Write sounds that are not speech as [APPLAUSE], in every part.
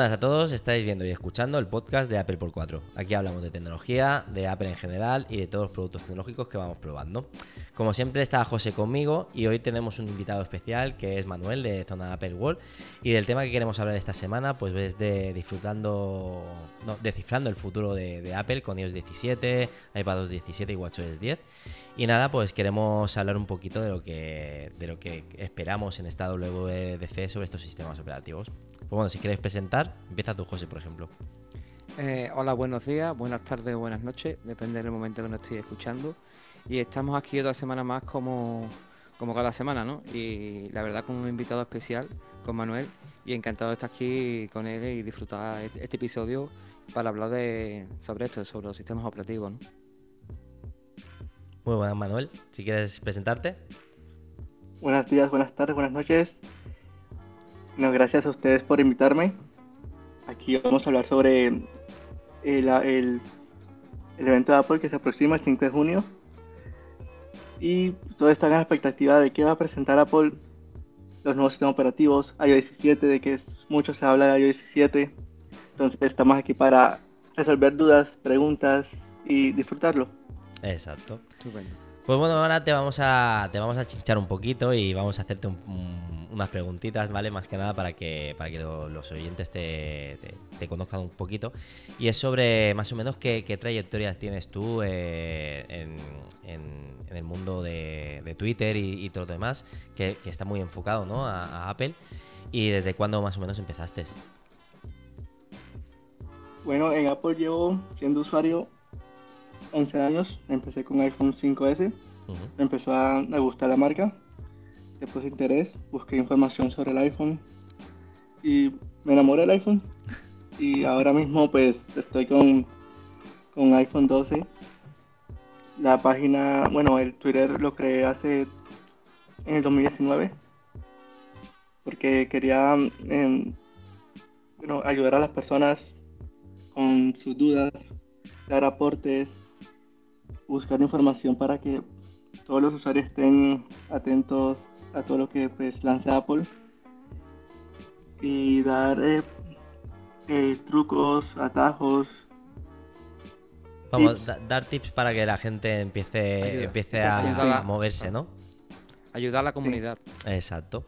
buenas a todos, estáis viendo y escuchando el podcast de Apple por 4. Aquí hablamos de tecnología, de Apple en general y de todos los productos tecnológicos que vamos probando. Como siempre está José conmigo y hoy tenemos un invitado especial que es Manuel de Zona Apple World y del tema que queremos hablar esta semana pues es de disfrutando, no, descifrando el futuro de, Apple con iOS 17, iPadOS 17 y WatchOS 10. Y nada, pues queremos hablar un poquito de lo que, de lo que esperamos en esta WDC sobre estos sistemas operativos. Pues bueno, si quieres presentar, empieza tú, José, por ejemplo. Eh, hola, buenos días, buenas tardes buenas noches, depende del momento que nos estoy escuchando. Y estamos aquí otra semana más como, como cada semana, ¿no? Y la verdad con un invitado especial, con Manuel, y encantado de estar aquí con él y disfrutar este, este episodio para hablar de, sobre esto, sobre los sistemas operativos, ¿no? Muy buenas, Manuel. Si quieres presentarte. Buenos días, buenas tardes, buenas noches gracias a ustedes por invitarme. Aquí vamos a hablar sobre el, el, evento de Apple que se aproxima el 5 de junio. Y todo está en la expectativa de qué va a presentar Apple, los nuevos sistemas operativos, iOS 17, de que mucho se habla de iOS 17. Entonces estamos aquí para resolver dudas, preguntas y disfrutarlo. Exacto. Pues bueno, ahora te vamos a te vamos a chinchar un poquito y vamos a hacerte unas preguntitas, ¿vale? Más que nada para que para que los oyentes te, conozcan un poquito. Y es sobre más o menos qué, trayectorias tienes tú eh, en, el mundo de, Twitter y, todo lo demás, que, está muy enfocado ¿no? a, Apple. ¿Y desde cuándo más o menos empezaste? Bueno, en Apple llevo siendo usuario 11 años, empecé con iPhone 5S, me empezó a, gustar la marca, le puse interés, busqué información sobre el iPhone y me enamoré del iPhone. Y [LAUGHS] ahora mismo pues estoy con, con iPhone 12. La página, bueno, el Twitter lo creé hace en el 2019 porque quería em, bueno, ayudar a las personas con sus dudas, dar aportes, buscar información para que todos los usuarios estén atentos a todo lo que pues lanza Apple y dar eh, eh, trucos, atajos. Vamos, dar tips para que la gente empiece, empiece a, moverse, ¿no? Ayudar a la comunidad. Exacto.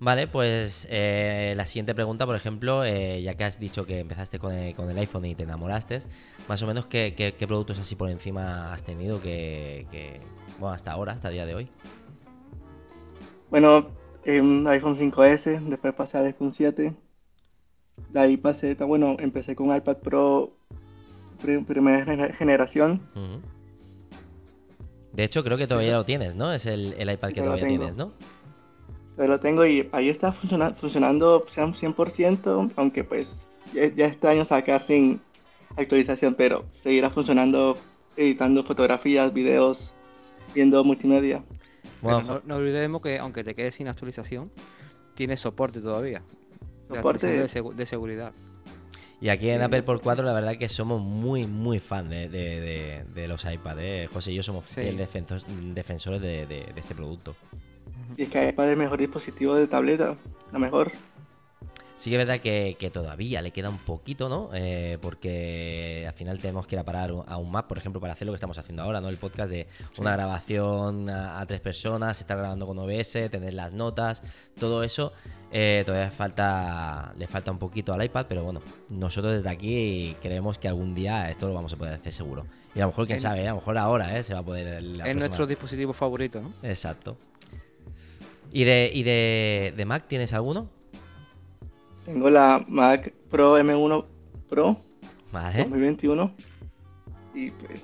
Vale, pues eh, la siguiente pregunta, por ejemplo, eh, ya que has dicho que empezaste con el, iPhone y te enamoraste, más o menos, ¿qué, productos así por encima has tenido que, bueno, hasta ahora, hasta el día de hoy? Bueno, un iPhone 5S, después pasé al iPhone 7, de ahí pasé, bueno, empecé con iPad Pro primera generación. De hecho, creo que todavía lo tienes, ¿no? Es el, iPad que todavía tienes, ¿no? lo tengo y ahí está funcionando funcionando 100%, aunque pues ya, este año sacar sin actualización, pero seguirá funcionando editando fotografías, videos, viendo multimedia. Bueno, no, olvidemos que aunque te quedes sin actualización, tiene soporte todavía. Soporte de, seguridad. Y aquí en Apple por 4 la verdad que somos muy, muy fan de, los iPads. ¿eh? José y yo somos defensores de este producto. Y es que iPad es el mejor dispositivo de tableta, la mejor. Sí que es verdad que, todavía le queda un poquito, ¿no? Eh, porque al final tenemos que ir a parar aún más, por ejemplo, para hacer lo que estamos haciendo ahora, ¿no? El podcast de una grabación a, tres personas, estar grabando con OBS, tener las notas, todo eso. Eh, todavía falta, le falta un poquito al iPad, pero bueno, nosotros desde aquí creemos que algún día esto lo vamos a poder hacer seguro. Y a lo mejor, quién sabe, ¿eh? a lo mejor ahora ¿eh? se va a poder... Es nuestro dispositivo favorito, ¿no? Exacto. ¿Y de, y de, de Mac tienes alguno? Tengo la Mac Pro M1 Pro vale. 2021 y pues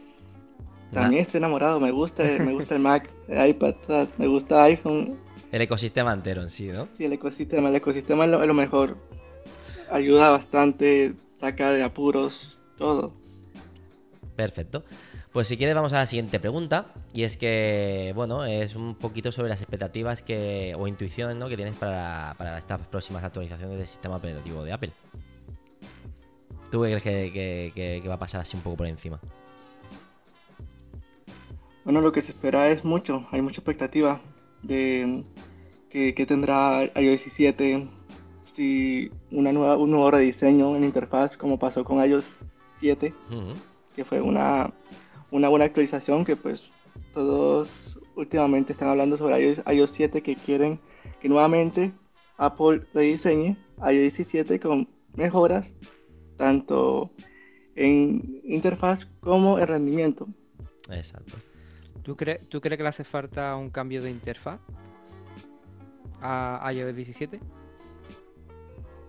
también estoy enamorado, me gusta, me gusta el Mac, el iPad, me gusta iPhone. El ecosistema entero en sí, ¿no? Sí, el ecosistema, el ecosistema es lo mejor. Ayuda bastante, saca de apuros, todo. Perfecto. Pues si quieres vamos a la siguiente pregunta y es que, bueno, es un poquito sobre las expectativas que o intuiciones ¿no? que tienes para, estas próximas actualizaciones del sistema operativo de Apple. ¿Tú qué crees que, va a pasar así un poco por encima? Bueno, lo que se espera es mucho, hay mucha expectativa de que, tendrá iOS 17, si una nueva, un nuevo rediseño en interfaz, como pasó con iOS 7, que fue una, una buena actualización que pues todos últimamente están hablando sobre iOS, iOS 7 que quieren que nuevamente Apple rediseñe iOS 17 con mejoras tanto en interfaz como en rendimiento. Exacto. ¿Tú, crees ¿Tú crees que le hace falta un cambio de interfaz a iOS 17?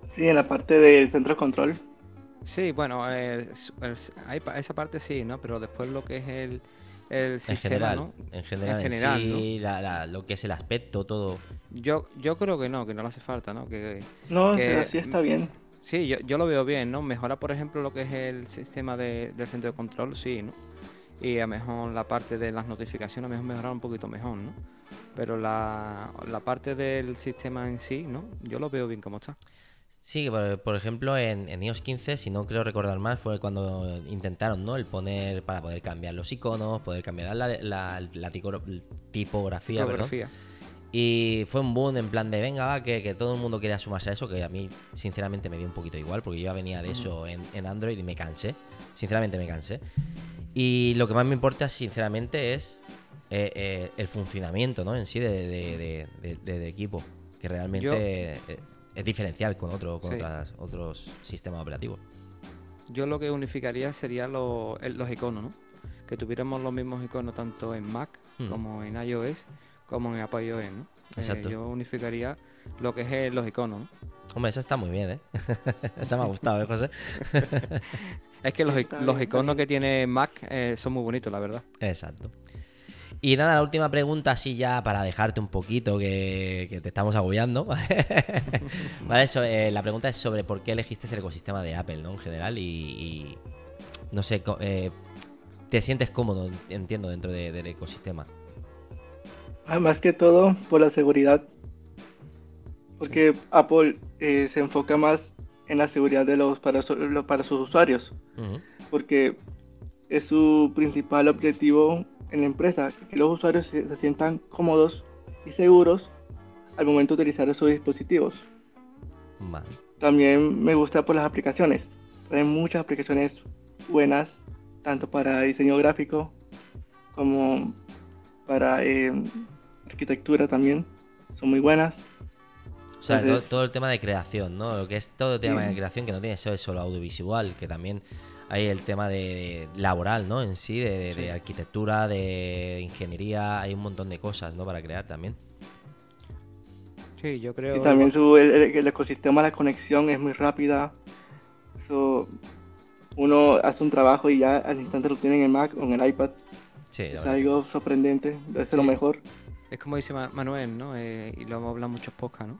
Sí, en la parte del centro de control. Sí, bueno, esa parte sí, ¿no? Pero después lo que es el, el sistema, en general, ¿no? En general, sí, lo que es el aspecto, todo. Yo, yo creo que no, que no le hace falta, ¿no? Que, no, que, sí está bien. Sí, yo, yo, lo veo bien, ¿no? Mejora, por ejemplo, lo que es el sistema de, del centro de control, sí, ¿no? Y a lo mejor la parte de las notificaciones, a lo mejor mejorar un poquito mejor, ¿no? Pero la, la parte del sistema en sí, ¿no? Yo lo veo bien como está. Sí, por, ejemplo, en, en, iOS 15, si no creo recordar mal, fue cuando intentaron, ¿no? El poner para poder cambiar los iconos, poder cambiar la, la, la tipografía, tipografía. Y fue un boom en plan de, venga, va, que, todo el mundo quería sumarse a eso, que a mí, sinceramente, me dio un poquito igual, porque yo ya venía de eso en, en Android y me cansé. Sinceramente, me cansé. Y lo que más me importa, sinceramente, es eh, eh, el funcionamiento, ¿no? En sí de, de, de, equipo, que realmente es diferencial con, otro, con otros sistemas operativos. Yo lo que unificaría sería los iconos, ¿no? Que tuviéramos los mismos iconos tanto en Mac hmm. como en iOS como en Apple iOS, ¿no? Eh, Exacto. yo unificaría lo que es los iconos, ¿no? Hombre, esa está muy bien, ¿eh? [LAUGHS] esa me ha gustado, ¿eh, José? [LAUGHS] es que los, los iconos que tiene Mac eh, son muy bonitos, la verdad. Exacto. Y nada, la última pregunta, así ya para dejarte un poquito, que, te estamos agobiando. [LAUGHS] vale, eh, la pregunta es sobre por qué elegiste el ecosistema de Apple, ¿no? En general, y, no sé, eh, te sientes cómodo, entiendo, dentro del ecosistema. Ah, más que todo por la seguridad. Porque Apple eh, se enfoca más en la seguridad de los para, para sus usuarios. Porque es su principal objetivo en la empresa, que los usuarios se, sientan cómodos y seguros al momento de utilizar sus dispositivos. También me gusta por las aplicaciones. Hay muchas aplicaciones buenas, tanto para diseño gráfico como para eh, arquitectura también. Son muy buenas. O sea, todo, el tema de creación, ¿no? Lo que es todo el tema de creación que no tiene que ser solo audiovisual, que también hay el tema de, laboral, ¿no? En sí, de, arquitectura, de ingeniería, hay un montón de cosas, ¿no? Para crear también. Sí, yo creo. Y también su, el, ecosistema, la conexión es muy rápida. uno hace un trabajo y ya al instante lo tiene en el Mac o en el iPad. Sí, es algo sorprendente, es lo mejor. Es como dice Manuel, ¿no? Eh, y lo hemos hablado en muchos podcasts, ¿no?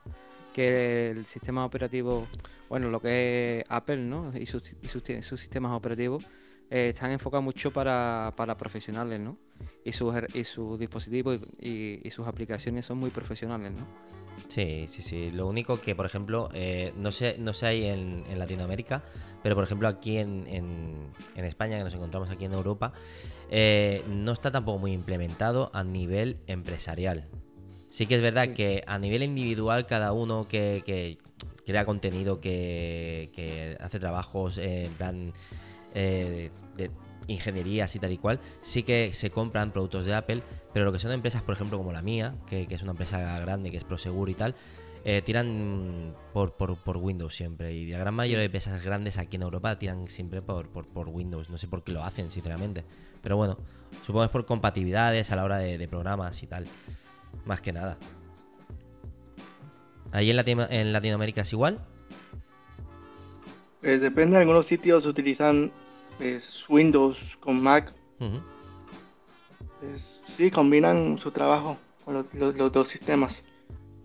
Que el sistema operativo bueno, lo que es Apple, ¿no? Y sus, sistemas operativos eh, están enfocados mucho para, profesionales, ¿no? Y sus, y sus dispositivos y, sus aplicaciones son muy profesionales, ¿no? Sí, sí, sí. Lo único que, por ejemplo, eh, no sé, no sé hay en, Latinoamérica, pero por ejemplo aquí en, en, España, que nos encontramos aquí en Europa, eh, no está tampoco muy implementado a nivel empresarial. Sí que es verdad que a nivel individual cada uno que, que crea contenido, que, hace trabajos en plan eh, de ingenierías y tal y cual, sí que se compran productos de Apple, pero lo que son empresas, por ejemplo, como la mía, que, es una empresa grande, que es Prosegur y tal, eh, tiran por, por, Windows siempre. Y la gran mayoría de empresas grandes aquí en Europa tiran siempre por, por, Windows. No sé por qué lo hacen, sinceramente. Pero bueno, supongo que es por compatibilidades a la hora de programas y tal. Más que nada. ¿Ahí en, en Latinoamérica es igual? Eh, depende, algunos sitios utilizan Windows con Mac. Sí, combinan su trabajo con los, dos sistemas.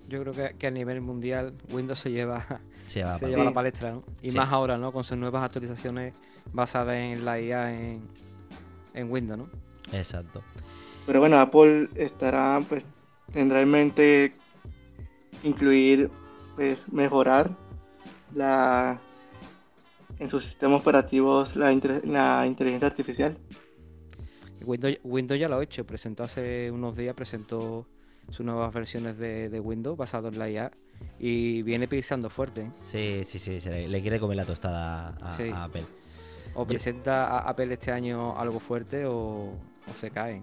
Yo creo que, a nivel mundial Windows se lleva, [LAUGHS] se lleva, la palestra, ¿no? Y más ahora, ¿no? Con sus nuevas actualizaciones basadas en la IA en, en Windows, ¿no? Exacto. Pero bueno, Apple estará, pues, tendrá en mente incluir, pues, mejorar la en sus sistemas operativos la, la inteligencia artificial. Windows, Windows ya lo ha hecho, presentó hace unos días, presentó sus nuevas versiones de, Windows basado en la IA y viene pisando fuerte. ¿eh? Sí, sí, sí, le, quiere comer la tostada a, Apple. O presenta a Apple este año algo fuerte o, se cae.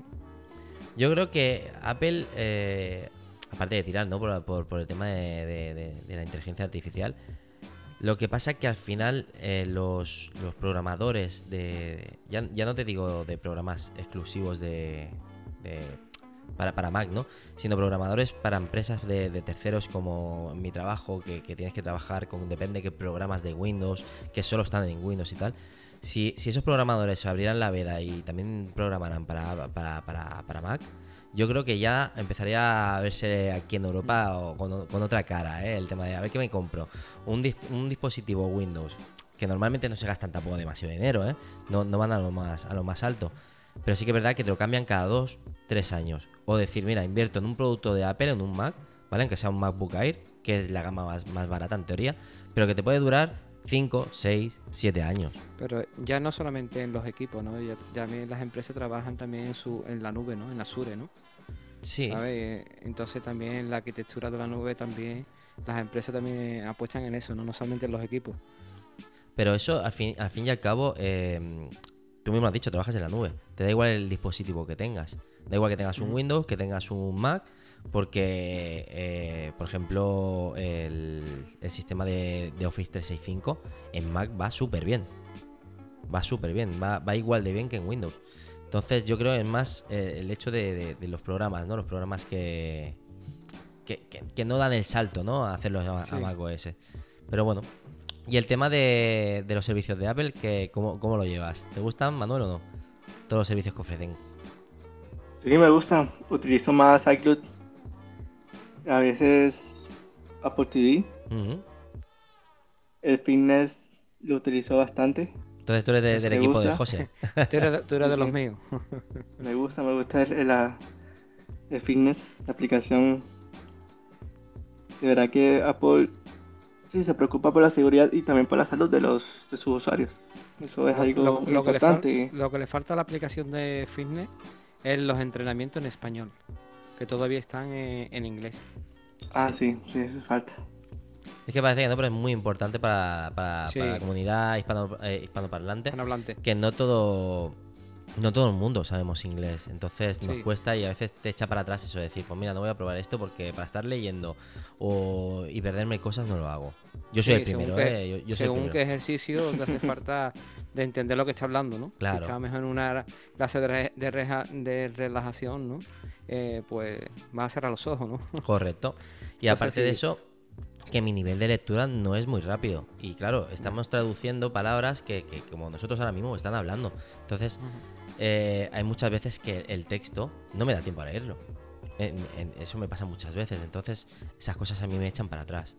Yo creo que Apple, eh, aparte de tirar ¿no? por, el tema de, la inteligencia artificial, lo que pasa es que al final eh, los, programadores de. Ya, no te digo de programas exclusivos de. para, para, Mac, ¿no? Sino programadores para empresas de, terceros como mi trabajo, que, tienes que trabajar con. Depende de qué programas de Windows, que solo están en Windows y tal. Si, si esos programadores abrieran la veda y también programaran para, para, para, Mac, yo creo que ya empezaría a verse aquí en Europa o con, otra cara, ¿eh? el tema de a ver qué me compro. Un, dispositivo Windows, que normalmente no se gastan tampoco demasiado dinero, ¿eh? no, van a lo, más, a lo más alto. Pero sí que es verdad que te lo cambian cada dos, tres años. O decir, mira, invierto en un producto de Apple, en un Mac, ¿vale? Aunque sea un MacBook Air, que es la gama más, más barata en teoría, pero que te puede durar 5, 6, 7 años. Pero ya no solamente en los equipos, ¿no? Ya, también las empresas trabajan también en, su, en la nube, ¿no? En Azure, ¿no? Sí. Entonces también la arquitectura de la nube también, las empresas también apuestan en eso, no, no solamente en los equipos. Pero eso, al fin, al fin y al cabo, em, tú mismo has dicho, trabajas en la nube. Te da igual el dispositivo que tengas. Da igual que tengas un Windows, que tengas un Mac, porque, eh, por ejemplo, el, sistema de, Office 365 en Mac va súper bien. Va súper bien, va, va, igual de bien que en Windows. Entonces yo creo que es más eh, el hecho de, los programas, ¿no? Los programas que, que, no dan el salto, ¿no? A hacerlos a, Mac OS. Pero bueno. Y el tema de, los servicios de Apple, que, ¿cómo, ¿cómo, lo llevas? ¿Te gustan, Manuel, o no? Todos los servicios que ofrecen. Sí, me gustan. Utilizo más iCloud a veces Apple TV. El fitness lo utilizo bastante. Entonces tú eres del equipo de José. [LAUGHS] tú eres, de los míos. [LAUGHS] me gusta, me gusta el, el, fitness, la aplicación. De verdad que Apple sí se preocupa por la seguridad y también por la salud de los de sus usuarios. Eso es algo importante. lo que le falta a la aplicación de fitness es los entrenamientos en español que todavía están eh, en, inglés. Ah, sí, sí, eso falta. Es que parece que no, pero es muy importante para, para, la comunidad hispano, eh, hispanoparlante. Que no todo no todo el mundo sabemos inglés, entonces nos cuesta y a veces te echa para atrás eso de decir, pues mira, no voy a probar esto porque para estar leyendo o, y perderme cosas no lo hago. Yo soy el primero, ¿eh? Yo, según qué ejercicio te hace [LAUGHS] falta de entender lo que está hablando, ¿no? Claro. Si está mejor en una clase de, de relajación, ¿no? Eh, pues va a cerrar los ojos, ¿no? [LAUGHS] Correcto. Y aparte de eso, que mi nivel de lectura no es muy rápido. Y claro, estamos traduciendo palabras que, como nosotros ahora mismo están hablando. Entonces, eh, hay muchas veces que el texto no me da tiempo a leerlo. eso me pasa muchas veces. Entonces, esas cosas a mí me echan para atrás.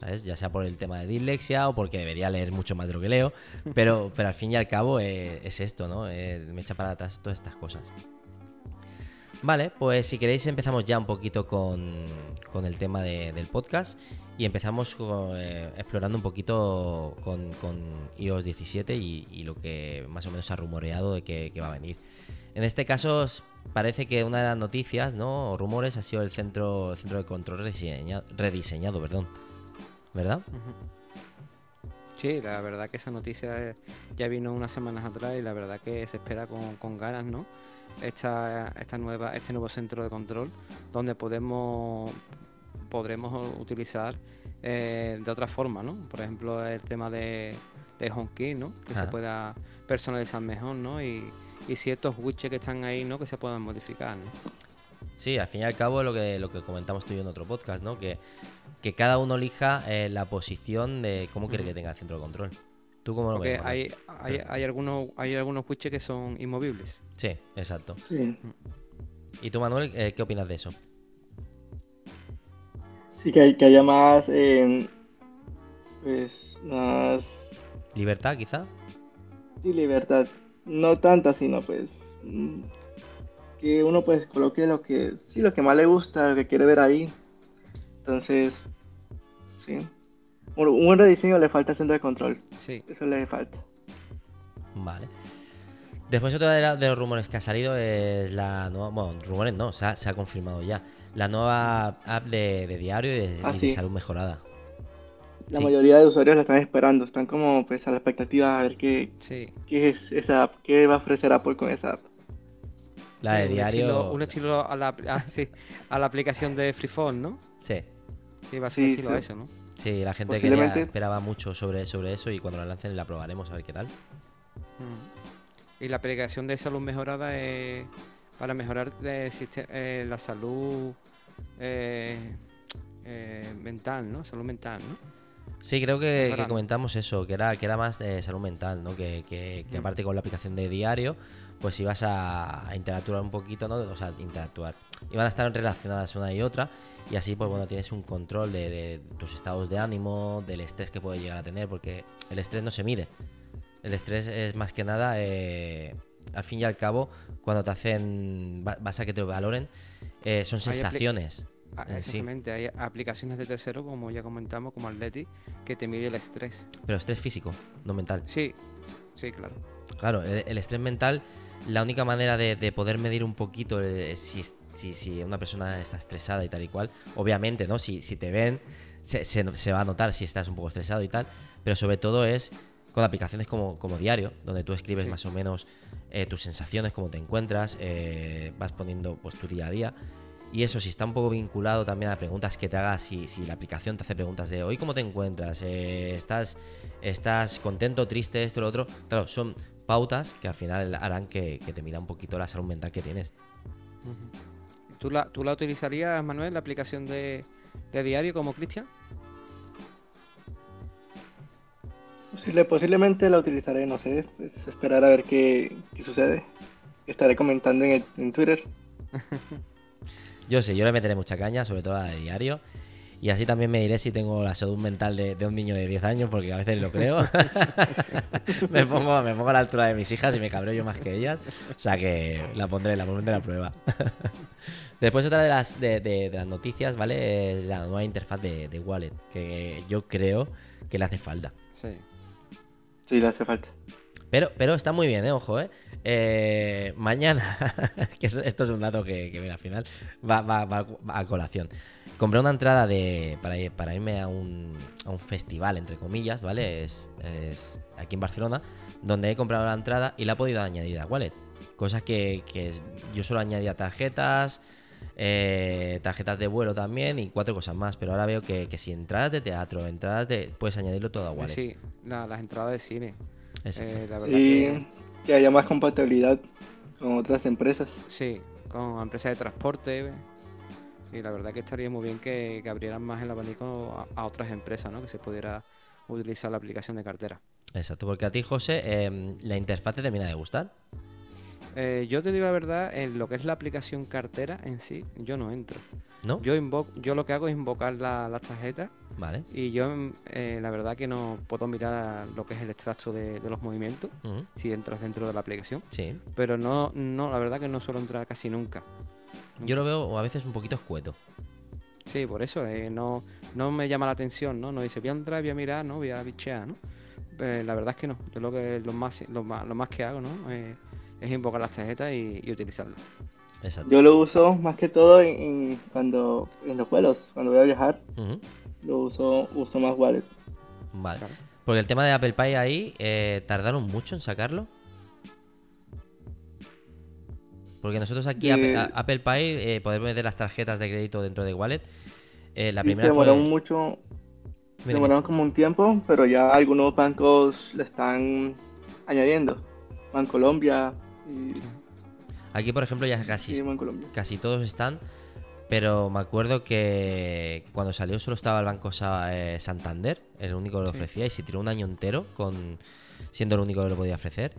¿sabes? Ya sea por el tema de dislexia o porque debería leer mucho más de lo que leo. Pero, pero al fin y al cabo eh, es esto, ¿no? me echa para atrás todas estas cosas. Vale, pues si queréis empezamos ya un poquito con, el tema del podcast y empezamos eh, explorando un poquito con, iOS 17 y, lo que más o menos ha rumoreado de que, va a venir. En este caso parece que una de las noticias, ¿no? O rumores ha sido el centro, centro de control rediseñado, rediseñado perdón. ¿verdad? Sí, la verdad que esa noticia ya vino unas semanas atrás y la verdad que se espera con, con ganas, ¿no? Esta, esta nueva, este nuevo centro de control donde podemos podremos utilizar eh, de otra forma, ¿no? Por ejemplo, el tema de, de HomeKey, ¿no? Que se pueda personalizar mejor, ¿no? Y, ciertos widgets que están ahí, ¿no? Que se puedan modificar, ¿no? Sí, al fin y al cabo lo que, lo que comentamos tú y yo en otro podcast, ¿no? Que, que cada uno elija eh, la posición de cómo quiere que tenga el centro de control. ¿Tú cómo lo ves? Hay, hay, hay, algunos, hay algunos widgets que son inmovibles. Sí, exacto. ¿Y tú, Manuel, eh, qué opinas de eso? Sí, que, haya más. Eh, pues. Más. ¿Libertad, quizá? Sí, libertad. No tanta, sino pues. Que uno pues coloque lo que. Sí, lo que más le gusta, lo que quiere ver ahí. Entonces. Sí un buen rediseño le falta el centro de control. Sí. Eso le falta. Vale. Después otra de, los rumores que ha salido es la nueva, bueno, rumores no, se ha, confirmado ya. La nueva app de, diario y de, Ah, y de salud mejorada. La Sí. mayoría de usuarios la están esperando, están como pues a la expectativa a ver qué, Sí. qué es esa app, qué va a ofrecer Apple con esa app. La Sí, de un diario. Estilo, un estilo a la, ah, sí, a la aplicación de Freephone, ¿no? Sí. Sí, va a ser un estilo sí. a eso, ¿no? Sí, la gente quería, esperaba mucho sobre, sobre eso y cuando la lancen la probaremos a ver qué tal. Mm. Y la aplicación de salud mejorada es para mejorar de siste- eh, la salud eh, eh, mental, ¿no? Salud mental, ¿no? Sí, creo que, comentamos eso, que era, que era más de salud mental, ¿no? Que, que- que Mm. aparte con la aplicación de diario, pues ibas a, a interactuar un poquito, ¿no? O sea, interactuar. Iban a estar relacionadas una y otra y así, pues bueno, tienes un control de, de tus estados de ánimo, del estrés que puedes llegar a tener, porque el estrés no se mide. El estrés es más que nada, eh, al fin y al cabo, cuando te hacen, va- vas a que te lo valoren, eh, son sensaciones. Ah, sí. Exactamente, hay aplicaciones de tercero, como ya comentamos, como Atleti, que te mide el estrés. Pero estrés físico, no mental. Sí, sí, claro. Claro, el, el estrés mental, la única manera de, de poder medir un poquito eh, si, si, si una persona está estresada y tal y cual, obviamente, ¿no? Si, si te ven, se, se- se va a notar si estás un poco estresado y tal, pero sobre todo es con aplicaciones como, como Diario, donde tú escribes Sí. más o menos eh, tus sensaciones, cómo te encuentras, eh, vas poniendo pues tu día a día. Y eso, si está un poco vinculado también a preguntas que te hagas, si, si la aplicación te hace preguntas de hoy cómo te encuentras, Eh, estás, estás contento, triste, esto, lo otro. Claro, son pautas que al final harán que, que te mira un poquito la salud mental que tienes. Ujú. ¿Tú la, ¿Tú la utilizarías, Manuel, la aplicación de, de diario como Cristian? Posible- posiblemente la utilizaré, no sé, pues, esperar a ver qué, qué sucede. Estaré comentando en, el- en Twitter. [LAUGHS] Yo sé, yo le meteré mucha caña, sobre todo a la de diario. Y así también me diré si tengo la salud mental de, de un niño de 10 años, porque a veces lo creo. [LAUGHS] [LAUGHS] me, pongo, me pongo a la altura de mis hijas y me cabreo yo más que ellas. O sea que la pondré, la pondré a prueba. Después otra de las, de, de- de las noticias, ¿vale? Es la nueva interfaz de, de Wallet, que yo creo que le hace falta. Sí. Sí, le hace falta. Pero, pero está muy bien, ¿eh? Ojo, ¿eh? Eh, mañana, [LAUGHS] que esto es un dato que, que, mira, al final va, va- va a colación. Compré una entrada de, para, ir- para irme a un, a un festival, entre comillas, ¿vale? Es, es aquí en Barcelona, donde he comprado la entrada y la he podido añadir a Wallet. Cosas que, que yo solo añadía tarjetas, eh, tarjetas de vuelo también y cuatro cosas más. Pero ahora veo que, que si entradas de teatro, entradas de... puedes añadirlo todo a Wallet. Sí, la- las entradas de cine. Exacto. Eh, la verdad Y que que haya más compatibilidad con otras empresas. sí, con empresas de transporte. Y la verdad que estaría muy bien que, que abrieran más el abanico a, a otras empresas, ¿no? Que se pudiera utilizar la aplicación de cartera. Exacto, porque a ti, José, em, la interfaz te termina de gustar. Eh, yo te digo la verdad, en lo que es la aplicación cartera en sí, yo no entro. ¿No? Yo invoco, yo lo que hago es invocar la- las tarjetas Vale. y yo mm, eh, la verdad que no puedo mirar lo que es el extracto de, de los movimientos si entras dentro de la aplicación. Sí. Pero no, no, la verdad que no suelo entrar casi nunca. Yo lo veo a veces un poquito escueto. Sí, por eso, eh, no, no me llama la atención, ¿no? No dice, voy a entrar, voy a mirar, ¿no? Voy a bichear, ¿no? Eh, la verdad es que no. Yo lo que lo más, lo más, lo más que hago, ¿no? Eh, es invocar las tarjetas y, y utilizarlas. Exacto. Yo lo uso más que todo en, en- cuando en los vuelos, cuando voy a viajar, lo uso, uso más Wallet. Vale. Claro. Porque el tema de Apple Pay ahí, eh, ¿tardaron mucho en sacarlo? Porque nosotros aquí, Apple, Apple Pay, eh, podemos meter las tarjetas de crédito dentro de Wallet. Eh, la se primera fue... demoraron mucho, se demoraron como un tiempo, pero ya algunos bancos le están añadiendo. Bancolombia y, Aquí, por ejemplo, ya casi, casi todos están, pero me acuerdo que cuando salió solo estaba el Banco eh, Santander, el único que lo Sí. ofrecía, y se tiró un año entero con siendo el único que lo podía ofrecer.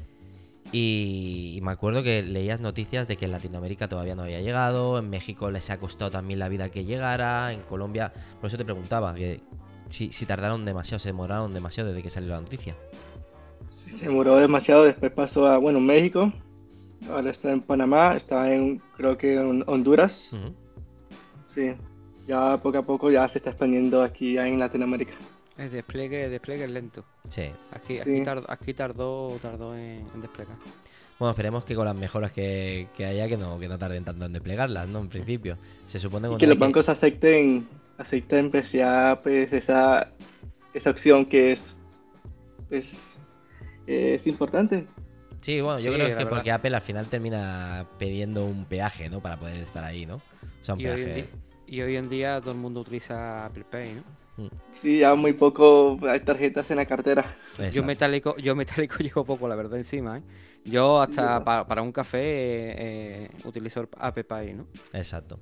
Y, me acuerdo que leías noticias de que en Latinoamérica todavía no había llegado, en México les ha costado también la vida que llegara, en Colombia, por eso te preguntaba, que si, si tardaron demasiado, se demoraron demasiado desde que salió la noticia. Se demoró demasiado, después pasó a, bueno, México, ahora está en Panamá, está en, creo que en Honduras. Sí, ya poco a poco ya se está expandiendo aquí ya en Latinoamérica. El despliegue, el despliegue es lento. Sí. Aquí, Sí. aquí, tardó, aquí tardó, tardó en, en desplegar. Bueno, esperemos que con las mejoras que, haya, que no, que no tarden tanto en desplegarlas, ¿no? En principio. Se supone que los bancos acepten, acepten pues ya pues esa, esa opción que es, pues, es importante. Sí, bueno, yo creo que porque Apple al final termina pidiendo un peaje, ¿no? Para poder estar ahí, ¿no? O sea, un y peaje. Hoy día, y hoy en día todo el mundo utiliza Apple Pay, ¿no? Mm. Sí, ya muy poco hay tarjetas en la cartera. Yo metálico, yo metálico [LAUGHS] llevo poco, la verdad, encima, ¿eh? Yo hasta para, un café eh, utilizo Apple Pay, ¿no? Exacto.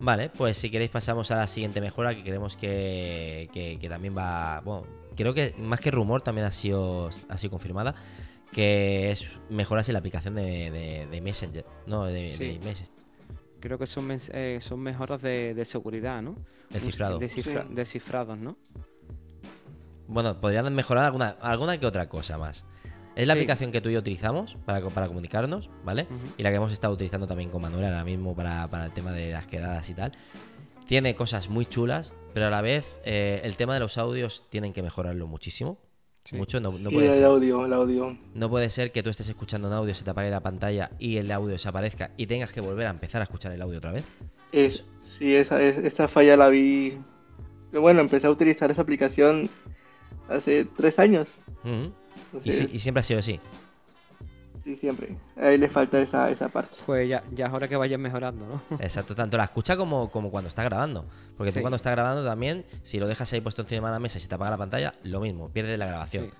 Vale, pues si queréis pasamos a la siguiente mejora que creemos que, que, también va... Bueno, creo que más que rumor también ha sido, ha sido confirmada, que es mejoras en la aplicación de, de, Messenger, no, de, Messenger. Creo que son, eh, son mejoras de, seguridad, ¿no? El cifrado. Descifrados, ¿no? Bueno, podrían mejorar alguna, alguna que otra cosa más. Es la aplicación que tú y yo utilizamos para, para comunicarnos, ¿vale? Y la que hemos estado utilizando también con Manuel ahora mismo para, el tema de las quedadas y tal. Tiene cosas muy chulas, pero a la vez eh, el tema de los audios tienen que mejorarlo muchísimo. Mucho, no, puede ser. audio, el audio. No puede ser que tú estés escuchando un audio, se te apague la pantalla y el audio desaparezca y tengas que volver a empezar a escuchar el audio otra vez. Es, sí, esa, esa falla la vi. Bueno, empecé a utilizar esa aplicación hace tres años y, siempre ha sido así. Sí, siempre. Ahí le falta esa, esa parte. Pues ya, ya es hora que vayan mejorando, ¿no? [LAUGHS] Exacto, tanto la escucha como, como cuando está grabando. Porque tú cuando estás grabando también, si lo dejas ahí puesto encima de la mesa y se te apaga la pantalla, lo mismo, pierdes la grabación.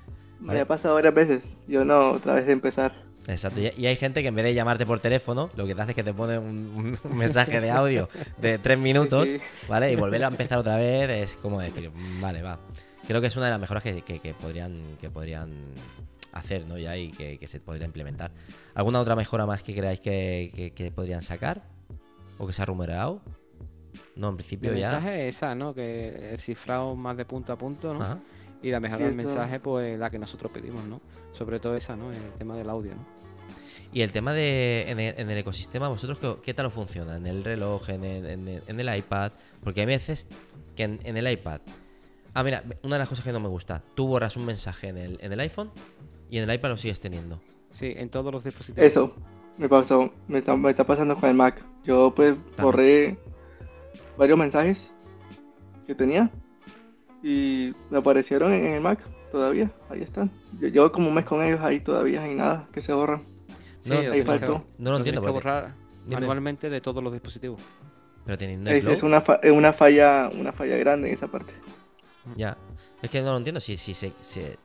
Me ha pasado varias veces. Yo no, otra vez empezar. Exacto, y hay gente que en vez de llamarte por teléfono, lo que te hace es que te pone un, mensaje de audio de tres minutos, ¿vale? Y volver a [LAUGHS] empezar otra vez es como decir, vale, va creo que es una de las mejoras que, podrían, que podrían hacer, ¿no? Ya y que, se podría implementar. ¿Alguna otra mejora más que creáis que, podrían sacar? ¿O que se ha rumoreado? No, en principio el ya. El mensaje es esa, ¿no? Que el cifrado más de punto a punto, ¿no? Y la mejora del mensaje, pues la que nosotros pedimos, ¿no? Sobre todo esa, ¿no? El tema del audio, ¿no? Y el tema de en el, ecosistema, ¿vosotros qué, tal os funciona? ¿En el reloj, en el, en el, iPad? Porque hay veces que en el iPad Ah, mira, una de las cosas que no me gusta. Tú borras un mensaje en el, en el iPhone y en el iPad lo sigues teniendo. Sí, en todos los dispositivos. Eso, me pasó. Me está, pasando con el Mac. Yo pues borré varios mensajes que tenía y me aparecieron en el Mac todavía. Ahí están. Yo llevo como un mes con ellos ahí todavía y nada, que se borran. Sí, ahí faltó. no lo entiendo. que borrar manualmente de todos los dispositivos. Pero tienen es, es una, una falla una falla grande en esa parte. Ya. Es que no lo entiendo. Si, si se, se,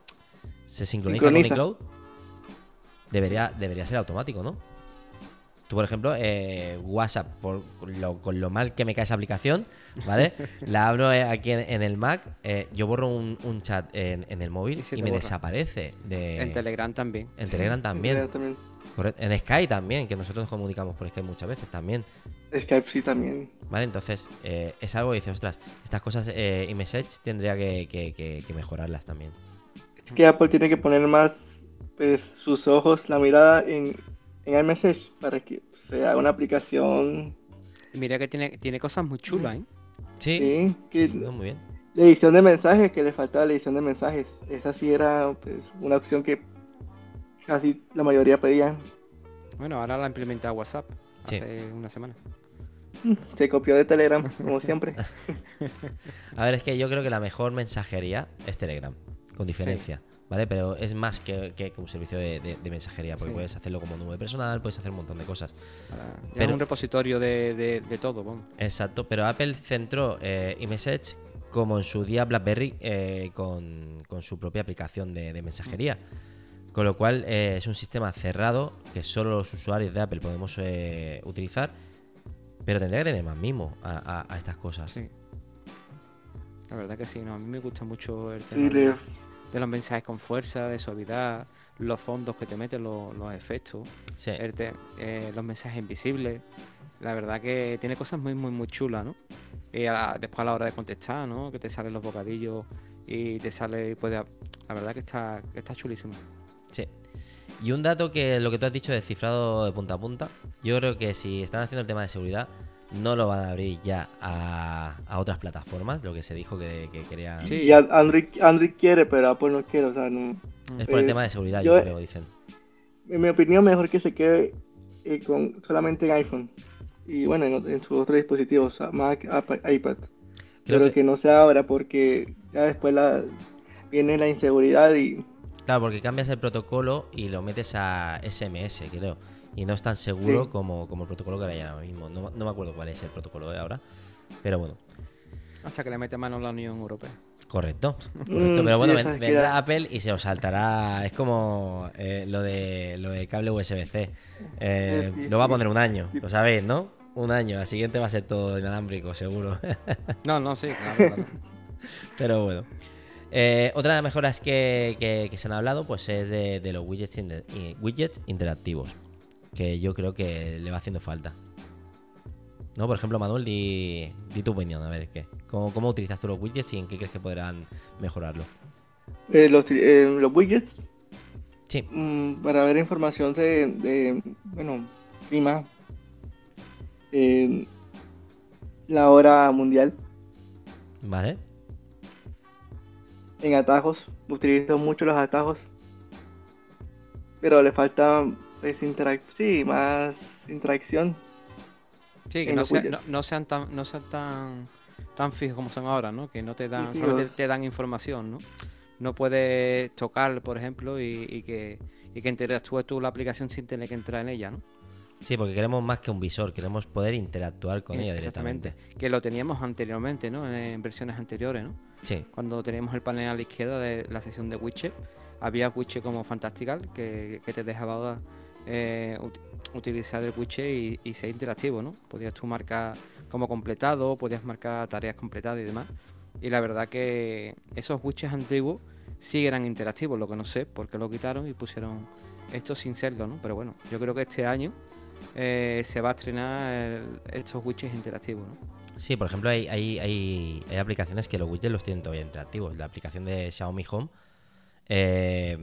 se sincroniza, con iCloud, debería, debería ser automático, ¿no? Tú, por ejemplo, eh, WhatsApp, por lo, con lo mal que me cae esa aplicación, ¿vale? [LAUGHS] la abro eh, aquí en, el Mac, eh, yo borro un, chat en, el móvil y, me desaparece. De... En Telegram también. En Telegram también. En Skype también, que nosotros nos comunicamos por Skype muchas veces también. Skype sí también. Vale, entonces eh, es algo que dice, ostras, estas cosas eh, iMessage tendría que, mejorarlas también. Es que Apple tiene que poner más pues, sus ojos, la mirada en, en iMessage para que sea una aplicación. Mira que tiene, tiene cosas muy chulas, ¿eh? Sí, que, muy bien. La edición de mensajes, que le faltaba la edición de mensajes. Esa sí era pues, una opción que casi la mayoría pedían. Bueno, ahora la implementa WhatsApp hace una semana. [LAUGHS] Se copió de Telegram, como siempre. [LAUGHS] A ver, es que yo creo que la mejor mensajería es Telegram, con diferencia. ¿Vale? Pero es más que, un servicio de, mensajería, porque puedes hacerlo como nube personal, puedes hacer un montón de cosas. pero, es un repositorio de, todo, vamos. Exacto, pero Apple centró eh, iMessage como en su día BlackBerry eh, con, su propia aplicación de, mensajería. Con lo cual eh, es un sistema cerrado que solo los usuarios de Apple podemos eh, utilizar, pero tendría que tener más mimo a, estas cosas. Sí. La verdad que sí, no, a mí me gusta mucho el tema de, los mensajes con fuerza, de suavidad, los fondos que te meten, los, efectos, eh, los mensajes invisibles. La verdad que tiene cosas muy, muy, muy chulas, ¿no? Y después a la hora de contestar, ¿no? Que te salen los bocadillos y te sale, puede, la verdad que está, que está chulísimo. Sí. Y un dato que lo que tú has dicho de cifrado de punta a punta, yo creo que si están haciendo el tema de seguridad, no lo van a abrir ya a, otras plataformas, lo que se dijo que, querían. Sí, Android, Android quiere, pero Apple no quiere, o sea, no. Es por el tema de seguridad, yo, creo, dicen. en mi opinión, mejor que se quede eh, con solamente en iPhone. Y bueno, en, sus otros dispositivos, Mac, iPad. Pero que... no sea ahora porque ya después la, viene la inseguridad y... Claro, porque cambias el protocolo y lo metes a SMS, creo. Y no es tan seguro como, como el protocolo que hay ahora mismo. No, no me acuerdo cuál es el protocolo de ahora. Pero bueno. Hasta que le mete mano la Unión Europea. Correcto, [LAUGHS] mm, Pero bueno, vendrá Apple y se os saltará. Es como eh, lo de lo de cable USB-C. Eh, lo va a poner un año, lo sabéis, ¿no? Un año. La siguiente va a ser todo inalámbrico, seguro. no, no, sí, [LAUGHS] claro, Pero bueno. Eh, otra de las mejoras que, se han hablado pues es de, los widgets, widgets interactivos. Que yo creo que le va haciendo falta. ¿No? Por ejemplo, Manuel, di, tu opinión, a ver qué. ¿Cómo, utilizas tú los widgets y en qué crees que podrán mejorarlo? Eh, los, eh, los, widgets. Sí. Mm, para ver información de, bueno, clima, la hora mundial. Vale. En atajos, utilizo mucho los atajos. Pero le falta pues, sí, más interacción Sí, que no, sean tan, no sean tan, tan fijos como son ahora, ¿no? Que no te dan, solamente te dan información, ¿no? No puedes tocar, por ejemplo, y, que, y que interactúes tú la aplicación sin tener que entrar en ella, ¿no? Sí, porque queremos más que un visor, queremos poder interactuar con ella Exactamente. Que lo teníamos anteriormente, ¿no? En versiones anteriores, ¿no? Cuando teníamos el panel a la izquierda de la sección de widget, había widget como Fantastical que, te dejaba eh, utilizar el widget y, ser interactivo, ¿no? Podías tú marcar como completado, podías marcar tareas completadas y demás. Y la verdad que esos widgets antiguos sí eran interactivos, lo que no sé por qué lo quitaron y pusieron esto sin serlo, ¿no? Pero bueno, yo creo que este año eh, se va a estrenar estos widgets interactivos, ¿no? Sí, por ejemplo, hay, hay, hay, aplicaciones que los widgets los tienen todavía interactivos. La aplicación de Xiaomi Home, eh,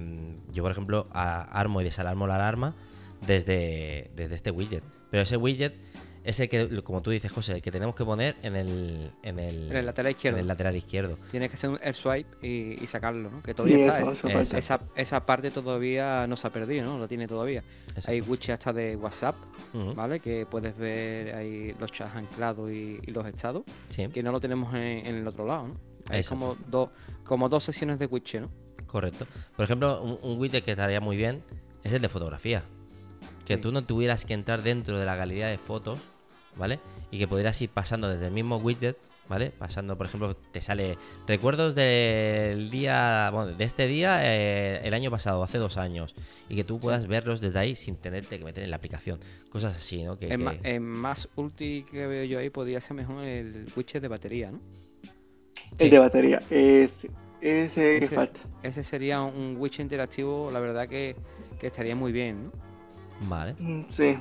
yo por ejemplo armo y desalarmo la alarma desde, desde este widget. Pero ese widget es el que, como tú dices, José, el que tenemos que poner en el, en el, lateral izquierdo. En el lateral izquierdo. Tiene que ser el swipe y, sacarlo, ¿no? Que todavía está. esa, esa, parte todavía no se ha perdido, ¿no? Lo tiene todavía. Hay widgets hasta de WhatsApp, ¿vale? Que puedes ver ahí los chats anclados y, los estados. Que no lo tenemos en, el otro lado, ¿no? Hay como, dos como dos sesiones de widget, ¿no? Correcto. Por ejemplo, un, un widget que estaría muy bien es el de fotografía que tú no tuvieras que entrar dentro de la galería de fotos, ¿vale? Y que pudieras ir pasando desde el mismo widget, ¿vale? Pasando, por ejemplo, te sale recuerdos del día, bueno, de este día eh, el año pasado, hace dos años, y que tú puedas verlos desde ahí sin tenerte que meter en la aplicación. Cosas así, ¿no? Que, en, Más, ulti que veo yo ahí podría ser mejor el widget de batería, ¿no? El de batería, es, ese, que falta. Ese sería un widget interactivo, la verdad que, que estaría muy bien, ¿no? Vale. Mm, sí,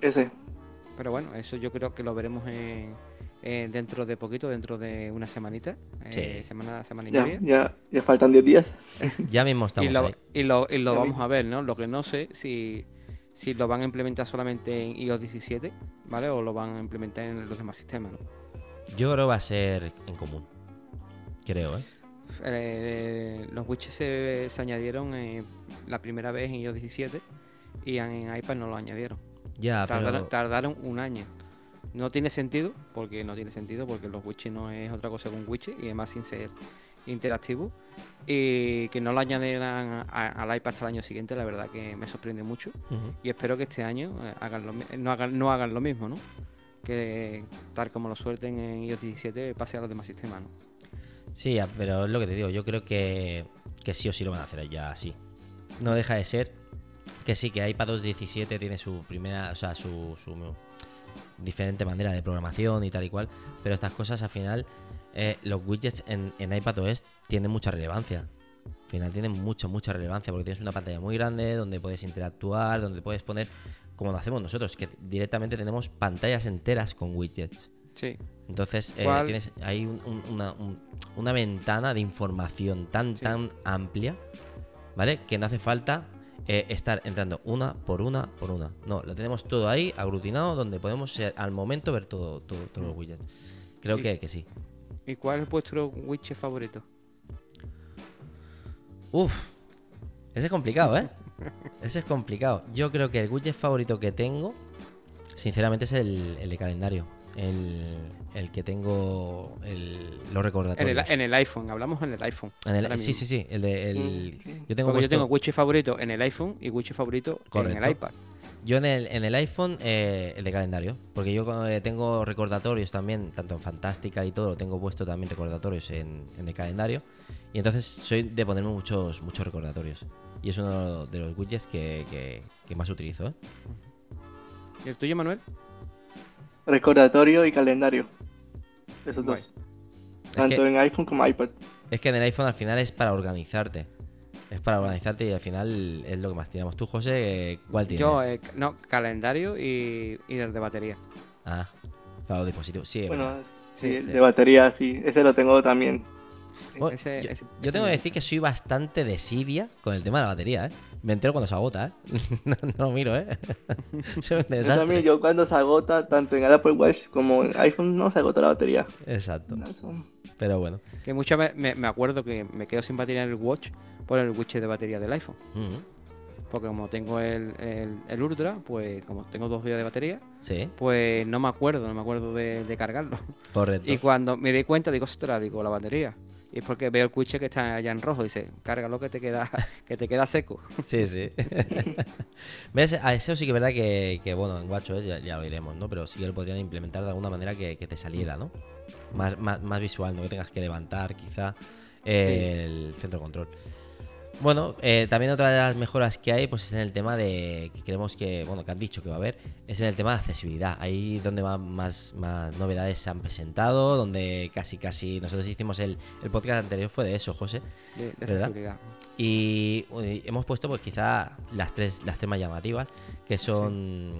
ese. Pero bueno, eso yo creo que lo veremos dentro de poquito, dentro de una semanita. Eh, semana, semana y ya, media. Ya, faltan 10 días. [LAUGHS] ya mismo estamos. y lo, Y lo, y lo vamos a ver, ¿no? Lo que no sé si, si lo van a implementar solamente en iOS 17, ¿vale? O lo van a implementar en los demás sistemas, ¿no? Yo creo que va a ser en común. Creo, ¿eh? eh los widgets se, se añadieron la primera vez en iOS 17 y en iPad no lo añadieron. Ya, tardaron, tardaron un año. No tiene sentido, porque no tiene sentido, porque los widgets no es otra cosa que un widget y además sin ser interactivo. Y que no lo añadieran al iPad hasta el año siguiente, la verdad que me sorprende mucho. Y espero que este año eh, hagan no, hagan, no hagan lo mismo, ¿no? Que tal como lo suelten en iOS 17 pase a los demás sistemas, ¿no? Sí, pero es lo que te digo, yo creo que, que sí o sí lo van a hacer ya así. No deja de ser que sí, que iPad 17 tiene su primera, o sea, su, diferente manera de programación y tal y cual, pero estas cosas al final, eh, los widgets en, en iPadOS tienen mucha relevancia. Al final tienen mucha, mucha relevancia porque tienes una pantalla muy grande donde puedes interactuar, donde puedes poner, como lo hacemos nosotros, que directamente tenemos pantallas enteras con widgets. Sí. Entonces, eh, tienes ahí una, una, ventana de información tan, tan amplia, ¿vale? Que no hace falta eh, estar entrando una por una por una. No, lo tenemos todo ahí aglutinado donde podemos al momento ver todo, todo todos los widgets. Creo que, que sí. ¿Y cuál es vuestro widget favorito? Uf, ese es complicado, ¿eh? [LAUGHS] Ese es complicado. Yo creo que el widget favorito que tengo, sinceramente, es el, el de calendario. El, el que tengo el, los En recordatorios. el, en el iPhone, hablamos en el iPhone. En el- ahora sí, mismo. sí, sí. El de, el, Mm, sí. Yo tengo Porque yo puesto- tengo widget favorito en el iPhone y widget favorito en el iPad. Yo en el, en el iPhone, eh, el de calendario, porque yo eh, tengo recordatorios también, tanto en Fantástica y todo, lo tengo puesto también recordatorios en, en el calendario. Y entonces soy de ponerme muchos, muchos recordatorios. Y es uno de los widgets que, que- que más utilizo. ¿eh? ¿Y el tuyo, Manuel? Recordatorio y calendario. Esos dos. Es Tanto que, en iPhone como iPad. es que en el iPhone al final es para organizarte. Es para organizarte y al final es lo que más tiramos. Tú, José, eh, ¿cuál tienes? Yo, eh, no, calendario y, y el de batería. Ah, para los dispositivos. Sí, Bueno, verdad. sí, Sí, el sí. de batería, sí. Ese lo tengo también. Bueno, Ese- yo, ese- yo ese tengo que decir que soy bastante desidia con el tema de la batería, ¿eh? Me entero cuando se agota, ¿eh? [LAUGHS] no, no lo miro, ¿eh? [LAUGHS] Soy un Yo desastre. también, yo cuando se agota, tanto en el Apple Watch como en iPhone, no se agota la batería. Exacto. Pero bueno. Que muchas veces me, me acuerdo que me quedo sin batería en el Watch por el widget de batería del iPhone. Porque como tengo el, el, el Ultra, pues como tengo dos días de batería, Sí, pues no me acuerdo, no me acuerdo de, de cargarlo. correcto. Y cuando me di cuenta, digo, ostras, digo, la batería. Y es porque veo el widget que está allá en rojo, dice, cárgalo que te queda, [LAUGHS] que te queda seco. Sí, sí. [LAUGHS] ¿Ves? A eso sí que es verdad que, que, bueno, en WatchOS ya, ya lo iremos, ¿no? Pero sí que lo podrían implementar de alguna manera que, que te saliera, ¿no? Más, más, más visual, no que tengas que levantar quizá eh, el centro de control. Bueno, eh, también otra de las mejoras que hay, pues es en el tema de que creemos que, bueno, que han dicho que va a haber, es en el tema de accesibilidad. Ahí donde más, más, más novedades se han presentado, donde casi, casi, nosotros hicimos el, el podcast anterior fue de eso, José. De, de accesibilidad. Y hemos puesto pues quizá las tres, las tres más llamativas, que son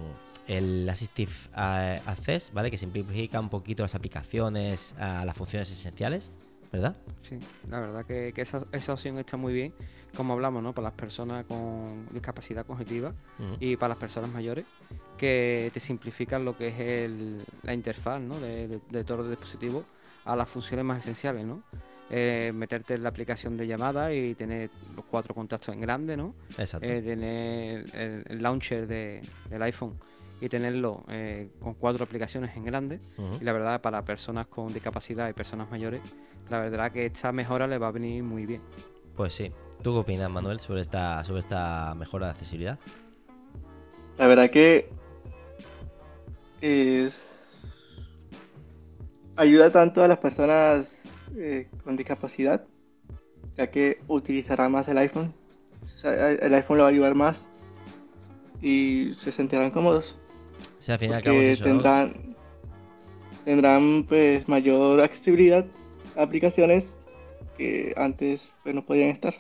el Assistive Access, ¿vale? Que simplifica un poquito las aplicaciones a las funciones esenciales, ¿verdad? Sí, la verdad que, que esa, esa opción está muy bien, como hablamos, ¿no? Para las personas con discapacidad cognitiva y para las personas mayores, que te simplifican lo que es el- la interfaz, ¿no? De, de- de todos los dispositivos a las funciones más esenciales, ¿no? Eh, meterte en la aplicación de llamada y tener los cuatro contactos en grande, ¿no? Exacto. Eh, tener el, el launcher de- del iPhone y tenerlo eh, con cuatro aplicaciones en grande. Y la verdad, para personas con discapacidad y personas mayores, la verdad que esta mejora le va a venir muy bien. Pues sí. ¿Tú qué opinas, Manuel, sobre esta, sobre esta mejora de accesibilidad? La verdad que es ayuda tanto a las personas eh, con discapacidad, ya que utilizarán más el iPhone. O sea, el iPhone lo va a ayudar más y se sentirán cómodos. O sea, al fin y al cabo porque es eso, ¿no? tendrán tendrán pues mayor accesibilidad a aplicaciones que antes pues no podían estar.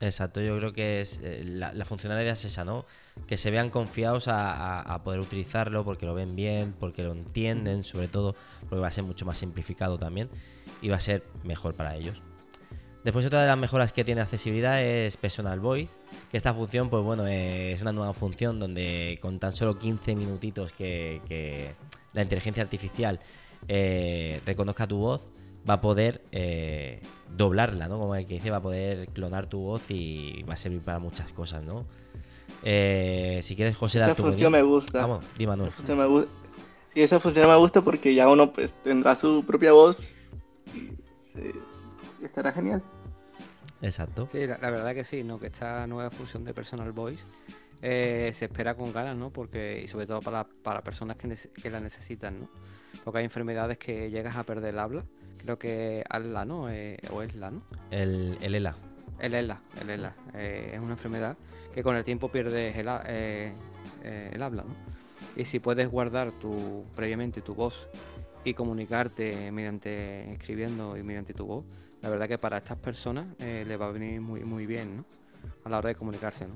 Exacto, yo creo que es eh, la, funcionalidad es esa, ¿no? Que se vean confiados a, poder utilizarlo porque lo ven bien, porque lo entienden, sobre todo, porque va a ser mucho más simplificado también y va a ser mejor para ellos. Después otra de las mejoras que tiene accesibilidad es Personal Voice, que esta función, pues bueno, eh, es una nueva función donde con tan solo 15 minutitos que, que la inteligencia artificial eh, reconozca tu voz, va a poder eh, doblarla, ¿no? Como el que dice, va a poder clonar tu voz y va a servir para muchas cosas, ¿no? Eh, si quieres, José, dar Esa tu función me gusta. Vamos, di Manuel. Esa función me gu- Sí, esa función me gusta porque ya uno pues tendrá su propia voz y y estará genial. Exacto. Sí, la, la verdad que sí, ¿no? Que esta nueva función de Personal Voice eh, se espera con ganas, ¿no? Porque, y sobre todo para, para personas que, que la necesitan, ¿no? Porque hay enfermedades que llegas a perder el habla. Creo que ALA, ¿no? Eh, o ESLA, ¿no? El, el ELA. El ELA, el ELA. eh, es una enfermedad que con el tiempo pierdes el, eh, eh, el habla, ¿no? Y si puedes guardar tu, previamente tu voz y comunicarte mediante escribiendo y mediante tu voz, la verdad que para estas personas eh, les va a venir muy, muy bien, ¿no? A la hora de comunicarse, ¿no?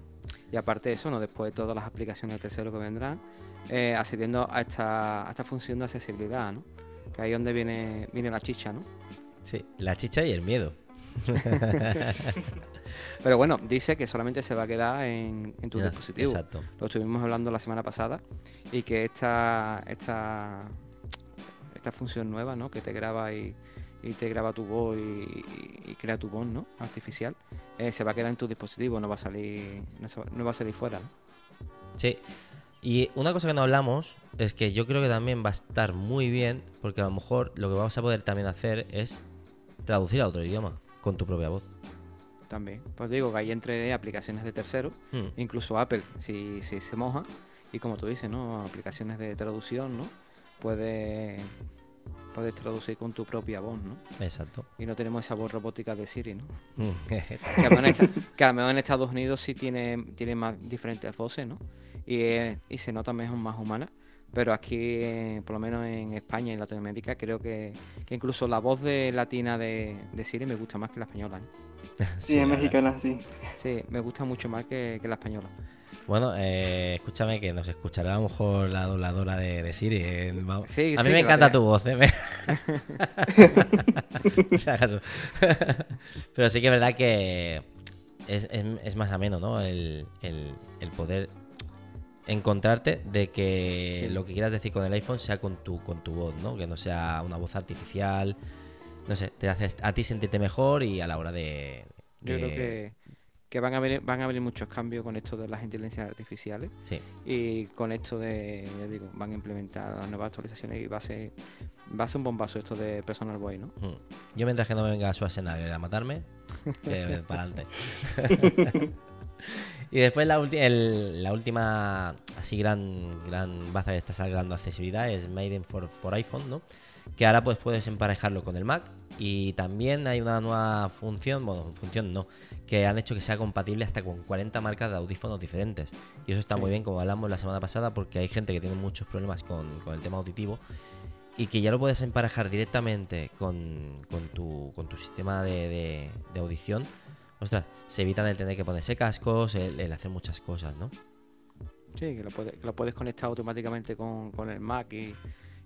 Y aparte de eso, ¿no? Después de todas las aplicaciones de tercero que vendrán, eh, accediendo a esta, a esta función de accesibilidad, ¿no? Que ahí es donde viene, viene la chicha, ¿no? Sí, la chicha y el miedo. [LAUGHS] Pero bueno, dice que solamente se va a quedar en, en tu Ya, dispositivo. Exacto. Lo estuvimos hablando la semana pasada y que esta, esta, esta función nueva, ¿no? Que te graba y, y te graba tu voz y, y- y crea tu voz, ¿no? Artificial. eh, se va a quedar en tu dispositivo, no va a salir, no, va a salir fuera. Sí. Y una cosa que no hablamos es que yo creo que también va a estar muy bien, porque a lo mejor lo que vamos a poder también hacer es traducir a otro idioma con tu propia voz. También. Pues digo que ahí entre aplicaciones de terceros, hmm. incluso Apple, si, si se moja, y como tú dices, ¿no? Aplicaciones de traducción, ¿no? Puedes puedes traducir con tu propia voz, ¿no? Exacto. Y no tenemos esa voz robótica de Siri, ¿no? Mm. [LAUGHS] que, a lo mejor en Estados Unidos sí tiene, tiene más diferentes voces, ¿no? Y, y se nota mejor más humana. Pero aquí, por lo menos en España y en Latinoamérica, creo que, incluso la voz de latina de, Siri me gusta más que la española. ¿eh? [LAUGHS] Sí, es mexicana, sí. Sí, me gusta mucho más que, que la española. Bueno, eh, escúchame que nos escuchará a lo mejor la dobladora de, Siri. Eh, a mí me encanta tu voz, ¿eh? [LAUGHS] [LAUGHS] Pero sí que es verdad que es, más ameno, ¿no? El, poder encontrarte de que lo que quieras decir con el iPhone sea con tu, con tu voz, ¿no? Que no sea una voz artificial. No sé, te hace a ti sentirte mejor y a la hora de... Yo creo que que van a venir, van a venir muchos cambios con esto de las inteligencias artificiales. Sí. Y con esto de, ya digo, van a implementar las nuevas actualizaciones y va a ser, va a ser un bombazo esto de Personal Boy, ¿no? Hmm. Yo mientras que no me venga Schwarzenegger a matarme, [LAUGHS] que para adelante. [LAUGHS] y después la, la última así gran, gran baza que está sacando accesibilidad es Made in for, for iPhone, ¿no? Que ahora pues puedes emparejarlo con el Mac y también hay una nueva función, bueno, función no, que han hecho que sea compatible hasta con 40 marcas de audífonos diferentes. Y eso está muy bien, como hablamos la semana pasada, porque hay gente que tiene muchos problemas con, el tema auditivo y que ya lo puedes emparejar directamente con, tu, con tu sistema de, audición. Ostras, se evitan el tener que ponerse cascos, el, hacer muchas cosas, ¿no? Sí, que lo puedes, que lo puedes conectar automáticamente con, el Mac y,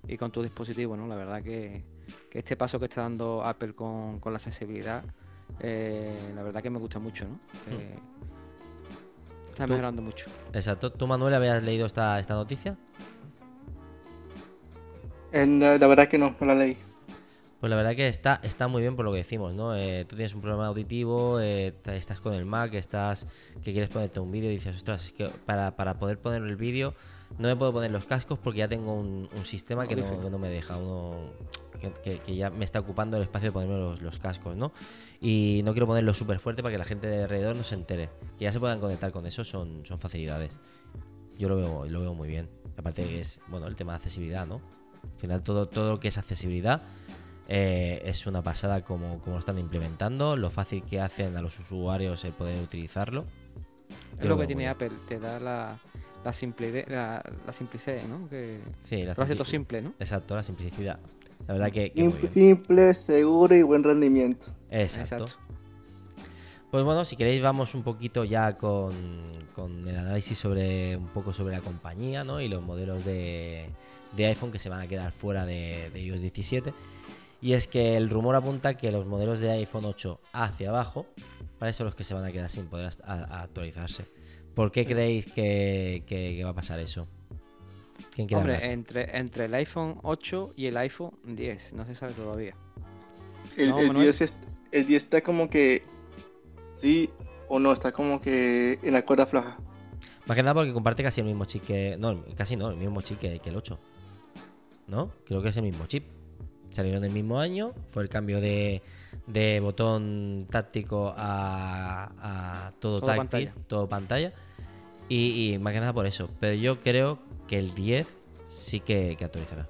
y, con tu dispositivo, ¿no? La verdad que, que este paso que está dando Apple con, con la sensibilidad eh, la verdad que me gusta mucho, ¿no? Hmm. Eh, está mejorando mucho. Exacto. ¿Tú, Manuel, habías leído esta, esta noticia? la, verdad que no, no la leí. Pues la verdad que está, está muy bien por lo que decimos, ¿no? Eh, tú tienes un problema auditivo, estás con el Mac, estás que quieres ponerte un vídeo y dices, ostras, es que para, para poder poner el vídeo no me puedo poner los cascos porque ya tengo un, sistema que no, que no, me deja, uno que, ya me está ocupando el espacio de ponerme los, cascos, ¿no? Y no quiero ponerlo súper fuerte para que la gente de alrededor no se entere. Que ya se puedan conectar con eso son, son facilidades. Yo lo veo, lo veo muy bien. Aparte es, bueno, el tema de accesibilidad, ¿no? Al final todo, todo lo que es accesibilidad eh, es una pasada como, como lo están implementando, lo fácil que hacen a los usuarios el poder utilizarlo. Es lo, que tiene Apple, te da la, la, simple, la, la simplicidad, ¿no? Que sí, la lo hace todo simple, ¿no? Exacto, la simplicidad. La verdad que. Simple, seguro y buen rendimiento. Exacto. Pues bueno, si queréis vamos un poquito ya con, el análisis sobre un poco sobre la compañía ¿no? y los modelos de, iPhone que se van a quedar fuera de, iOS 17. Y es que el rumor apunta que los modelos de iPhone 8 hacia abajo, para eso los que se van a quedar sin poder actualizarse. ¿Por qué creéis que va a pasar eso? Hombre, entre, entre el iPhone 8 y el iPhone 10, no se sabe todavía. El, 10 está como que sí o no, está como que en la cuerda floja. Más que nada porque comparte casi el mismo chip que. No, casi no, el mismo chip que, el 8. ¿No? Creo que es el mismo chip. Salieron del mismo año, fue el cambio de, de botón táctico a, a todo, táctil, pantalla. todo pantalla. Y, y, más que nada por eso. Pero yo creo que el 10 sí que, actualizará.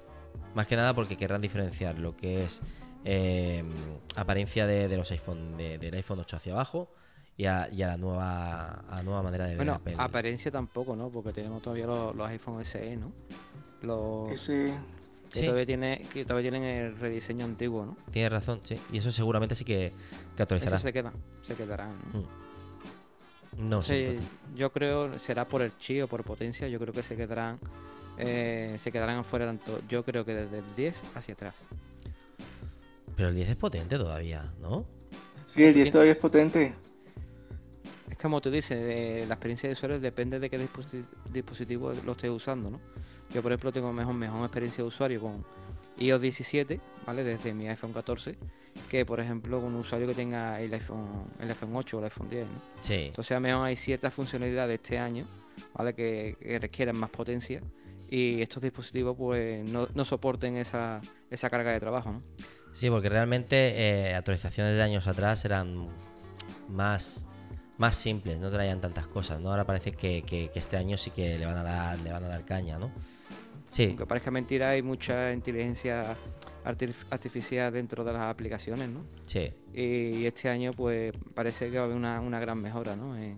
Más que nada porque querrán diferenciar lo que es eh, apariencia de, los iPhone, del iPhone 8 hacia abajo y a, la nueva nueva manera de ver Bueno, apariencia tampoco, ¿no? Porque tenemos todavía los, iPhone SE, ¿no? Los... Sí. Que, todavía tiene, que todavía tienen el rediseño antiguo, ¿no? Tienes razón, sí. Y eso seguramente sí que, actualizará. Eso se queda, se quedarán. ¿no? Mm. No sé. yo creo, será por el chi o por potencia, yo creo que se quedarán eh, se quedarán afuera tanto, yo creo que desde el 10 hacia atrás. Pero el 10 es potente todavía, ¿no? Sí, el 10 todavía es potente. Es como tú dices, eh, la experiencia de usuario depende de qué dispositivo lo estés usando, ¿no? Yo, por ejemplo, tengo mejor, mejor experiencia de usuario con iOS 17, ¿vale? Desde mi iPhone 14, que por ejemplo un usuario que tenga el iPhone, el iPhone 8 o el iPhone 10, ¿no? Sí. Entonces a lo mejor hay ciertas funcionalidades este año, ¿vale? Que, que requieren más potencia y estos dispositivos pues no, no soporten esa, esa carga de trabajo, ¿no? Sí, porque realmente eh, actualizaciones de años atrás eran más, más simples, no traían tantas cosas, ¿no? Ahora parece que, que- que este año sí que le van a dar, le van a dar caña, ¿no? Sí, Aunque parezca mentira, hay mucha inteligencia artif- artificial dentro de las aplicaciones, ¿no? sí. Y este año pues parece que va a haber una, una gran mejora, ¿no? En,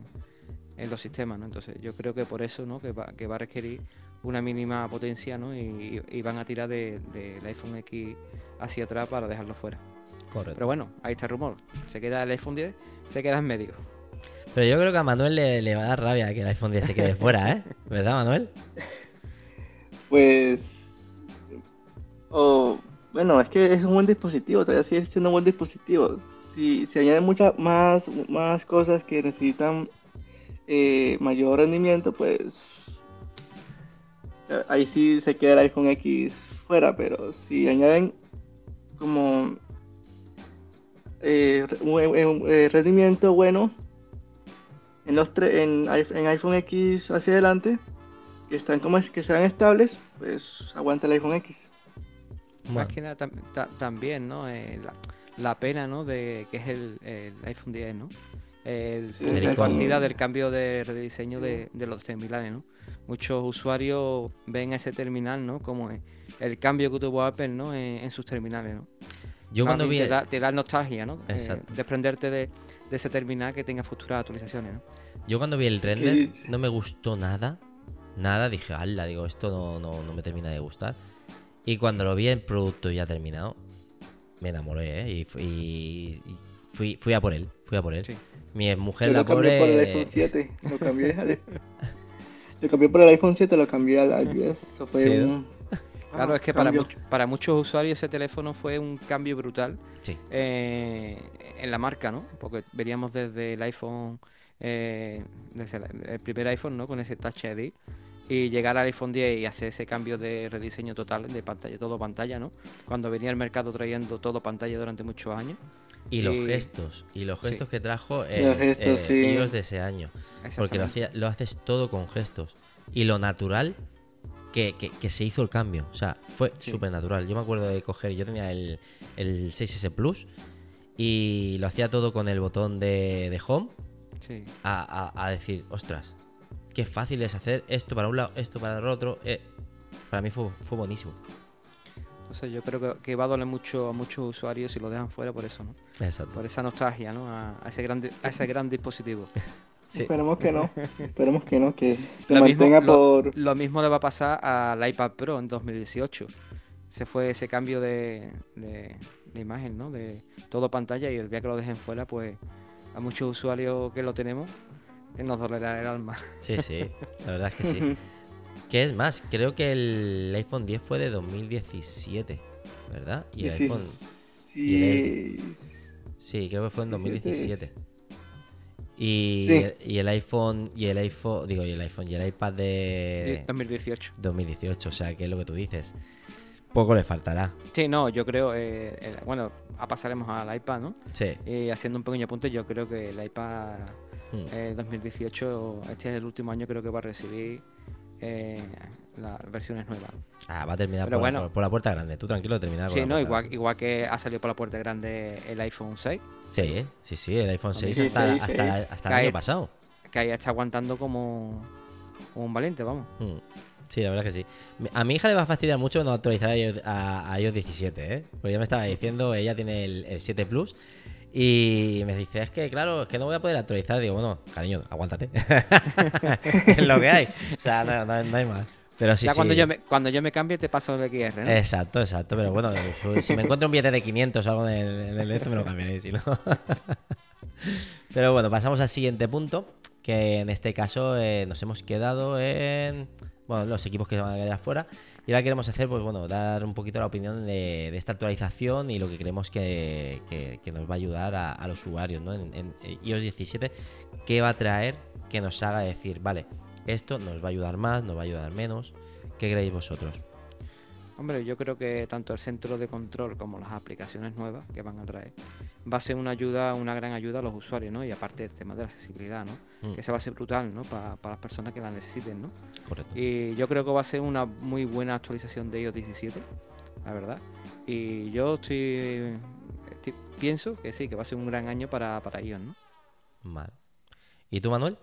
en los sistemas, ¿no? Entonces yo creo que por eso, ¿no? Que va, que va a requerir una mínima potencia, ¿no? Y, y van a tirar de- del iPhone X hacia atrás para dejarlo fuera. Correcto. Pero bueno, ahí está el rumor. Se queda el iPhone 10, se queda en medio. Pero yo creo que a Manuel le, le va a dar rabia que el iPhone 10 se quede fuera, ¿eh? ¿Verdad, Manuel? [LAUGHS] Pues. o bueno, es que es un buen dispositivo, todavía sigue siendo un buen dispositivo. Si se añaden muchas más, más cosas que necesitan eh, mayor rendimiento, pues. eh, Ahí sí se queda el iPhone X fuera, pero si añaden como eh, un, rendimiento bueno en los en, en iPhone X hacia adelante, que están como es que sean estables, pues aguanta el iPhone X. Bueno, Más que nada tam- ta- también, ¿no? Eh, la, la pena, ¿no? De que es el, el iPhone 10, ¿no? El, Sí, punto el de icono. partida del cambio de rediseño de, de los terminales, ¿no? Muchos usuarios ven ese terminal, ¿no? Como el- el cambio que tuvo Apple, ¿no? En, en sus terminales, ¿no? yo cuando vi... te, da, te da nostalgia, ¿no? Eh, desprenderte de, de ese terminal que tenga futuras actualizaciones, ¿no? Yo cuando vi el render no me gustó nada. Nada, dije, ala, digo, esto no, no, no me termina de gustar. Y cuando lo vi el producto ya terminado, me enamoré, ¿eh? Y, y- y fui, fui a por él, fui a por él. Sí. Mi mujer, Yo la lo cambié por el pobre... iPhone 7, lo cambié al- Lo cambié por el iPhone 7, lo cambié al 10. Eso fue un. Claro, ah, es que para, much- para muchos usuarios ese teléfono fue un cambio brutal Sí, eh, en la marca, ¿no? Porque veríamos desde el iPhone, eh, desde el, primer iPhone, ¿no? Con ese Touch ID y llegar al iPhone 10 y hacer ese cambio de rediseño total de pantalla, todo pantalla, ¿no? Cuando venía el mercado trayendo todo pantalla durante muchos años. y los gestos, y los sí. gestos que trajo gestos, eh, sí. iOS de ese año. Porque lo, hacía, lo haces todo con gestos. Y lo natural que, que- que se hizo el cambio. O sea, fue Sí. súper natural. Yo me acuerdo de coger, yo tenía el, el 6S Plus y lo hacía todo con el botón de, de home Sí. a, a- a decir, ostras, qué fácil es hacer esto para un lado, esto para el otro. Eh, para mí fue, fue buenísimo. Entonces yo creo que, que va a doler mucho a muchos usuarios si lo dejan fuera por eso, ¿no? Exacto. Por esa nostalgia, ¿no? A, a ese, gran, a ese gran dispositivo. [LAUGHS] Sí. Esperemos que no. Esperemos que no, que se Lo mismo- mantenga lo- por. Lo mismo le va a pasar al iPad Pro en 2018. Se fue ese cambio de, de- de imagen, ¿no? De todo pantalla y el día que lo dejen fuera, pues a muchos usuarios que lo tenemos, que nos dolerá el alma. Sí, sí, la verdad es que sí. [LAUGHS] ¿Qué es más? Creo que el iPhone 10 fue de 2017, ¿verdad? Y el Sí, iPhone... sí, Sí, creo que fue en 17. 2017. Y, Sí. el, y el iPhone, y el iPhone, digo, y el iPhone, y el iPad de 2018. 2018, o sea, que es lo que tú dices. Poco le faltará. Sí, no, yo creo, eh, el- bueno, a pasaremos al iPad, ¿no? Sí. Y haciendo un pequeño apunte, yo creo que el iPad Hmm. eh, 2018, este es el último año creo que va a recibir eh, las versiones nuevas. Ah, va a terminar Pero por, bueno. por- por la puerta grande. Tú tranquilo, terminar Sí, la no, igual, igual que ha salido por la puerta grande el iPhone 6, Sí, sí, sí, el iPhone 6 Sí, hasta, sí, hasta, hasta el año pasado. que ahí está aguantando como, como un valiente, vamos. Hmm. Sí, la verdad que sí. A mi hija le va a fastidiar mucho no actualizar a iOS, a- a iOS 17, ¿eh? Porque ya me estaba diciendo, ella tiene el, el 7 Plus. Y me dice, es que claro, es que no voy a poder actualizar. Digo, bueno, cariño, aguántate. [LAUGHS] es lo que hay. O sea, no, no- no hay más. Pero sí, ya sí. cuando yo me cuando yo me cambie te paso el XR, ¿no? Exacto, exacto. Pero bueno, si me encuentro un billete de 500 o algo en el, en el me lo cambiaré, si no. [LAUGHS] Pero bueno, pasamos al siguiente punto, que en este caso eh, nos hemos quedado en bueno, los equipos que se van a quedar fuera. Y ahora queremos hacer, pues bueno, dar un poquito la opinión de, esta actualización y lo que creemos que, que- nos va a ayudar a, a los usuarios, ¿no? En, en iOS 17, ¿qué va a traer que nos haga decir, vale, esto nos va a ayudar más, nos va a ayudar menos? ¿Qué creéis vosotros? Hombre, yo creo que tanto el centro de control como las aplicaciones nuevas que van a traer va a ser una ayuda, una gran ayuda a los usuarios, ¿no? Y aparte el tema de la accesibilidad, ¿no? Mm. Que se va a ser brutal, ¿no? Para las personas que la necesiten, ¿no? Correcto. Y yo creo que va a ser una muy buena actualización de iOS 17, la verdad. Y yo estoy, estoy- pienso que sí, que va a ser un gran año para, para iOS, ¿no? Vale. ¿Y tú, Manuel?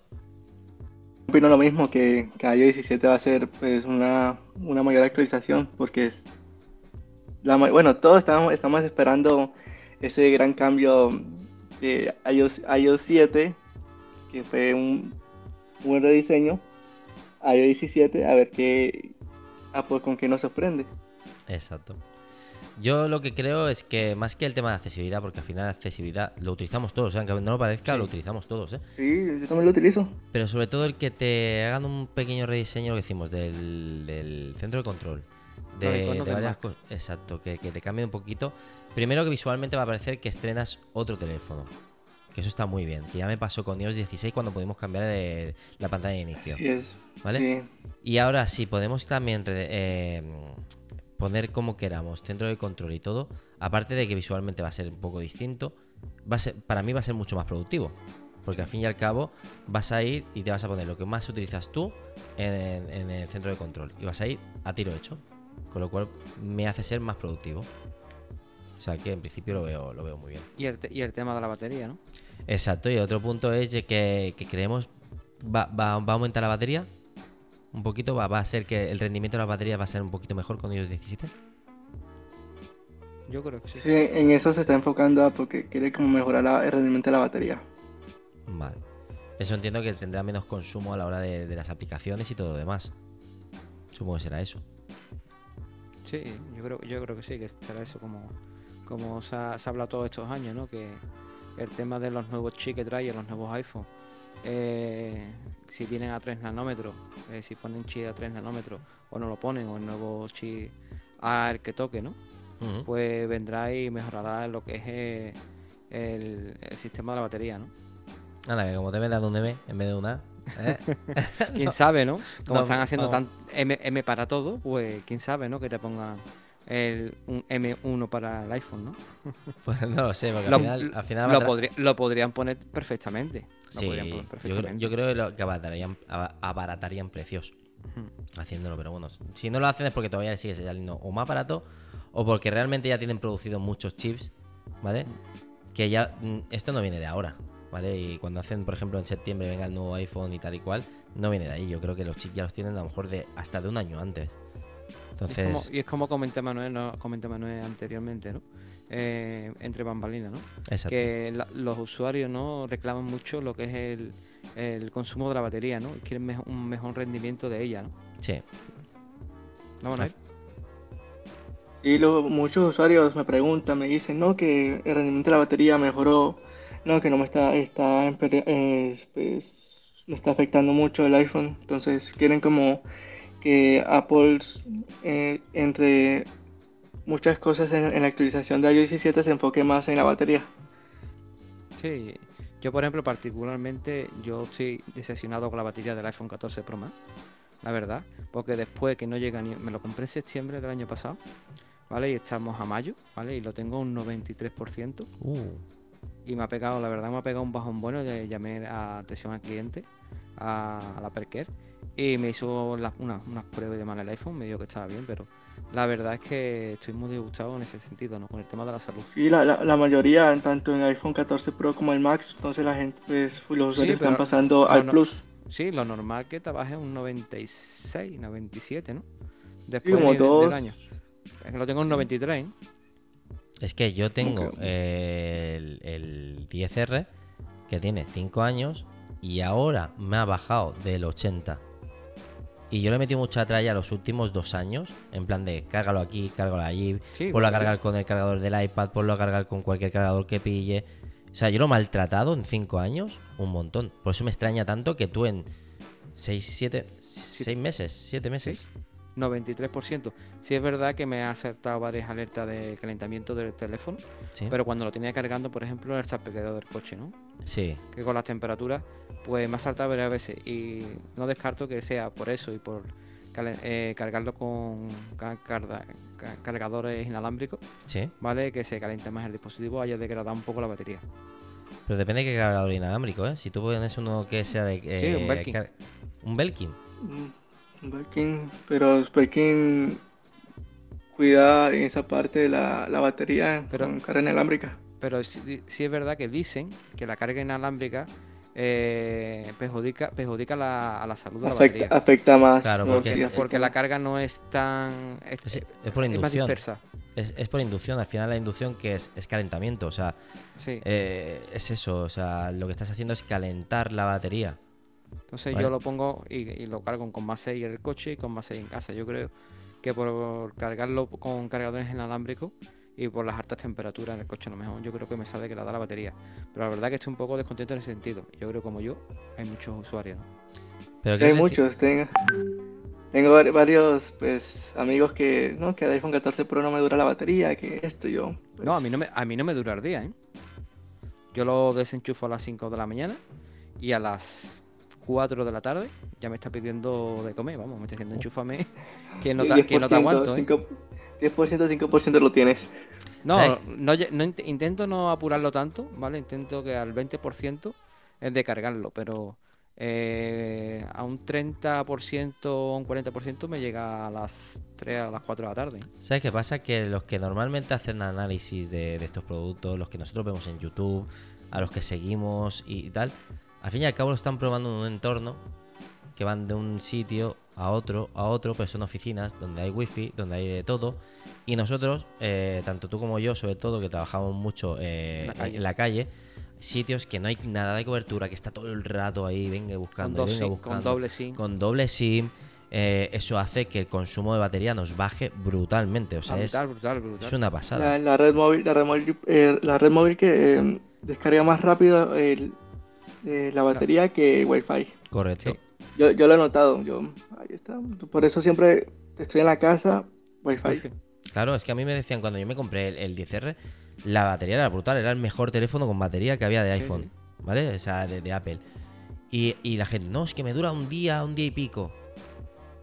Opino lo mismo, que, que iOS 17 va a ser pues una, una mayor actualización, porque es la, bueno, todos estamos, estamos esperando ese gran cambio de iOS, iOS 7, que fue un, buen rediseño, a iOS 17, a ver qué Apple con qué nos sorprende. Exacto. Yo lo que creo es que más que el tema de accesibilidad, porque al final la accesibilidad lo utilizamos todos, ¿eh? aunque no lo parezca, Sí. lo utilizamos todos, ¿eh? Sí, yo también lo utilizo. Pero sobre todo el que te hagan un pequeño rediseño, lo que decimos, del, del centro de control. De, iconos de varias cosas. Exacto, que, que te cambie un poquito. Primero que visualmente va a parecer que estrenas otro teléfono. Que eso está muy bien. Que ya me pasó con iOS 16 cuando pudimos cambiar el- la pantalla de inicio. Sí, es. ¿Vale? Sí. Y ahora sí, podemos también eh, poner como queramos, centro de control y todo. Aparte de que visualmente va a ser un poco distinto, va a ser, para mí va a ser mucho más productivo. Porque al fin y al cabo vas a ir y te vas a poner lo que más utilizas tú en, en el centro de control. Y vas a ir a tiro hecho. Con lo cual me hace ser más productivo. O sea que en principio lo veo, lo veo muy bien. Y el, te- y el tema de la batería, ¿no? Exacto, y otro punto es que creemos va, va- va a aumentar la batería un poquito, va, va a ser que el rendimiento de la batería va a ser un poquito mejor con iOS 17. Yo creo que sí. Sí, en eso se está enfocando Apple, porque quiere como mejorar la- el rendimiento de la batería. Vale. Eso entiendo que tendrá menos consumo a la hora de, de las aplicaciones y todo lo demás. Supongo que será eso. Sí, yo creo, yo creo que sí, que será eso como, como se ha, se ha hablado todos estos años, ¿no? Que el tema de los nuevos chips que trae, los nuevos iPhone, eh, si vienen a 3 nanómetros, eh, si ponen chip a 3 nanómetros o no lo ponen, o el nuevo chip al que toque, ¿no? Pues vendrá y mejorará lo que es eh, el, el sistema de la batería, ¿no? Anda, que como te vendan un M en vez de una. ¿eh? [LAUGHS] [LAUGHS] Quién sabe, ¿no? Como No, están haciendo tan M, M para todo, pues quién sabe, ¿no? Que te pongan el, un M1 para el iPhone, ¿no? [LAUGHS] Pues no lo sé, porque Lo, al final, al final lo valdrá- podría- lo podrían poner perfectamente. Lo Sí, podrían poner yo creo, perfectamente. yo creo que, lo- que abaratarían, aba- abaratarían precios haciéndolo, pero bueno, si no lo hacen es porque todavía sigue saliendo o más barato o porque realmente ya tienen producido muchos chips, ¿vale? Que ya mm, esto no viene de ahora, ¿vale? Y cuando hacen, por ejemplo, en septiembre venga el nuevo iPhone y tal y cual, no viene de ahí. Yo creo que los chips ya los tienen a lo mejor de hasta de un año antes. Y es Entonces, como, y es como comenté Manuel, no, comenté Manuel anteriormente, ¿no? Eh, entre bambalinas, ¿no? exacto. Que la- los usuarios no reclaman mucho lo que es el, el consumo de la batería, ¿no? Y quieren un mejor rendimiento de ella, ¿no? Sí. ¿No, Manuel? Y luego muchos usuarios me preguntan, me dicen, no, que el rendimiento de la batería mejoró, no, que no me está, está, eh, pues, me está afectando mucho el iPhone. Entonces quieren como que Apple, eh, entre muchas cosas en, en la actualización de iOS 17, se enfoque más en la batería. Sí, yo por ejemplo particularmente yo estoy decepcionado con la batería del iPhone 14 Pro Max, la verdad, porque después que no llega ni, me lo compré en septiembre del año pasado, ¿vale? Y estamos a mayo, ¿vale? Y lo tengo un 93% Uh, y me ha pegado, la verdad me ha pegado un bajón bueno, le llamé a atención al cliente, a, a la Perker, y me hizo las- unas, unas pruebas de mal el iPhone, me dijo que estaba bien, pero la verdad es que estoy muy disgustado en ese sentido, ¿no? Con el tema de la salud. Sí, la, la, la mayoría, tanto en el iPhone 14 Pro como el Max, entonces la gente, pues, los Sí, usuarios están pero pasando no, al no. Plus. Sí, lo normal que te baje un 96, 97, ¿no? Sí, Después como de- dos. del año. Es que lo tengo en 93, ¿eh? Es que yo tengo eh, el, el 10R que tiene 5 años y ahora me ha bajado del 80. Y yo le he metido mucha tralla los últimos dos años, en plan de cárgalo aquí, cárgalo allí, Sí, ponlo a cargar con el cargador del iPad, ponlo a cargar con cualquier cargador que pille. O sea, yo lo he maltratado en 5 años un montón. Por eso me extraña tanto que tú en 6, 7, 6 meses, 7 meses. 93%. Sí es verdad que me ha acertado varias alertas de calentamiento del teléfono, Sí, pero cuando lo tenía cargando, por ejemplo, en el salpicadero del coche, ¿no? sí. Que con las temperaturas, pues me ha saltado varias veces y no descarto que sea por eso y por eh, cargarlo con cargadores inalámbricos, sí. ¿vale? Que se caliente más el dispositivo, haya degradado un poco la batería. Pero depende de qué cargador inalámbrico, ¿eh? Si tú pones uno que sea de... sí, un Belkin. ¿Un Belkin? Belkin, pero Belkin cuida en esa parte de la, batería con carga inalámbrica. Pero sí, es verdad que dicen que la carga inalámbrica eh, perjudica, perjudica la, a la salud de la batería. Afecta más. Claro, porque, porque la carga no es tan. Es, por inducción. Es, por inducción. Al final, la inducción que es, es calentamiento. O sea, eh, es eso. O sea, lo que estás haciendo es calentar la batería. Entonces, yo lo pongo y, lo cargo con más 6 en el coche y con más 6 en casa. Yo creo que por cargarlo con cargadores inalámbricos y por las altas temperaturas en el coche a lo mejor yo creo que me sale que la da la batería. Pero la verdad que estoy un poco descontento en ese sentido. Yo creo como yo, hay muchos usuarios. hay muchos, tengo, tengo varios pues amigos que no que iPhone 14 Pro no me dura la batería, que esto yo. Pues no, a mí no me a mí no me dura el día, ¿eh? Yo lo desenchufo a las 5 de la mañana y a las 4 de la tarde ya me está pidiendo de comer, vamos, me está diciendo enchúfame [LAUGHS] que no te, que no te aguanto. ¿eh? 10%, 5% lo tienes. No, no, intento no apurarlo tanto, ¿vale? Intento que al 20% es de cargarlo, pero eh, a un 30% o un 40% me llega a las 3 a las 4 de la tarde. ¿Sabes qué pasa? Que los que normalmente hacen análisis de, de estos productos, los que nosotros vemos en YouTube, a los que seguimos y tal, al fin y al cabo lo están probando en un entorno que van de un sitio a otro, a otro, pero son oficinas donde hay wifi, donde hay de todo. Y nosotros, eh, tanto tú como yo, sobre todo, que trabajamos mucho eh, en la calle, sitios que no hay nada de cobertura, que está todo el rato ahí, venga buscando, con, buscando, con doble SIM. Con doble SIM. Eh, eso hace que el consumo de batería nos baje brutalmente. O sea, es, una pasada. La, red móvil, la red móvil, la red móvil que descarga más rápido la batería que Wi-Fi. Correcto. Yo, yo lo he notado. Yo, ahí está. Por eso siempre estoy en la casa, Wi-Fi. Claro, es que a mí me decían cuando yo me compré el, 10R, la batería era brutal, era el mejor teléfono con batería que había de iPhone, ¿vale? O sea, de, Apple. Y, la gente, no, es que me dura un día, un día y pico.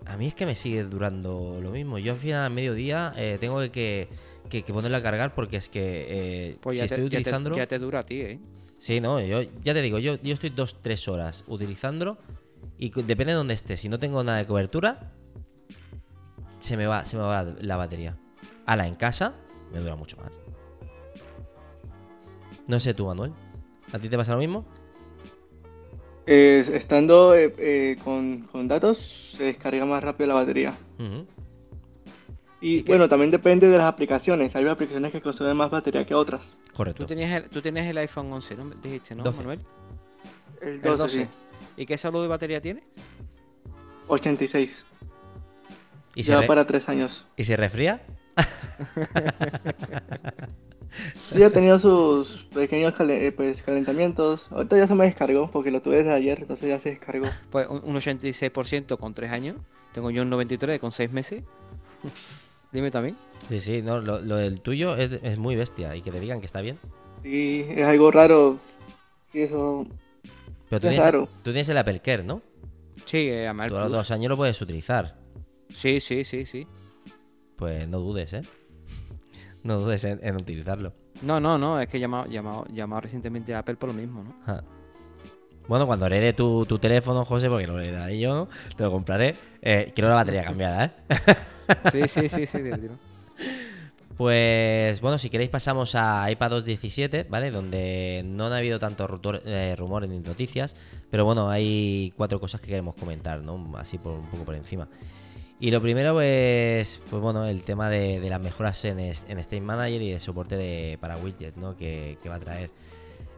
A mí es que me sigue durando lo mismo. Yo al final, al mediodía, eh, tengo que, que, ponerla a cargar porque es que eh, pues si estoy utilizando. Ya te, dura a ti, ¿eh? Sí, no, yo ya te digo, yo, yo estoy dos, tres horas utilizándolo y depende de dónde esté. Si no tengo nada de cobertura, se me va, se me va la batería. A la en casa, me dura mucho más. No sé tú, Manuel. ¿A ti te pasa lo mismo? estando eh, eh, con, datos, se descarga más rápido la batería. Y, bueno, también depende de las aplicaciones. Hay aplicaciones que consumen más batería que otras. Correcto. Tú tenías el, tú tenías el iPhone 11, ¿no? Dijiste, ¿no, Manuel? El 12. ¿Y qué salud de batería tiene? 86. ¿Y Lleva para tres años. ¿Y se resfría? [LAUGHS] sí, ha tenido sus pequeños eh, pues, calentamientos. Ahorita ya se me descargó porque lo tuve desde ayer, entonces ya se descargó. Pues un 86% con tres años. Tengo yo un 93 con seis meses. Dime también. Sí, sí, no, lo, del tuyo es, muy bestia y que te digan que está bien. Sí, es algo raro. Sí, eso. Pero tú, tienes, tú tienes el Apple Care, ¿no? Sí, eh, a Todos los dos años lo puedes utilizar. Sí, sí, sí, sí. Pues no dudes, ¿eh? [LAUGHS] No dudes en, utilizarlo. No, no, no, es que he llamado, llamado, llamado recientemente a Apple por lo mismo, ¿no? Bueno, cuando herede tu, tu teléfono, José, porque lo heredaré yo, te lo compraré. Eh, quiero la batería cambiada, ¿eh? [LAUGHS] sí, sí, sí, sí, Pues bueno, si queréis pasamos a iPad 17, ¿vale? Donde no ha habido tanto eh, rumores ni noticias, pero bueno, hay cuatro cosas que queremos comentar, ¿no? Así por un poco por encima. Y lo primero, pues, pues bueno, el tema de, las mejoras en, en State Manager y el soporte de, para widgets, ¿no? Que, va a traer.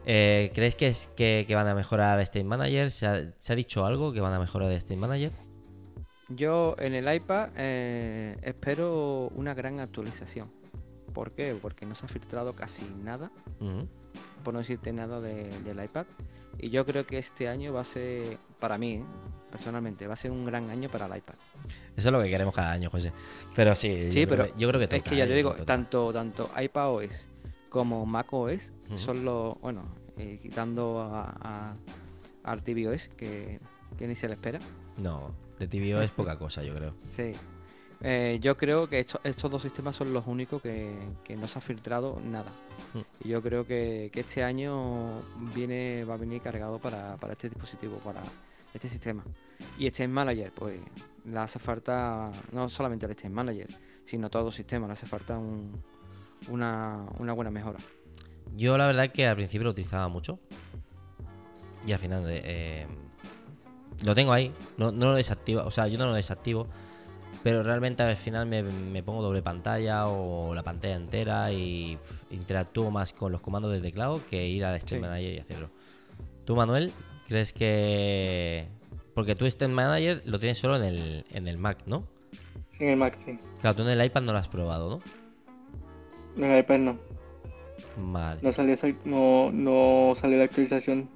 Eh, ¿Creéis que, van a mejorar State Manager? ¿Se ha, dicho algo que van a mejorar State Manager? Yo en el iPad eh, espero una gran actualización. ¿Por qué? Porque no se ha filtrado casi nada, por no decirte nada del iPad. Y yo creo que este año va a ser, para mí, ¿eh? personalmente, va a ser un gran año para el iPad. Eso es lo que queremos cada año, José. Pero sí, sí yo, pero creo, yo creo que Es que ya te digo, tanto, tanto iPad OS como Mac OS son los, bueno, quitando a, a, que, que ni se le espera. No. De TVO es poca cosa, yo creo. Sí. Eh, yo creo que estos dos sistemas son los únicos que, no se ha filtrado nada. Mm. Y yo creo que, este año viene va a venir cargado para, este dispositivo, para este sistema. Y este Manager, pues le hace falta, no solamente el Steam Manager, sino todo el sistema, le hace falta una, buena mejora. Yo la verdad que al principio lo utilizaba mucho. Y al final eh, lo tengo ahí, no, no lo desactivo, o sea, yo no lo desactivo pero realmente al final me, pongo doble pantalla o la pantalla entera y interactúo más con los comandos del teclado que ir al Stream Manager y hacerlo. ¿Tú, Manuel, crees que...? Porque tú Stream Manager lo tienes solo en el, en el Mac, ¿no? Sí, en el Mac, sí. Claro, tú en el iPad no lo has probado, ¿no? En el iPad no. Vale. No salió, no, no salió la actualización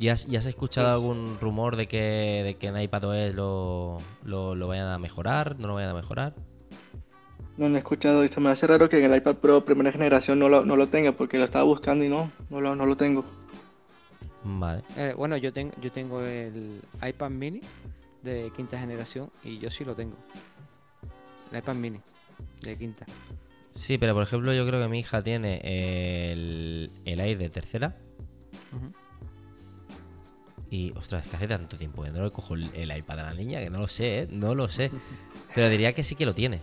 ¿Y has, has escuchado algún rumor de que, de que en iPadOS lo, lo, lo vayan a mejorar? ¿No lo vayan a mejorar? No, no he escuchado y se me hace raro que en el iPad Pro primera generación no lo, no lo tenga porque lo estaba buscando y no, no lo, no lo tengo. Vale. Eh, bueno, yo, tengo yo tengo el iPad mini de quinta generación y yo sí lo tengo. El iPad mini de quinta. Sí, pero por ejemplo yo creo que mi hija tiene el, el Air de tercera. Y, ostras, es que hace tanto tiempo que no le cojo el, iPad a la niña que no lo sé, ¿eh? No lo sé. [LAUGHS] Pero diría que sí que lo tiene.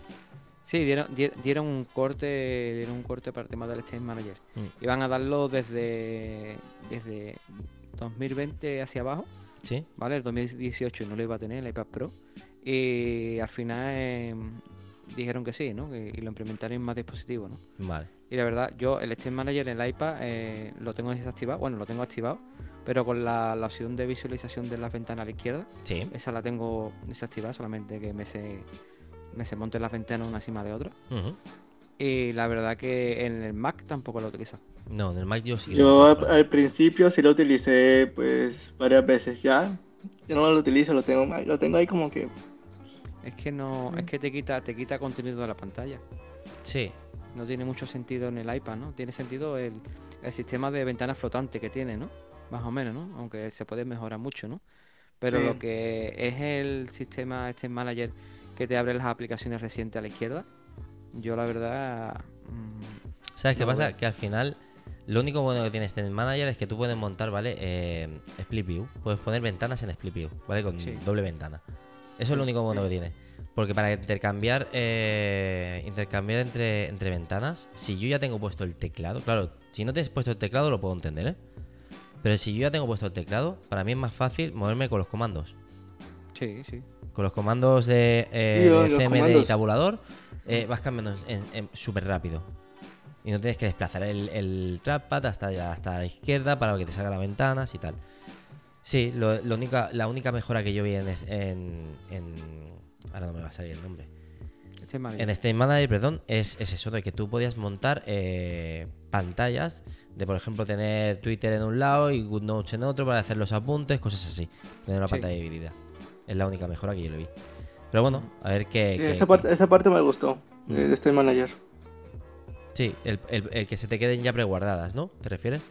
Sí, dieron, dieron un corte dieron un corte para el tema del Exchange Manager. Mm. Iban a darlo desde, desde 2020 hacia abajo. Sí. ¿Vale? El 2018 no lo iba a tener el iPad Pro. Y al final em, dijeron que sí, ¿no? y lo implementaron en más dispositivos, ¿no? Vale. Y la verdad, yo el Exchange Manager en el iPad eh, lo tengo desactivado. Bueno, lo tengo activado pero con la, opción de visualización de las ventanas a la izquierda, sí. esa la tengo desactivada, solamente que me se, me se monten las ventanas una encima de otra. Y la verdad que en el Mac tampoco lo utilizo. No, en el Mac yo sí. Yo al, principio sí lo utilicé pues varias veces ya. Yo no lo utilizo, lo tengo, lo tengo ahí como que. Es que no, es que te quita, te quita contenido de la pantalla. Sí. No tiene mucho sentido en el iPad, ¿no? Tiene sentido el, el sistema de ventanas flotante que tiene, ¿no? más o menos, ¿no? Aunque se puede mejorar mucho, ¿no? Pero lo que es el sistema este manager que te abre las aplicaciones recientes a la izquierda, yo la verdad... Mm, ¿Sabes qué pasa? Que al final lo único bueno que tiene este manager es que tú puedes montar, ¿vale? Eh, Split View. Puedes poner ventanas en Split View, ¿vale? Con doble ventana. Eso es lo único bueno que tiene. Porque para intercambiar eh, intercambiar entre, entre ventanas, si yo ya tengo puesto el teclado, claro, si no tienes puesto el teclado lo puedo entender, ¿eh? Pero si yo ya tengo puesto el teclado, para mí es más fácil moverme con los comandos. Sí, sí. Con los comandos de, eh, CMD y tabulador, eh, vas cambiando súper rápido. Y no tienes que desplazar el, el trackpad hasta, hasta la izquierda para que te salga las ventanas y tal. Sí, lo, única, la única mejora que yo vi en, en, Ahora no me va a salir el nombre. En Steam Manager, perdón, es, es, eso de que tú podías montar eh, pantallas de, por ejemplo, tener Twitter en un lado y GoodNotes en otro para hacer los apuntes, cosas así. Tener una pantalla dividida. Es la única mejora que yo le vi. Pero bueno, a ver qué. esa, parte, me gustó, mm. de Steam Manager. Sí, el, que se te queden ya preguardadas, ¿no? ¿Te refieres?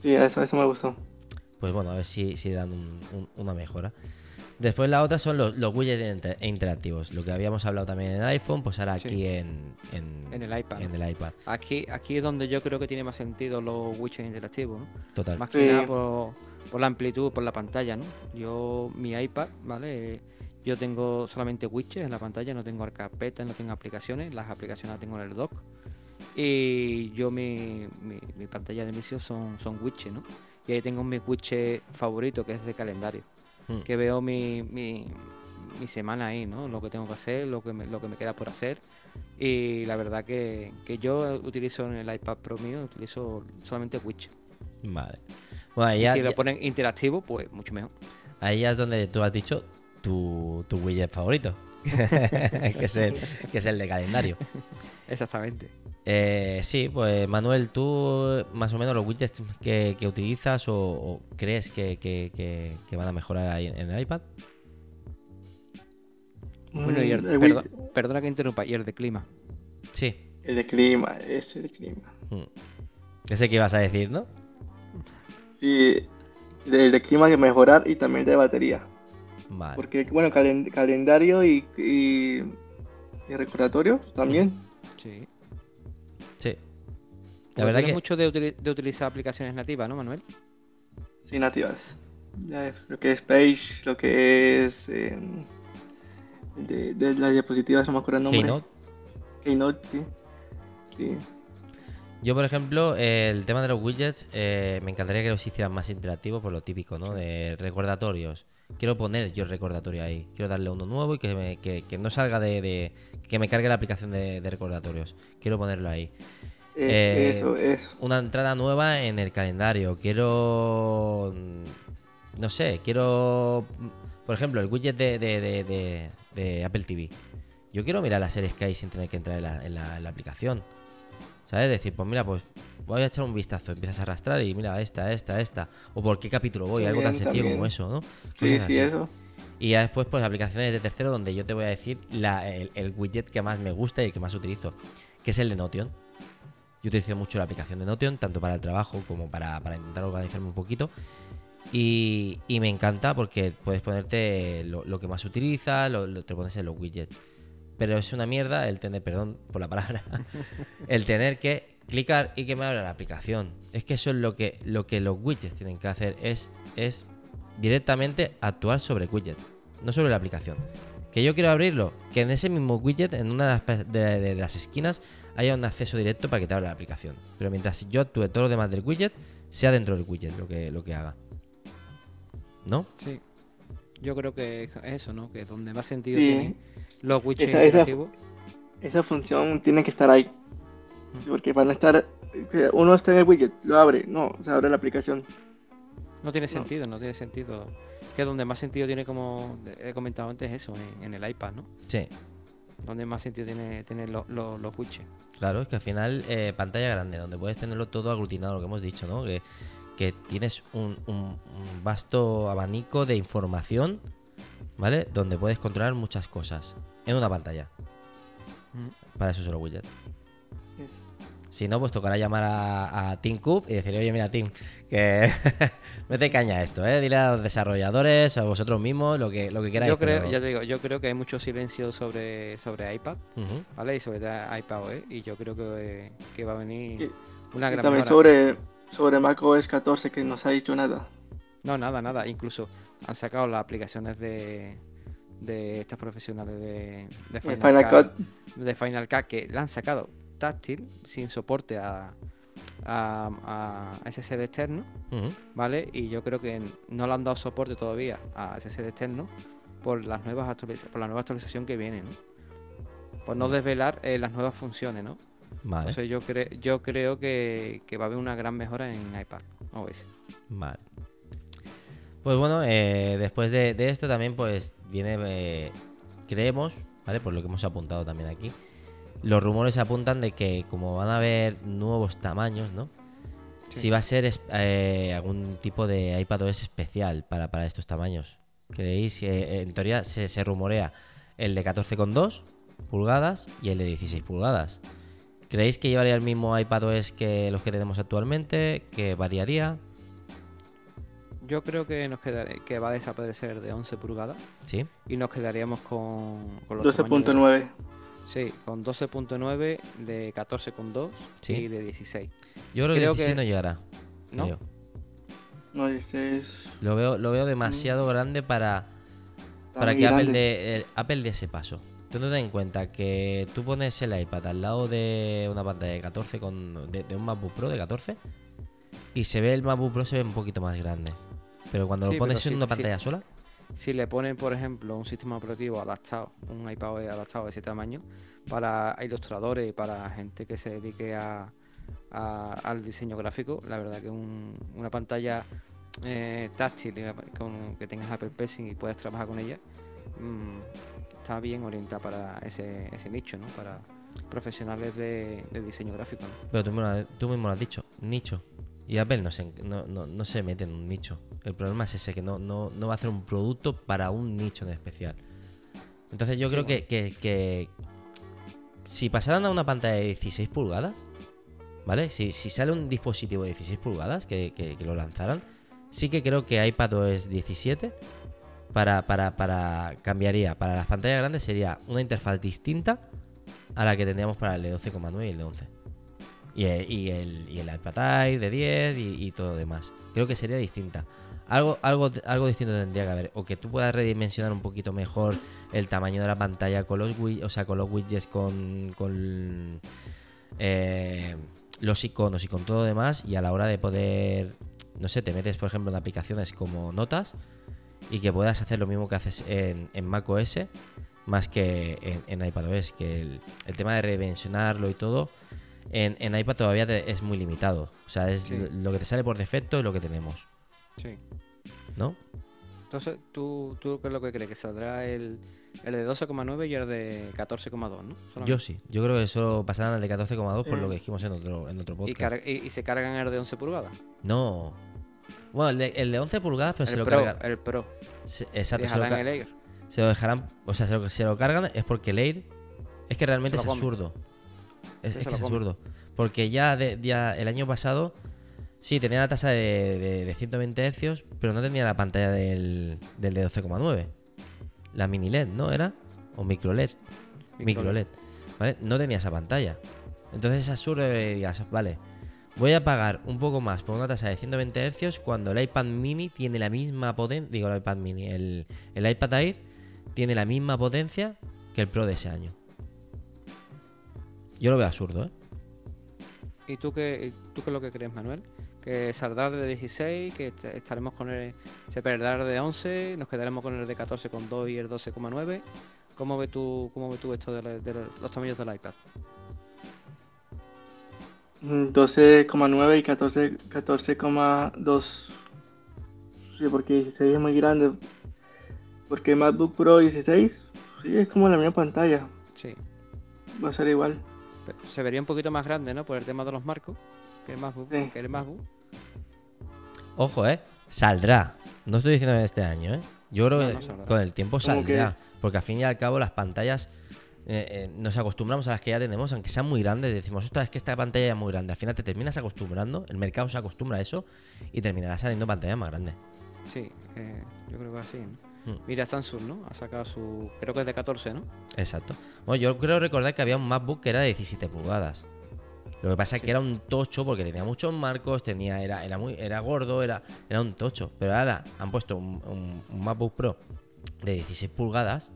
Sí, eso, eso me gustó. Pues bueno, a ver si, si dan una mejora. Después la otra son los, widgets interactivos, lo que habíamos hablado también en el iPhone, pues ahora aquí en, en, el iPad. En el iPad. Aquí, aquí es donde yo creo que tiene más sentido los widgets interactivos, ¿no? Total. Más que nada por, la amplitud, por la pantalla, ¿no? Yo, mi iPad, ¿vale? Yo tengo solamente widgets en la pantalla, no tengo carpetas, no tengo aplicaciones, las aplicaciones las tengo en el dock. Y yo mi, mi, pantalla de inicio son, son widgets, ¿no? Y ahí tengo mi widget favorito que es de calendario. Hmm. que veo mi, mi, semana ahí, ¿no? Lo que tengo que hacer, lo que me, lo que me queda por hacer. Y la verdad que, yo utilizo en el iPad Pro mío, utilizo solamente Witch. Vale. Bueno, si lo ponen interactivo, pues mucho mejor. Ahí es donde tú has dicho tu, tu widget favorito. [LAUGHS] que, es el, que es el de calendario. [LAUGHS] Exactamente. Eh, sí, pues Manuel, tú más o menos los widgets que, utilizas o, crees que, van a mejorar ahí en el iPad. Bueno, y mm, perdona que interrumpa, y el de clima. Sí. El de clima, ese de clima. Mm. Ese que ibas a decir, ¿no? Sí, el de clima que mejorar y también de batería. Porque, bueno, calendario y, y, recordatorio también. Sí. Sí. La verdad que... mucho de, utilizar aplicaciones nativas, ¿no, Manuel? Sí, nativas. lo que es Page, lo que es... Em, de, de, las diapositivas, no me acuerdo el nombre. Keynote. Keynote, sí. Sí. Yo, por ejemplo, el tema de los widgets, eh, me encantaría que los hicieran más interactivos por lo típico, ¿no? De recordatorios. Quiero poner yo el recordatorio ahí. Quiero darle uno nuevo y que, que, no salga de, que me cargue la aplicación de, recordatorios. Quiero ponerlo ahí. Eh, eso, eso. Una entrada nueva en el calendario. Quiero. No sé, quiero. Por ejemplo, el widget de, de Apple TV. Yo quiero mirar las series que hay sin tener que entrar en la aplicación. ¿Sabes? Decir, pues mira, pues voy a echar un vistazo, empiezas a arrastrar y mira, esta, esta, esta. O por qué capítulo voy, algo tan sencillo como eso, ¿no? Sí, sí, eso. Y ya después, pues aplicaciones de tercero donde yo te voy a decir el, widget que más me gusta y el que más utilizo, que es el de Notion. Yo utilizo mucho la aplicación de Notion, tanto para el trabajo como para, intentar organizarme un poquito. Y, me encanta porque puedes ponerte lo, que más utilizas, lo, te pones en los widgets pero es una mierda el tener, perdón por la palabra, [LAUGHS] el tener que clicar y que me abra la aplicación. Es que eso es lo que, lo que los widgets tienen que hacer, es, es directamente actuar sobre widget, no sobre la aplicación. Que yo quiero abrirlo, que en ese mismo widget, en una de las, esquinas, haya un acceso directo para que te abra la aplicación. Pero mientras yo actúe todo lo demás del widget, sea dentro del widget lo que, lo que haga. ¿No? Sí. Yo creo que es eso, ¿no? Que donde más sentido tiene los widgets esa, esa, función tiene que estar ahí. Porque van a estar. Uno está en el widget, lo abre. No, se abre la aplicación. No tiene sentido, no tiene sentido. Que donde más sentido tiene, como he comentado antes, eso, en, el iPad, ¿no? Sí. Donde más sentido tiene tener los, los, widgets. Claro, es que al final, eh, pantalla grande, donde puedes tenerlo todo aglutinado, lo que hemos dicho, ¿no? Que, que tienes un, un vasto abanico de información ¿vale? Donde puedes controlar muchas cosas en una pantalla. Mm. Para eso son los widgets. Si no, pues tocará llamar a, a y decirle, oye, mira, Team, que [LAUGHS] mete caña a esto, ¿eh? Dile a los desarrolladores, a vosotros mismos, lo que, lo que queráis. Yo creo, ya te digo, yo creo que hay mucho silencio sobre, sobre iPad, ¿vale? Y sobre iPad ¿eh? y yo creo que, que va a venir una gran También sobre, sobre macOS 14, que no se ha dicho nada. No, nada, nada. Incluso han sacado las aplicaciones de, de estas profesionales de, de Final, Cut, de Final Cut que la han sacado táctil, sin soporte a, a, a SSD externo, ¿vale? Y yo creo que no le han dado soporte todavía a SSD externo por las nuevas por la nueva actualización que viene, ¿no? Por no desvelar eh, las nuevas funciones, ¿no? Vale. yo, creo yo creo que, que, va a haber una gran mejora en iPad OS. Vale. Pues bueno, eh, después de, esto también pues viene, eh, creemos, ¿vale? Por lo que hemos apuntado también aquí, los rumores apuntan de que como van a haber nuevos tamaños, ¿no? Si va a ser eh, algún tipo de iPadOS especial para, para estos tamaños. ¿Creéis que en teoría se, se rumorea el de 14,2 pulgadas y el de 16 pulgadas? ¿Creéis que llevaría el mismo iPadOS que los que tenemos actualmente? ¿Que variaría? Yo creo que nos quedaré, que va a desaparecer de 11 pulgadas. Sí. Y nos quedaríamos con, con los 12.9. Sí, con 12.9 de 14.2 ¿Sí? y de 16. Yo creo, que 16 no llegará. ¿No? No, 16. Lo veo, lo veo demasiado mm. grande para, para que Apple dé, Apple dé ese paso. Tú ten en cuenta que tú pones el iPad al lado de una pantalla de 14 con de, de un MacBook Pro de 14 y se ve el MacBook Pro se ve un poquito más grande. Pero cuando lo pones en una pantalla sola. Si le ponen, por ejemplo, un sistema operativo adaptado, un iPad adaptado de ese tamaño, para ilustradores y para gente que se dedique a, al diseño gráfico, la verdad que una pantalla eh, táctil con, que tengas Apple Pencil y puedas trabajar con ella, mm, está bien orientada para ese, nicho, ¿no? Para profesionales de, diseño gráfico. Pero tú, tú mismo lo has dicho, nicho. Y Apple no se, no, se mete en un nicho. El problema es ese, que no, no, va a hacer un producto para un nicho en especial. Entonces yo creo que, si pasaran a una pantalla de 16 pulgadas, ¿vale? Si, sale un dispositivo de 16 pulgadas que, lo lanzaran, sí que creo que iPadOS 17 para, para, para cambiaría para las pantallas grandes sería una interfaz distinta a la que tendríamos para el de 12,9 y el de 11. Y el, y el, y el de 10 y, todo demás. Creo que sería distinta. Algo, algo, algo distinto tendría que haber. O que tú puedas redimensionar un poquito mejor el tamaño de la pantalla con los, o sea, con los widgets, con, con eh, los iconos y con todo demás. Y a la hora de poder, no sé, te metes por ejemplo en aplicaciones como Notas y que puedas hacer lo mismo que haces en, en macOS más que en, en iPadOS. Que el tema de redimensionarlo y todo. En, en iPad todavía te- es muy limitado. O sea, es Sí. lo, que te sale por defecto es lo que tenemos. Sí. ¿No? Entonces, ¿tú, ¿tú qué es lo que crees? ¿Que saldrá el, el de 12,9 y el de 14,2, ¿no? Solamente. Yo sí. Yo creo que solo pasarán al de 14,2 por Eh. lo que dijimos en otro, en otro y, podcast. carga- y- y se cargan el de 11 pulgadas. No. Bueno, el de, el de 11 pulgadas, pero se el, lo Pro, cargan. el Pro. se- exacto, se lo, el Air. se lo dejarán. O sea, se lo, se lo cargan es porque el Air. Es que realmente Se es absurdo. Es, que es absurdo. Porque ya, de- ya el año pasado. Sí, tenía la tasa de, de- de 120 Hz, pero no tenía la pantalla del, del de 12,9. La mini LED, ¿no? ¿Era? O micro LED. Micro LED. ¿Vale? No tenía esa pantalla. Entonces es absurdo que digas, vale, voy a pagar un poco más por una tasa de 120 Hz cuando el iPad mini tiene la misma potencia. Digo, el iPad mini, el, el iPad Air tiene la misma potencia que el Pro de ese año. Yo lo veo absurdo, ¿eh? ¿Y tú qué, tú qué es lo que crees, Manuel? Que saldrá de 16, que est- estaremos con el. Se perderá de 11, nos quedaremos con el de 14,2 y el 12,9. ¿Cómo ves tú, cómo ves tú esto de, la- de los- tamaños del iPad? Mm, 12,9 y 14 14,2. Sí, porque 16 es muy grande. Porque MacBook Pro 16, sí, es como la misma pantalla. Sí. Va a ser igual. Se vería un poquito más grande, ¿no? Por el tema de los marcos. Que el MacBook. Sí. Que el MacBook. Ojo, ¿eh? Saldrá. No estoy diciendo en este año, ¿eh? Yo creo No, que saldrá. con el tiempo saldrá. Porque al fin y al cabo las pantallas eh, eh, nos acostumbramos a las que ya tenemos, aunque sean muy grandes. Decimos, ostras, es que esta pantalla ya es muy grande. Al final te terminas acostumbrando, el mercado se acostumbra a eso y terminará saliendo pantallas más grandes. Sí, eh, yo creo que así. ¿no? Mira, Samsung, ¿no? Ha sacado su. Creo que es de 14, ¿no? Exacto. Bueno, yo creo recordar que había un MacBook que era de 17 pulgadas. Lo que pasa es que era un tocho porque tenía muchos marcos, tenía, era, era muy, era gordo, era, era un tocho. Pero ahora han puesto un, un- un MacBook Pro de 16 pulgadas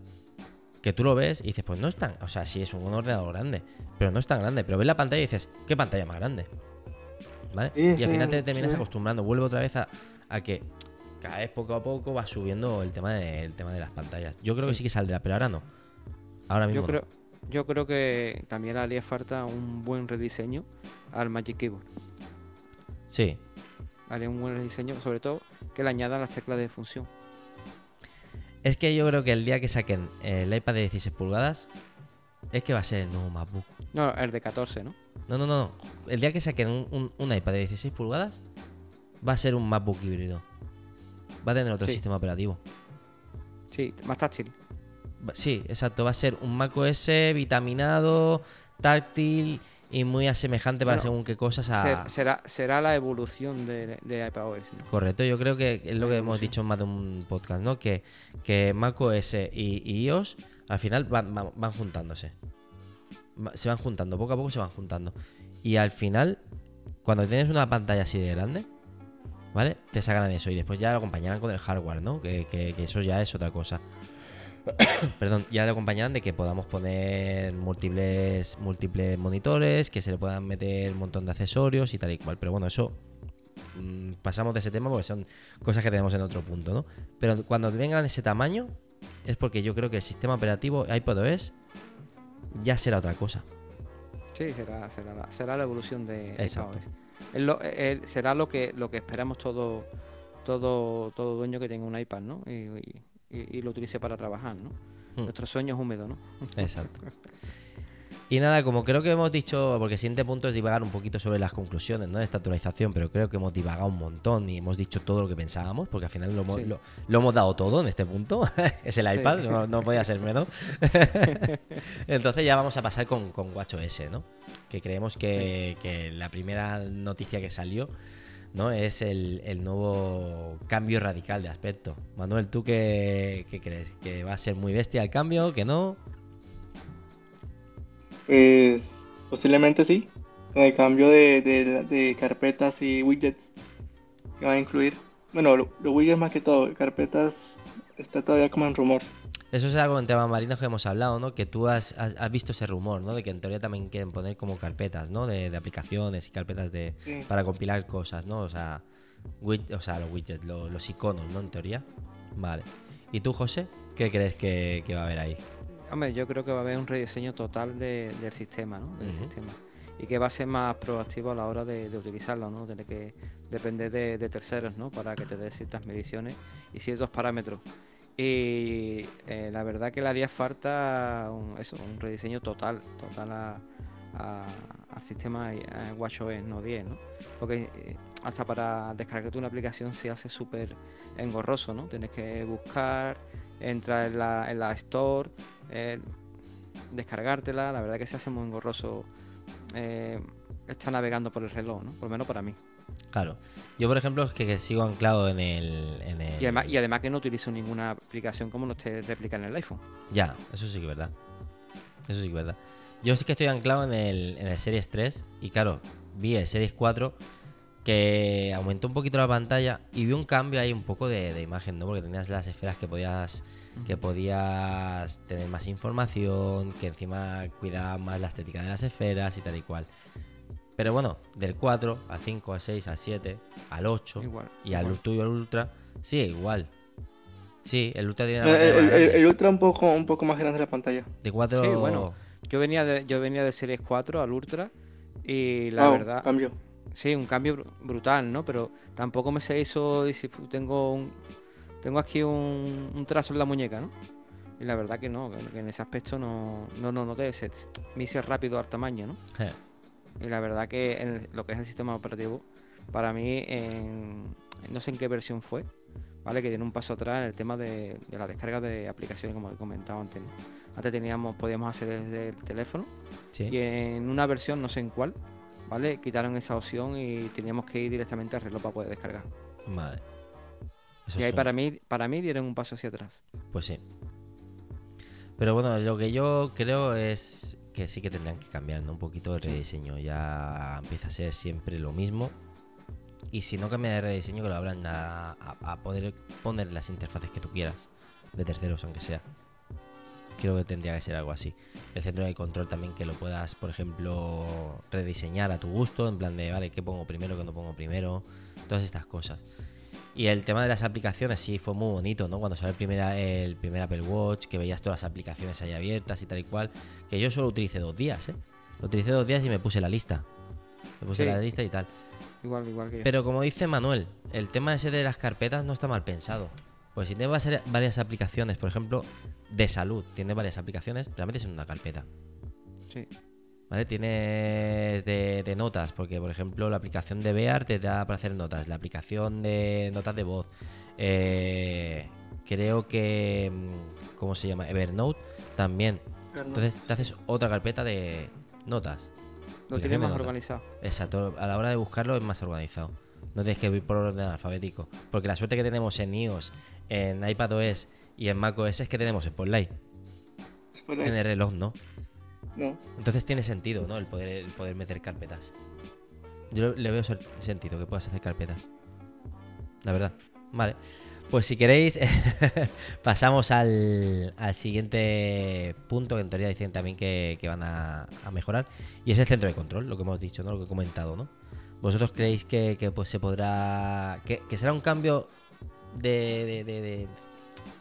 que tú lo ves y dices, pues no es tan, o sea, sí es un ordenador grande, pero no es tan grande. Pero ves la pantalla y dices, ¿qué pantalla más grande? ¿Vale? Sí, y al sí, final te terminas sí. acostumbrando, vuelve otra vez a, a que cada vez poco a poco va subiendo el tema de, el tema de las pantallas. Yo creo que Sí. que saldrá, pero ahora no. Ahora mismo Yo no. creo, yo creo que también le haría falta un buen rediseño al Magic Keyboard. Sí, Haría un buen rediseño, sobre todo que le añadan las teclas de función. Es que yo creo que el día que saquen el iPad de 16 pulgadas es que va a ser el nuevo MacBook. No, el de 14, ¿no? No, no, no. El día que saquen un, un- un iPad de 16 pulgadas va a ser un MacBook híbrido. Va a tener otro Sí. sistema operativo. Sí, más táctil. Sí, exacto. Va a ser un macOS vitaminado, táctil y muy asemejante para Bueno, según qué cosas a... Ser- será, será la evolución de, de iPadOS. ¿no? Correcto, yo creo que es lo que hemos dicho en más de un podcast, ¿no? Que, que macOS y, y iOS al final van, van- van juntándose. Se van juntando, poco a poco se van juntando. Y al final, cuando tienes una pantalla así de grande, ¿vale? Te sacan eso y después ya lo acompañarán con el hardware, ¿no? Que, que- que eso ya es otra cosa. [COUGHS] Perdón, ya lo acompañarán de que podamos poner múltiples, múltiples monitores, que se le puedan meter un montón de accesorios y tal y cual. Pero bueno, eso mm, pasamos de ese tema porque son cosas que tenemos en otro punto, ¿no? Pero cuando tengan ese tamaño, es porque yo creo que el sistema operativo iPadOS ya será otra cosa. Sí, será, será, la, será la evolución de Exacto. iPadOS. Es lo- es- será lo que, lo que esperamos todo, todo, todo dueño que tenga un iPad, ¿no? Y, y- y- y lo utilice para trabajar, ¿no? Hmm. Nuestro sueño es húmedo, ¿no? Exacto. [LAUGHS] Y nada, como creo que hemos dicho, porque el siguiente punto es divagar un poquito sobre las conclusiones ¿no? de esta actualización, pero creo que hemos divagado un montón y hemos dicho todo lo que pensábamos, porque al final lo hemos, Sí. lo, lo hemos dado todo en este punto. [LAUGHS] es el Sí. iPad, no, no podía ser menos. [LAUGHS] Entonces ya vamos a pasar con, con WatchOS, ¿no? Que creemos que, que la primera noticia que salió ¿no? Es el, nuevo cambio radical de aspecto. Manuel, ¿tú qué, crees? ¿Que va a ser muy bestia el cambio? ¿Que no? Pues posiblemente sí. Con el cambio de, carpetas y widgets que va a incluir. Bueno, los widgets más que todo, carpetas está todavía como en rumor. Eso es algo en temas marinos que hemos hablado, ¿no? Que tú has, visto ese rumor, ¿no? De que en teoría también quieren poner como carpetas, ¿no? De, aplicaciones y carpetas de para compilar cosas, ¿no? O sea, o sea los widgets, los, iconos, ¿no? En teoría. Vale. ¿Y tú, José? ¿Qué crees que, va a haber ahí? Hombre, yo creo que va a haber un rediseño total del sistema, ¿no? Del sistema. Y que va a ser más proactivo a la hora de, utilizarlo, ¿no? Tiene que depender de, terceros, ¿no? Para que te dé ciertas mediciones y ciertos parámetros. Y eh, la verdad que le haría falta un, eso, un rediseño total, total al sistema eh, WatchOS no 10, ¿no? Porque eh, hasta para descargarte una aplicación se hace súper engorroso, ¿no? Tienes que buscar, entrar en la, en la Store, descargártela, la verdad que se hace muy engorroso estar navegando por el reloj, ¿no? Por lo menos para mí. Claro. Yo, por ejemplo, es que, sigo anclado en el, Y, además, que no utilizo ninguna aplicación como no te replica en el iPhone. Ya, eso sí que es verdad. Eso sí que es verdad. Yo sí que estoy anclado en el, en el Series 3 y claro, vi el Series 4 que aumentó un poquito la pantalla y vi un cambio ahí un poco de, imagen, ¿no? Porque tenías las esferas que podías que podías tener más información, que encima cuidaba más la estética de las esferas y tal y cual. Pero bueno, del 4 al 5, al 6, al 7, al 8 y al tuyo, al Ultra, sigue igual. Sí, el Ultra tiene eh, el, Ultra un poco, un poco más grande la pantalla. De 4 Sí, bueno. Yo venía de, yo venía de Series 4 al Ultra y la verdad. Cambio. Sí, un cambio brutal, ¿no? Pero tampoco me se hizo. Tengo un, tengo aquí un, trazo en la muñeca, ¿no? Y la verdad que no, que en ese aspecto no, no, no noté. me hice rápido al tamaño, ¿no? Y la verdad que en lo que es el sistema operativo, para mí, no sé en qué versión fue, ¿vale? Que tiene un paso atrás en el tema de, la descarga de aplicaciones, como he comentado antes. Antes teníamos, podíamos hacer desde el teléfono. Y en una versión, no sé en cuál, ¿vale? Quitaron esa opción y teníamos que ir directamente al reloj para poder descargar. Vale. Y ahí para mí, para mí dieron un paso hacia atrás. Pues sí. Pero bueno, lo que yo creo es que sí que tendrán que cambiar un poquito el rediseño. Ya empieza a ser siempre lo mismo. Y si no cambia de rediseño, que lo hablan a, poder poner las interfaces que tú quieras, de terceros, aunque sea. Creo que tendría que ser algo así. El centro de control también que lo puedas, por ejemplo, rediseñar a tu gusto, en plan de, vale, ¿qué pongo primero, qué no pongo primero? Todas estas cosas. Y el tema de las aplicaciones sí fue muy bonito, ¿no? Cuando salió el primer, el primer Apple Watch, que veías todas las aplicaciones ahí abiertas y tal y cual. Que yo solo utilicé dos días, ¿eh? Lo utilicé dos días y me puse la lista. Me puse la lista y tal. Igual, igual que yo. Pero como dice Manuel, el tema ese de las carpetas no está mal pensado. Pues si tienes varias aplicaciones, por ejemplo, de salud, tienes varias aplicaciones, te la metes en una carpeta. Sí. ¿Vale? Tienes de, notas, porque por ejemplo la aplicación de Bear te da para hacer notas, la aplicación de notas de voz. Eh, creo que. Mm, ¿Cómo se llama? Evernote también. Entonces te haces otra carpeta de notas. Lo tienes más organizado. Exacto, a la hora de buscarlo es más organizado. No tienes que ir por orden alfabético. Porque la suerte que tenemos en iOS, en iPadOS y en macOS es que tenemos Spotlight. Spotlight. En el reloj, ¿no? Entonces tiene sentido, ¿no? El poder, poder meter carpetas. Yo le veo sentido que puedas hacer carpetas. La verdad. Vale. Pues si queréis, [LAUGHS] pasamos al, siguiente punto que en teoría dicen también que, van a, mejorar. Y es el centro de control, lo que hemos dicho, ¿no? Lo que he comentado, ¿no? ¿Vosotros creéis que, pues, se podrá. Que, será un cambio de, de,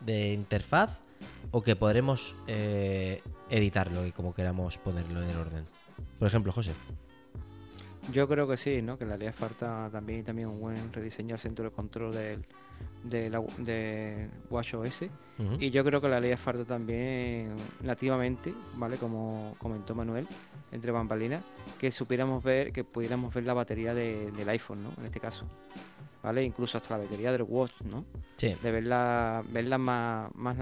de interfaz? ¿O que podremos eh, editarlo y como queramos ponerlo en el orden. Por ejemplo, José. Yo creo que sí, ¿no? Que le haría falta también, también un buen rediseño al centro de control del, de, la, de WatchOS. Y yo creo que le haría falta también nativamente, ¿vale? Como comentó Manuel, entre bambalinas, que supiéramos ver, que pudiéramos ver la batería del iPhone, ¿no? En este caso. ¿Vale? Incluso hasta la batería del Watch, ¿no? Sí. De verla, verla más, más.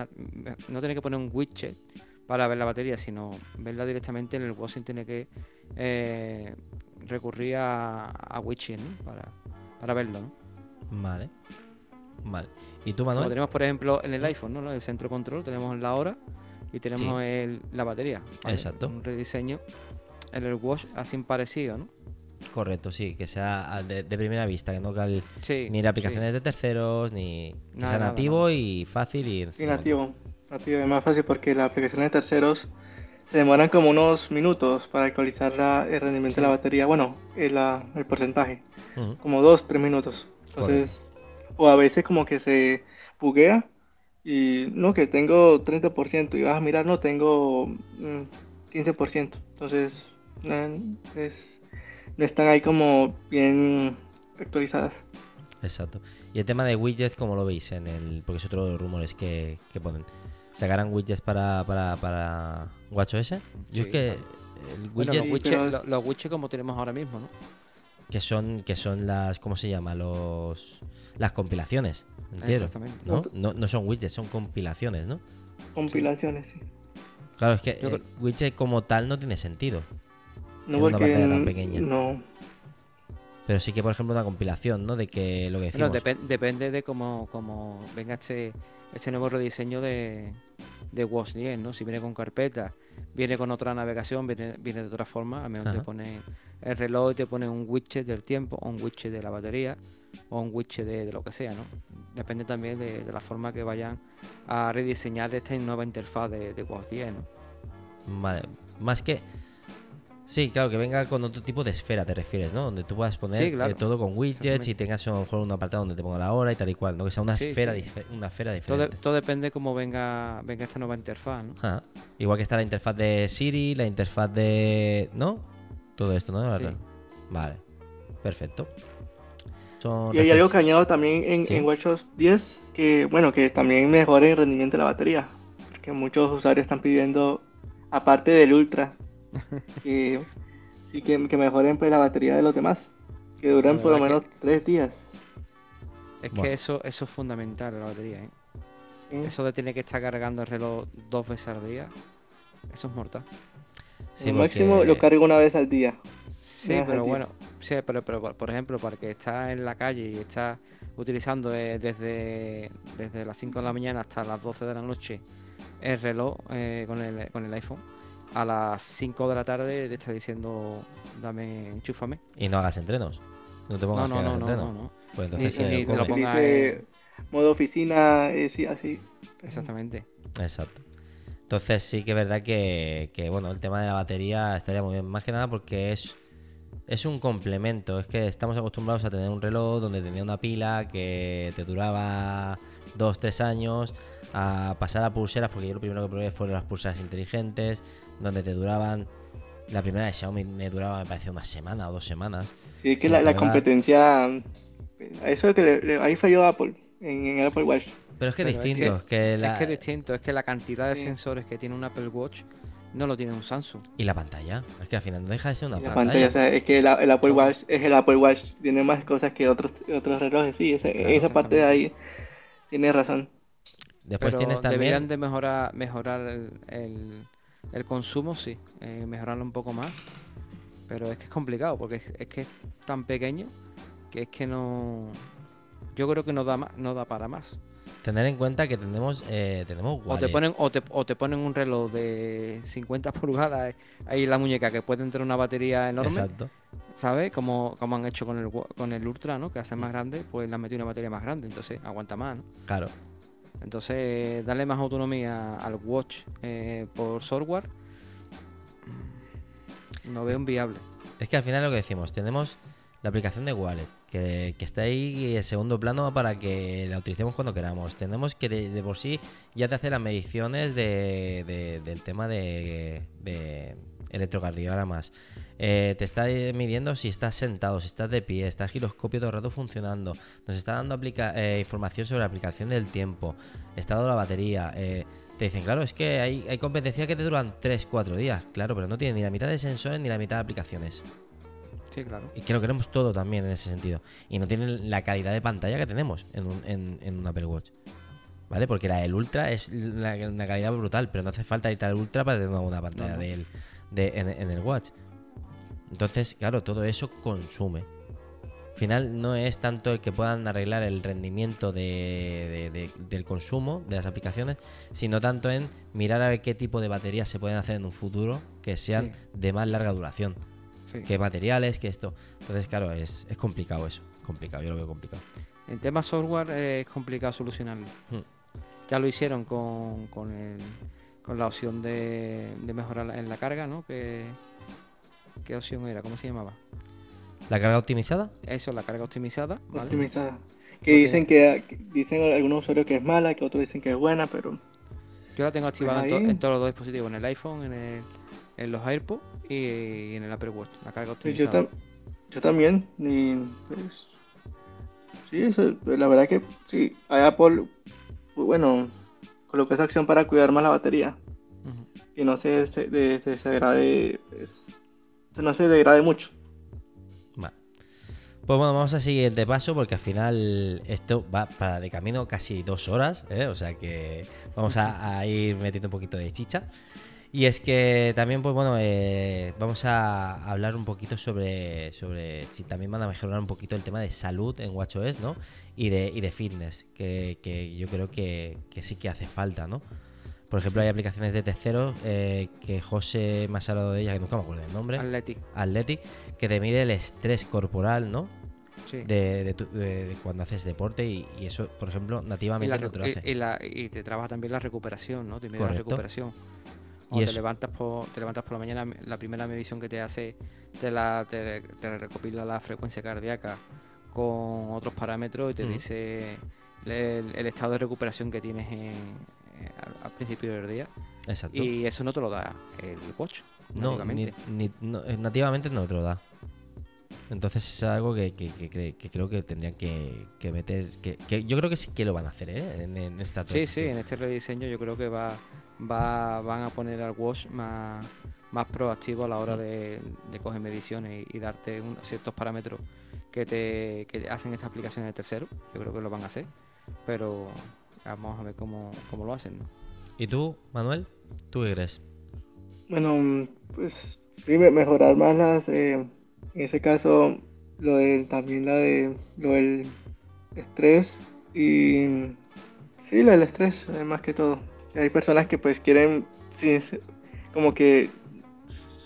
No tener que poner un widget para ver la batería, sino verla directamente en el WhatsApp sin tener que eh, recurrir a, a para, para verlo, ¿no? Vale. Vale. ¿Y tú, Como Manuel? tenemos, por ejemplo, en el iPhone, ¿no? El centro control, tenemos la hora y tenemos el- la batería. ¿vale? Exacto. Un rediseño en el Watch así parecido, ¿no? Correcto, sí, que sea al de, de primera vista, que no cal- Sí. ni de aplicaciones de terceros, ni que Nada, sea nada, nativo nada. y fácil y... Y nativo. Es más fácil porque las aplicaciones de terceros se demoran como unos minutos para actualizar la- el rendimiento de la batería. Bueno, el, la- el porcentaje. Como dos, tres minutos. Entonces, o a veces como que se buguea y no, que tengo 30% y vas a mirar, no, tengo mm, 15%. Entonces, eh, es- no están ahí como bien actualizadas. Exacto. Y el tema de widgets, ¿cómo lo veis? en el Porque es otro de los rumores que, que ponen. ¿Sacarán widgets para, para, para WatchOS? Yo es que el Bueno, widget los widgets, pero- lo- los widgets como tenemos ahora mismo, ¿no? que son que son las ¿cómo se llama? los las compilaciones entiendo Exactamente. ¿no? No, no son widgets son compilaciones ¿no? Compilaciones, sí. claro es que Yo el widget como tal no tiene sentido No En una porque pantalla tan pequeña. no. Pero sí que por ejemplo una compilación ¿no? de que lo que Bueno, decimos depen- depende de cómo, cómo venga este, este nuevo rediseño de, de Watch 10, ¿no? Si viene con carpeta, viene con otra navegación, viene, viene de otra forma, a menos te Ajá. pone el reloj y te pone un widget del tiempo, o un widget de la batería, o un widget de, de lo que sea, ¿no? Depende también de, de la forma que vayan a rediseñar esta nueva interfaz de, de Watch 10, ¿no? Vale, más que sí claro que venga con otro tipo de esfera te refieres ¿no? donde tú puedas poner Sí, claro. eh, todo con widgets y tengas a lo mejor un apartado donde te ponga la hora y tal y cual ¿no? que sea una Sí, esfera sí. dife- una esfera Todo, diferente todo depende cómo venga, venga esta nueva interfaz, ¿no? Ajá. Igual que está la interfaz de Siri, la interfaz de. ¿No? Todo esto, ¿no? Sí. Vale. Perfecto. Son Y hay algo que añado también en, Sí. en WatchOS 10, que bueno, que también mejore el rendimiento de la batería. Que muchos usuarios están pidiendo, aparte del Ultra, [LAUGHS] que sí que, que mejoren pues, la batería de los demás. Que duren por lo menos tres días. Es Bueno. que eso, eso es fundamental la batería, ¿eh? ¿sí? Eso de tener que estar cargando el reloj dos veces al día, eso es mortal. Sí, el porque- máximo lo cargo una vez al día. Sí, Una pero bueno, sí, pero, pero por- ejemplo, para que está en la calle y está utilizando eh, desde, desde las 5 de la mañana hasta las 12 de la noche el reloj eh, con, el, con el iPhone, a las 5 de la tarde te está diciendo, dame, enchúfame. Y no hagas entrenos. No te pongas no, que no, hagas no, entrenos. no, no. Pues Ni- entonces ni se te lo come. ponga Utilice en- modo oficina, eh, sí, así. Exactamente. Exacto. Entonces sí que es verdad que, que, bueno, el tema de la batería estaría muy bien. Más que nada porque es, es un complemento. Es que estamos acostumbrados a tener un reloj donde tenía una pila que te duraba dos, tres años. A pasar a pulseras, porque yo lo primero que probé fueron las pulseras inteligentes, donde te duraban... La primera de Xiaomi me duraba, me parece, una semana o dos semanas. Sí, es que la, competencia. Eso es que le- le- ahí falló Apple en, en el Apple Watch. Pero es que Pero distinto. Es que, la- Es que es distinto, es que la cantidad de Sí. sensores que tiene un Apple Watch no lo tiene un Samsung. Y la pantalla. Es que al final no deja de ser una la pantalla. pantalla, o sea, es que el, el Apple Watch es el Apple Watch, tiene más cosas que otros otros relojes, sí, esa, Claro, esa parte de ahí tiene razón. Después Pero tienes también... deberían de mejorar, mejorar el, el- el consumo, sí, eh, mejorarlo un poco más. Pero es que es complicado, porque es, es que es tan pequeño que es que no... Yo creo que no da, ma- no da para más. Tener en cuenta que tenemos, eh, tenemos O te, ponen, o, te, o te ponen un reloj de 50 pulgadas ahí en la muñeca que puede entrar una batería enorme, Exacto. ¿sabes? Como, como han hecho con el, con el Ultra, ¿no? Que hace más grande, pues le han metido una batería más grande, entonces aguanta más, ¿no? Claro. Entonces, darle más autonomía al watch eh, por software no veo viable. Es que al final lo que decimos, tenemos la aplicación de Wallet, que, está ahí en segundo plano para que la utilicemos cuando queramos. Tenemos que de, por sí ya te hace las mediciones de, de- del tema de electrocardiogramas. Eh, te está eh, midiendo si estás sentado, si estás de pie, está el giroscopio todo el rato funcionando. Nos está dando aplica- eh, información sobre la aplicación del tiempo, estado de la batería. eh, te dicen, claro, es que hay, hay competencias que te duran 3-4 días, claro, pero no tienen ni la mitad de sensores ni la mitad de aplicaciones. Sí, claro. Y que lo queremos todo también en ese sentido. Y no tienen la calidad de pantalla que tenemos en un, en, en un Apple Watch. ¿Vale? Porque la del Ultra es una calidad brutal, pero no hace falta editar el Ultra para tener una pantalla No, no. del- de- en, en el Watch. Entonces, claro, todo eso consume. Al final no es tanto el que puedan arreglar el rendimiento de, del consumo de las aplicaciones, sino tanto en mirar a ver qué tipo de baterías se pueden hacer en un futuro que sean de más larga duración. Qué materiales, qué esto. Entonces, claro, es, es complicado eso. complicado, yo lo veo complicado. En tema software es complicado solucionarlo. Hmm. Ya lo hicieron con, con, el, con la opción de, de mejorar en la carga, ¿no? Que, ¿Qué opción era? ¿Cómo se llamaba? ¿La carga optimizada? Eso, la carga optimizada. Optimizada. Que dicen que, dicen algunos usuarios que es mala, que otros dicen que es buena, pero. Yo la tengo activada en, todos los dos dispositivos, en el iPhone, en, el, en los AirPods y, en el Apple Watch, la carga optimizada. Yo, también. Pues, sí, eso, la verdad que sí, hay Apple, bueno, colocó esa acción para cuidar más la batería. Y no se, se, degrade, pues, no se degrade mucho. Pues bueno, vamos al siguiente paso porque al final esto va para de camino casi dos horas, ¿eh? o sea que vamos a, ir metiendo un poquito de chicha. Y es que también, pues bueno, eh, vamos a hablar un poquito sobre, sobre si también van a mejorar un poquito el tema de salud en WatchOS, ¿no? Y de, y de fitness, que, yo creo que, sí que hace falta, ¿no? Por ejemplo, hay aplicaciones de terceros eh, que José me ha hablado de ella, que nunca me acuerdo el nombre. Athletic. Athletic, que te mide el estrés corporal, ¿no? de, cuando haces deporte y, eso, por ejemplo, nativamente no te lo hace. Y, te trabaja también la recuperación, ¿no? Te mide la recuperación. O te levantas, por, te levantas por la mañana, la primera medición que te hace te, la, te, recopila la frecuencia cardíaca con otros parámetros y te dice el, estado de recuperación que tienes al, principio del día. Exacto. Y eso no te lo da el watch. No, nativamente. Eh, nativamente no te lo da. Entonces es algo que, creo que tendrían que, meter. Que, yo creo que sí que lo van a hacer, ¿eh? En, esta Sí, sí, en este rediseño yo creo que va, va van a poner al Wash más, más proactivo a la hora de, coger mediciones y, darte ciertos parámetros que te hacen esta aplicación de tercero. Yo creo que lo van a hacer, pero vamos a ver cómo, lo hacen. ¿Y tú, Manuel? ¿Tú qué crees? Bueno, pues sí, mejorar más las. Eh en ese caso, lo de, también la de lo del estrés y sí, lo del estrés, más que todo. Hay personas que pues quieren, como que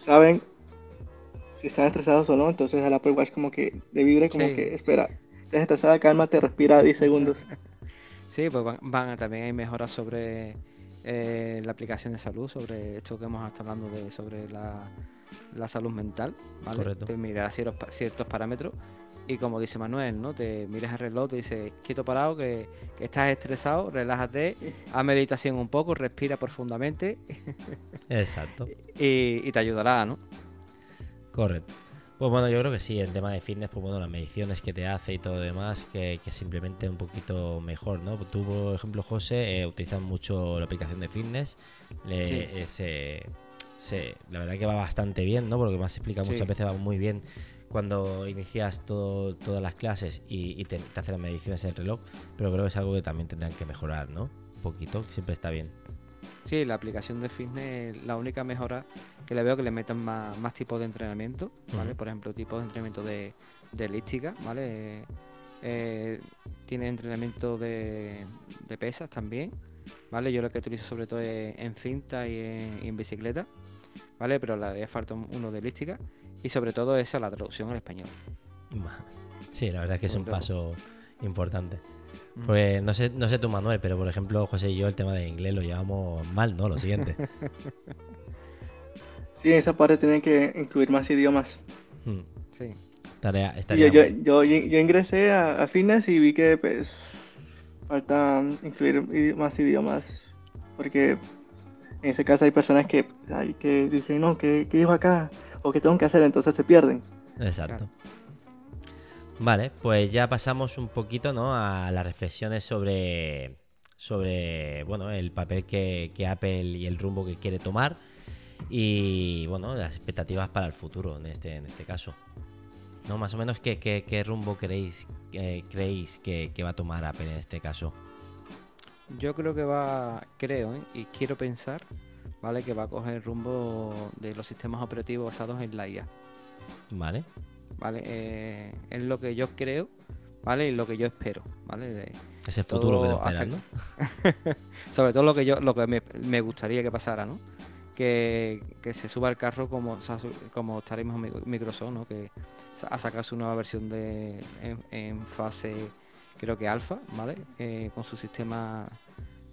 saben si están estresados o no, entonces al Apple Watch como que de vibre como que espera, estás estresada, cálmate, respira 10 segundos. [LAUGHS] Sí, pues van, también hay mejoras sobre eh, la aplicación de salud, sobre esto que hemos estado hablando de sobre la la salud mental, ¿vale? Te mira ciertos, parámetros y como dice Manuel, ¿no? Te miras el reloj, te dice, quieto parado, que, estás estresado, relájate, [LAUGHS] haz meditación un poco, respira profundamente. [LAUGHS] Exacto. y, te ayudará, ¿no? Correcto. Pues bueno, yo creo que sí, el tema de fitness, pues bueno, las mediciones que te hace y todo lo demás, que, simplemente un poquito mejor, ¿no? Tú, por ejemplo, José, eh, utilizas mucho la aplicación de fitness, le, la verdad que va bastante bien, ¿no? Porque más explica muchas veces va muy bien cuando inicias todo, todas las clases y, te, te, hace las mediciones el reloj, pero creo que es algo que también tendrán que mejorar, ¿no? Un poquito, siempre está bien. Sí, la aplicación de fitness, la única mejora que le veo que le metan más, más tipos de entrenamiento, ¿vale? Por ejemplo, tipos de entrenamiento de, de ¿vale? Eh, tiene entrenamiento de, pesas también, ¿vale? Yo lo que utilizo sobre todo es en cinta y en bicicleta. ¿vale? Pero le haría falta uno de lística y sobre todo esa la traducción al español. Sí, la verdad es que es un paso importante. Pues no sé, no sé tú, Manuel, pero por ejemplo, José y yo el tema de inglés lo llevamos mal, ¿no? Lo siguiente. [LAUGHS] sí, esa parte tiene que incluir más idiomas. Mm. Sí. Tarea, yo, yo, yo, ingresé a, a Fitness y vi que pues falta incluir más idiomas porque en ese caso hay personas que, que dicen, no, ¿qué, dijo acá? O qué tengo que hacer, entonces se pierden. Exacto. Vale, pues ya pasamos un poquito ¿no? a las reflexiones sobre, sobre bueno, el papel que, Apple y el rumbo que quiere tomar y bueno, las expectativas para el futuro en este, en este caso. ¿No? Más o menos, ¿qué, qué, rumbo creéis, eh, creéis que, que va a tomar Apple en este caso? Yo creo que va, creo, ¿eh? y quiero pensar, ¿vale? Que va a coger el rumbo de los sistemas operativos basados en la IA. Vale. ¿vale? Eh, es lo que yo creo, ¿vale? Y lo que yo espero, ¿vale? es el futuro que ¿no? [LAUGHS] Sobre todo lo que yo, lo que me, gustaría que pasara, ¿no? Que, se suba al carro como, como estaremos Microsoft, ¿no? Que a sacar su nueva versión de en, fase, creo que alfa, ¿vale? Eh, con su sistema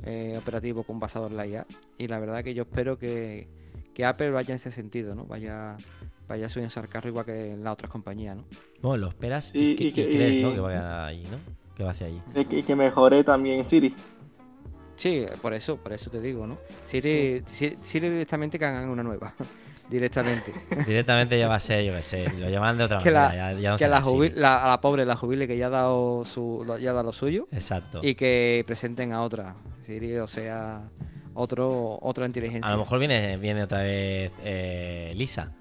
eh, operativo con basado en la IA. Y la verdad que yo espero que, que Apple vaya en ese sentido, ¿no? Vaya vaya a subirse al carro igual que en las otras compañías, ¿no? Bueno, lo esperas y, crees, ¿no? Que vaya allí, ¿no? Que va hacia allí. Y que mejore también Siri. Sí, por eso, por eso te digo, ¿no? Siri, Siri directamente que hagan una nueva. Directamente. [LAUGHS] directamente ya va a ser, yo qué sé, lo llaman de otra manera. que a la, pobre, la jubile que ya ha dado su, ya ha dado lo suyo. Exacto. Y que presenten a otra. Siri, o sea, otro, otra inteligencia. A lo mejor viene, viene otra vez eh, Lisa.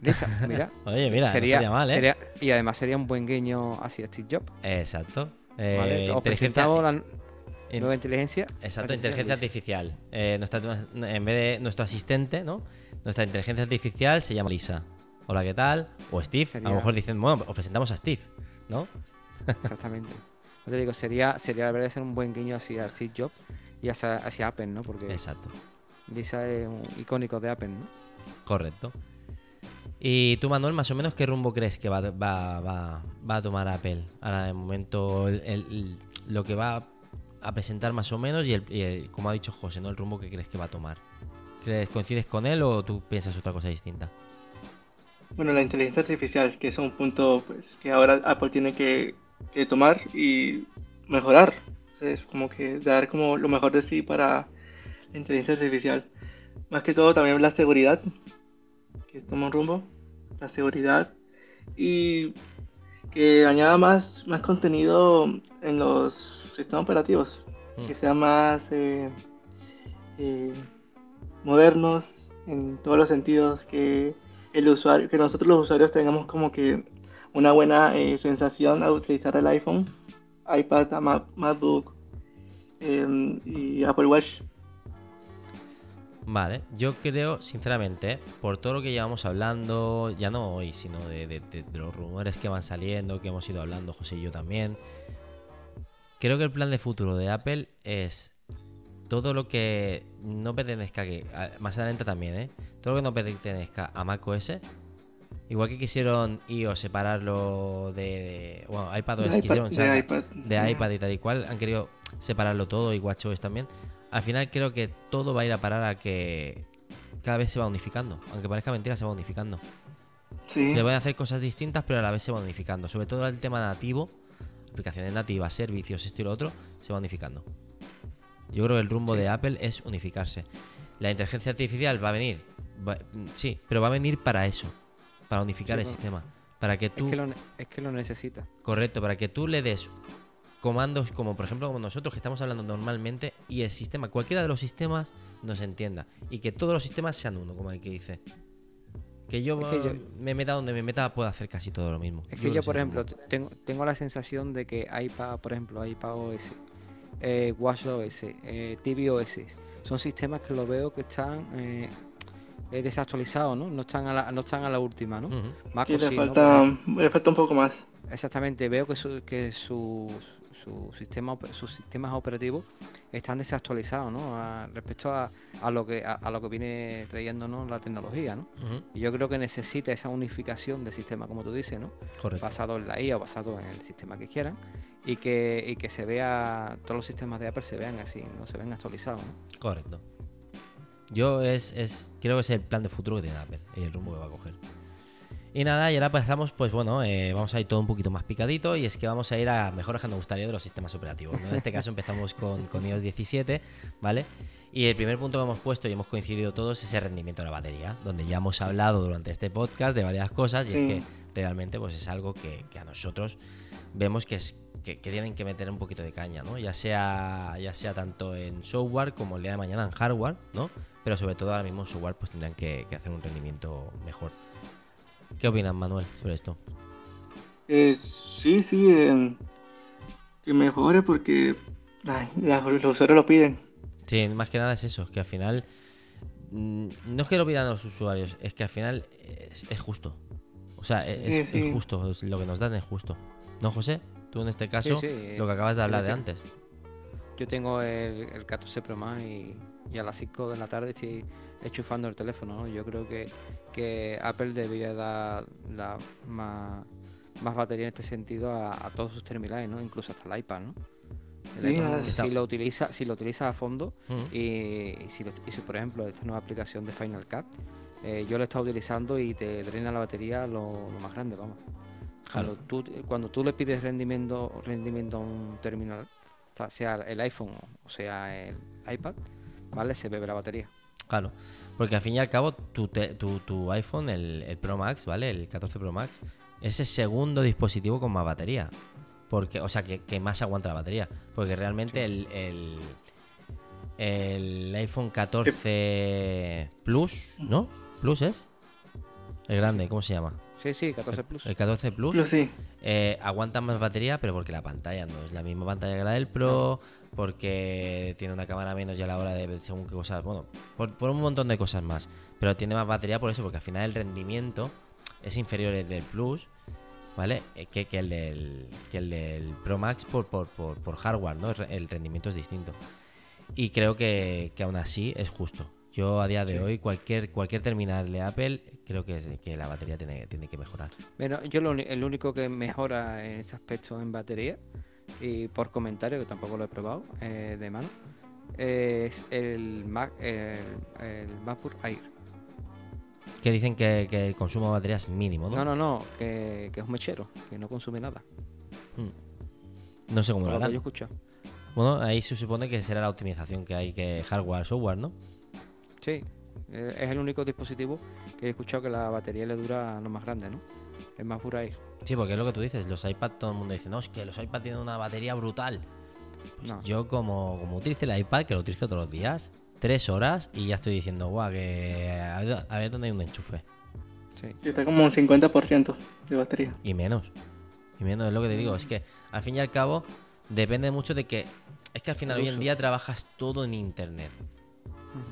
Lisa, [LAUGHS] mira. Oye, mira, sería, mal, ¿eh? y además sería un buen guiño hacia Steve Jobs. Exacto. Eh, Os presentamos la nueva inteligencia. Exacto, inteligencia artificial. Eh, en vez de nuestro asistente, ¿no? Nuestra inteligencia artificial se llama Lisa. Hola, ¿qué tal? O Steve. A lo mejor dicen, bueno, os presentamos a Steve, ¿no? Exactamente. Yo te digo, sería, sería la verdad ser un buen guiño hacia Steve Jobs y hacia, hacia Apple, ¿no? Porque Exacto. Lisa es un icónico de Apple, ¿no? Correcto. Y tú, Manuel, más o menos, ¿qué rumbo crees que va, a tomar Apple? Ahora, de momento, lo que va a presentar más o menos y, el, como ha dicho José, ¿no? El rumbo que crees que va a tomar. ¿Coincides con él o tú piensas otra cosa distinta? Bueno, la inteligencia artificial, que es un punto pues, que ahora Apple tiene que, tomar y mejorar. es como que dar como lo mejor de sí para la inteligencia artificial. Más que todo también la seguridad, que toma un rumbo, la seguridad y que añada más, más contenido en los sistemas operativos, mm. que sean más eh, eh, modernos en todos los sentidos, que el usuario, que nosotros los usuarios tengamos como que una buena eh, sensación al utilizar el iPhone, iPad, MacBook y Apple Watch. Vale, yo creo, sinceramente, por todo lo que llevamos hablando, ya no hoy, sino de, los rumores que van saliendo, que hemos ido hablando José y yo también, creo que el plan de futuro de Apple es todo lo que no pertenezca, que más adelante también, ¿eh? Todo lo que no pertenezca a macOS, igual que quisieron iOS separarlo de, bueno, iPadOS quisieron, de, iPad, de iPad y tal y cual, han querido separarlo todo y WatchOS también al final creo que todo va a ir a parar a que cada vez se va unificando. Aunque parezca mentira, se va unificando. Sí. Le van a hacer cosas distintas, pero a la vez se va unificando. Sobre todo el tema nativo, aplicaciones nativas, servicios, esto y lo otro, se va unificando. Yo creo que el rumbo de Apple es unificarse. La inteligencia artificial va a venir, sí, pero va a venir para eso, para unificar el sistema. Para que tú. Es que, lo, es que lo necesita. Correcto, para que tú le des comandos como por ejemplo como nosotros que estamos hablando normalmente y el sistema, cualquiera de los sistemas nos entienda y que todos los sistemas sean uno, como el que dice. Que yo, me meta donde me meta puedo hacer casi todo lo mismo. Es que yo, por ejemplo, tengo, tengo la sensación de que iPad, por ejemplo, iPad OS, eh, WatchOS, eh, tvOS, son sistemas que lo veo que están eh, desactualizados, ¿no? No están a la, no están a la última, ¿no? sí, le, falta, le falta un poco más. Exactamente, veo que, su, que sus su sistema, sus sistemas operativos están desactualizados ¿no? respecto a, lo que, a, lo que viene trayéndonos la tecnología. ¿no? Y yo creo que necesita esa unificación de sistemas, como tú dices, ¿no? basado en la IA o basado en el sistema que quieran, y que, y que se vea, todos los sistemas de Apple se vean así, no se ven actualizados. ¿no? Correcto. Yo es, es, creo que es el plan de futuro que tiene Apple y el rumbo que va a coger. Y nada, y ahora pasamos, pues bueno, eh, vamos a ir todo un poquito más picadito y es que vamos a ir a mejores que nos gustaría de los sistemas operativos. En este caso empezamos con, con iOS 17, ¿vale? Y el primer punto que hemos puesto y hemos coincidido todos es el rendimiento de la batería, donde ya hemos hablado durante este podcast de varias cosas y es que realmente pues es algo que, a nosotros vemos que es que, tienen que meter un poquito de caña, ¿no? Ya sea, ya sea tanto en software como el día de mañana en hardware, ¿no? Pero sobre todo ahora mismo en software pues tendrán que hacer un rendimiento mejor. ¿Qué opinas, Manuel, sobre esto? Eh, sí, sí, eh, que mejore porque los usuarios lo piden. Sí, más que nada es eso, que al final mm, no es que lo pidan los usuarios, es que al final es, justo. O sea, es, justo, lo que nos dan es justo. ¿No, José? Tú en este caso, lo que acabas de hablar de antes. Yo tengo el, el 14 Pro Max y, a las 5 de la tarde estoy enchufando el teléfono. Yo creo que, que Apple debería dar la, más, batería en este sentido a, todos sus terminales, ¿no? incluso hasta el iPad. ¿no? si lo utiliza si lo utiliza a fondo y, si, por ejemplo esta nueva aplicación de Final Cut eh, yo lo he estado utilizando y te drena la batería lo, más grande vamos cuando, tú, cuando tú le pides rendimiento rendimiento a un terminal sea el iPhone o sea el iPad vale se bebe la batería claro porque al fin y al cabo tu, tu, iPhone el, el Pro Max vale el 14 Pro Max es el segundo dispositivo con más batería porque, o sea, que, más aguanta la batería. Porque realmente el, el, iPhone 14 Plus, ¿no? Plus es. El grande, ¿cómo se llama? Sí, sí, 14 Plus. El 14 Plus, sí. Eh, aguanta más batería, pero porque la pantalla no es la misma pantalla que la del Pro, porque tiene una cámara menos ya a la hora de según qué cosas, bueno, por, por, un montón de cosas más. Pero tiene más batería por eso, porque al final el rendimiento es inferior al del Plus ¿vale? Eh, que, el del, que el del Pro Max por, por, por, hardware, ¿no? El rendimiento es distinto. Y creo que, aún así es justo. Yo a día de hoy, cualquier, cualquier terminal de Apple, creo que, que la batería tiene, tiene que mejorar. Bueno, yo lo, el único que mejora en este aspecto en batería, y por comentario, que tampoco lo he probado eh, de mano, es el, Mac, el, el MacBook Air que dicen que, el consumo de batería es mínimo, ¿no? No, no, no, que, es un mechero, que no consume nada. Hmm. No sé cómo lo harán. yo escucho. Bueno, ahí se supone que será la optimización que hay que hardware, software, ¿no? Sí, eh, es el único dispositivo que he escuchado que la batería le dura lo más grande, ¿no? Es más pura ahí. Sí, porque es lo que tú dices, los iPads todo el mundo dice, no, es que los iPads tienen una batería brutal. Pues yo como, como utilizo el iPad, que lo utilizo todos los días, tres horas y ya estoy diciendo, guau, que a ver, dónde hay un enchufe. Sí. Está como un 50% de batería. Y menos. Y menos es lo que te digo. Es que al fin y al cabo depende mucho de que. Es que al final hoy en día trabajas todo en internet.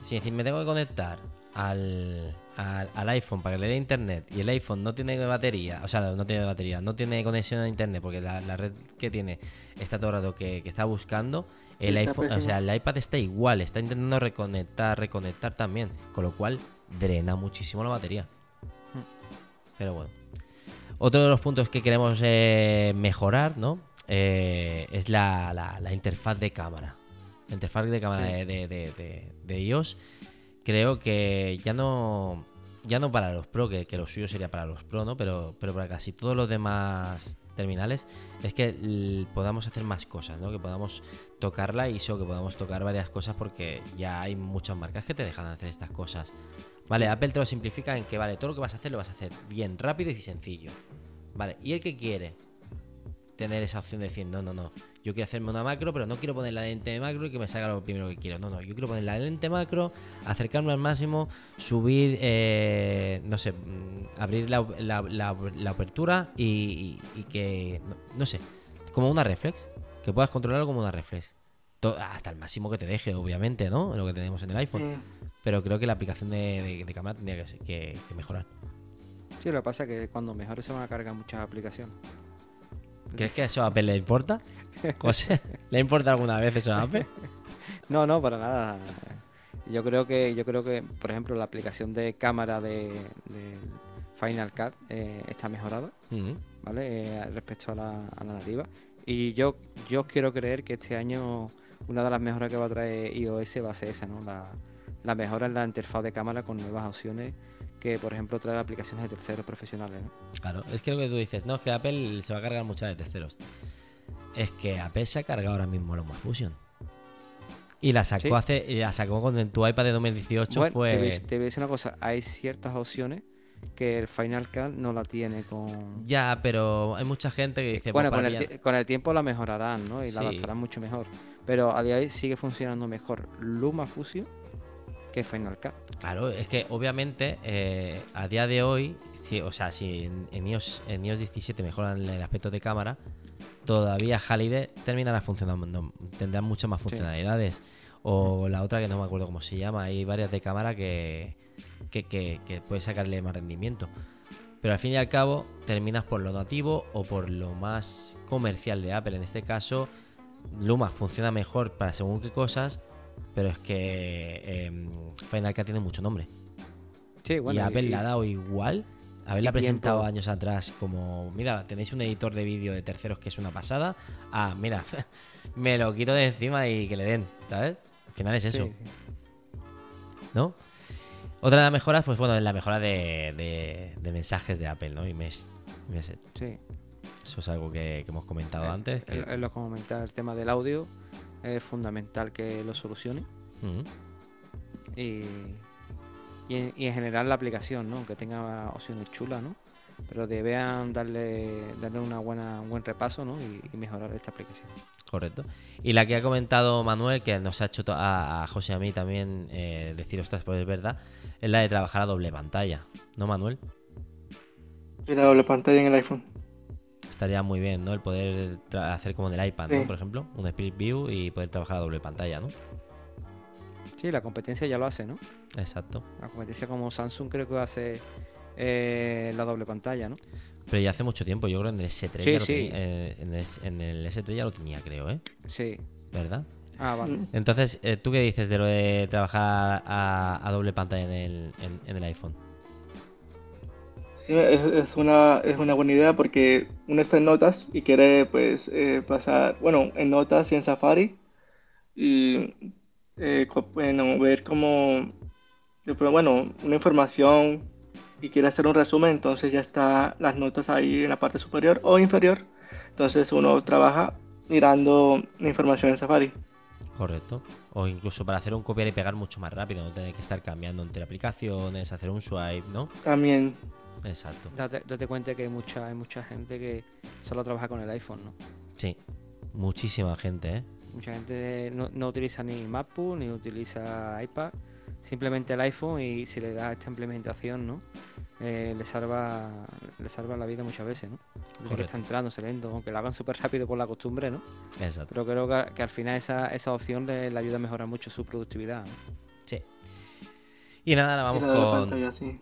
Si decir, me tengo que conectar al, al, iPhone para que le dé internet y el iPhone no tiene batería, o sea, no tiene batería, no tiene conexión a internet porque la, red que tiene está todo el rato que, que está buscando, el iPhone, o sea, el iPad está igual, está intentando reconectar, reconectar también, con lo cual drena muchísimo la batería. Pero bueno. Otro de los puntos que queremos eh, mejorar, ¿no? Eh, es la, interfaz de cámara. La interfaz de cámara de, iOS. Creo que ya no. Ya no para los Pro, que, que lo suyo sería para los Pro, ¿no? Pero, pero para casi todos los demás terminales es que podamos hacer más cosas, ¿no? Que podamos tocar la ISO, que podamos tocar varias cosas porque ya hay muchas marcas que te dejan hacer estas cosas. Vale, Apple te lo simplifica en que, vale, todo lo que vas a hacer lo vas a hacer bien, rápido y sencillo. Vale, y el que quiere tener esa opción de decir, no, no, no, yo quiero hacerme una macro, pero no quiero poner la lente de macro y que me salga lo primero que quiero. No, no, yo quiero poner la lente macro, acercarme al máximo, subir, eh, no sé, mm, abrir la, la, apertura y, que, no, sé, como una reflex, que puedas controlarlo como una reflex. hasta el máximo que te deje, obviamente, ¿no? Lo que tenemos en el iPhone. Pero creo que la aplicación de, cámara tendría que, mejorar. Sí, lo que pasa es que cuando mejore se van a cargar muchas aplicaciones. ¿Crees que eso a Apple le importa? José, ¿le importa alguna vez eso a Apple? [LAUGHS] No, no, para nada. Yo creo que, yo creo que, por ejemplo, la aplicación de cámara de, Final Cut eh, está mejorada, ¿vale? Eh, respecto a la, nativa. Y yo, yo quiero creer que este año una de las mejoras que va a traer iOS va a ser esa, ¿no? La, la mejora en la interfaz de cámara con nuevas opciones que, por ejemplo, traer aplicaciones de terceros profesionales. ¿no? Claro, es que lo que tú dices, no, es que Apple se va a cargar muchas de terceros. Es que Apple se ha cargado ahora mismo los Fusion. Y la sacó hace, la sacó con tu iPad de 2018 fue. Te voy, te voy, a decir una cosa, hay ciertas opciones que el Final Cut no la tiene con. Ya, pero hay mucha gente que dice. Bueno, pues con el, tiempo la mejorarán, ¿no? Y la adaptarán mucho mejor. Pero a día de hoy sigue funcionando mejor Luma Fusion que Final Cut. Claro, es que obviamente eh, a día de hoy, si, o sea, si en, iOS, en iOS 17 mejoran el aspecto de cámara, todavía Halide terminará funcionando, tendrá muchas más funcionalidades. O la otra que no me acuerdo cómo se llama, hay varias de cámara que, que, que, puede sacarle más rendimiento. Pero al fin y al cabo terminas por lo nativo o por lo más comercial de Apple. En este caso, Luma funciona mejor para según qué cosas, pero es que eh, Final Cut tiene mucho nombre. Sí, bueno, y Apple y- ha dado igual. Haberla y presentado tiempo. años atrás como, mira, tenéis un editor de vídeo de terceros que es una pasada. Ah, mira, [LAUGHS] me lo quito de encima y que le den, ¿sabes? Al final es eso, sí, sí. ¿no? Otra de las mejoras, pues bueno, es la mejora de, de- de mensajes de Apple, ¿no? Y mes- Message. Sí. Eso es algo que, que hemos comentado Eh, antes. que- lo que comentaba, el tema del audio es fundamental que lo solucione. Y, y, en, y en general la aplicación, ¿no? Que tenga opciones chulas, ¿no? Pero debean darle, darle una buena, un buen repaso, ¿no? Y, y mejorar esta aplicación. Correcto. Y la que ha comentado Manuel, que nos ha hecho a José y a mí también eh, decir, ostras, pues es verdad, es la de trabajar a doble pantalla. ¿No, Manuel? Y la doble pantalla en el iPhone. Estaría muy bien, ¿no? El poder hacer como en el iPad, ¿no? Por ejemplo, un Split View y poder trabajar a doble pantalla, ¿no? Sí, la competencia ya lo hace, ¿no? Exacto. La competencia como Samsung creo que hace eh, la doble pantalla, ¿no? Pero ya hace mucho tiempo, yo creo en el S3 Sí, ya lo sí. eh, en, el, en el S3 ya lo tenía, creo, ¿eh? Sí. ¿Verdad? Ah, vale. Entonces, eh, ¿tú qué dices de lo de trabajar a, a doble pantalla en el, en- en el iPhone? Sí, es, es una, es una buena idea porque uno está en notas y quiere pues eh, pasar, bueno, en notas y en Safari y eh, bueno, ver como, bueno, una información y quiere hacer un resumen, entonces ya está las notas ahí en la parte superior o inferior. Entonces uno trabaja mirando la información en Safari. Correcto. O incluso para hacer un copiar y pegar mucho más rápido, no tener que estar cambiando entre aplicaciones, hacer un swipe, ¿no? También, Exacto. Date, date cuenta que hay mucha, hay mucha gente que solo trabaja con el iPhone, ¿no? Sí. Muchísima gente, ¿eh? Mucha gente no, no utiliza ni MacBook ni utiliza iPad, simplemente el iPhone y si le da esta implementación, ¿no? Eh, le salva le salva la vida muchas veces, ¿no? Que está entrando, se lento, aunque lo hagan súper rápido por la costumbre, ¿no? Exacto. Pero creo que, que al final esa, esa opción le, le ayuda a mejorar mucho su productividad. ¿no? Sí. Y nada, ahora vamos la con. pantalla, sí.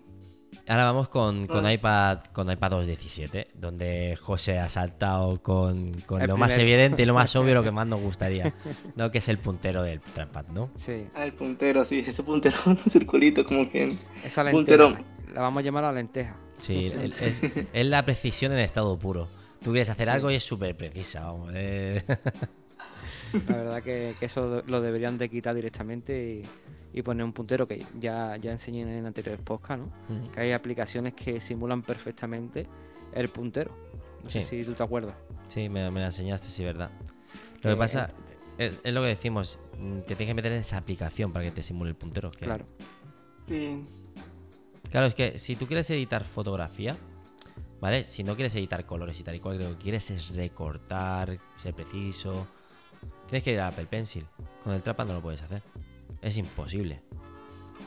Ahora vamos con, con Ah. iPad con iPad 2.17, donde José ha saltado con, con lo más evidente y lo más obvio, lo que [LAUGHS] más nos gustaría, ¿no? Que es el puntero del trackpad, ¿no? Sí, Ah, el puntero, sí, ese puntero, [LAUGHS] un circulito como que... esa Puntero. lenteja, la vamos a llamar la lenteja. Sí, el- es, es la precisión en estado puro. Tú quieres hacer Sí. algo y es súper precisa, vamos. eh. [LAUGHS] La verdad que, que eso lo deberían de quitar directamente y, y poner un puntero que ya, ya enseñé en anteriores podcast, ¿no? Que hay aplicaciones que simulan perfectamente el puntero. No sé si tú te acuerdas. Sí, me, me la enseñaste, sí, verdad. Lo Que que pasa es, es lo que decimos, mm, te tienes que meter en esa aplicación para que te simule el puntero. que- Claro. Sí, Claro, es que si tú quieres editar fotografía, ¿vale? Si no quieres editar colores y tal y cual, lo que quieres es recortar, ser preciso. Tienes que ir a Apple Pencil. Con el Trapad no lo puedes hacer. Es imposible.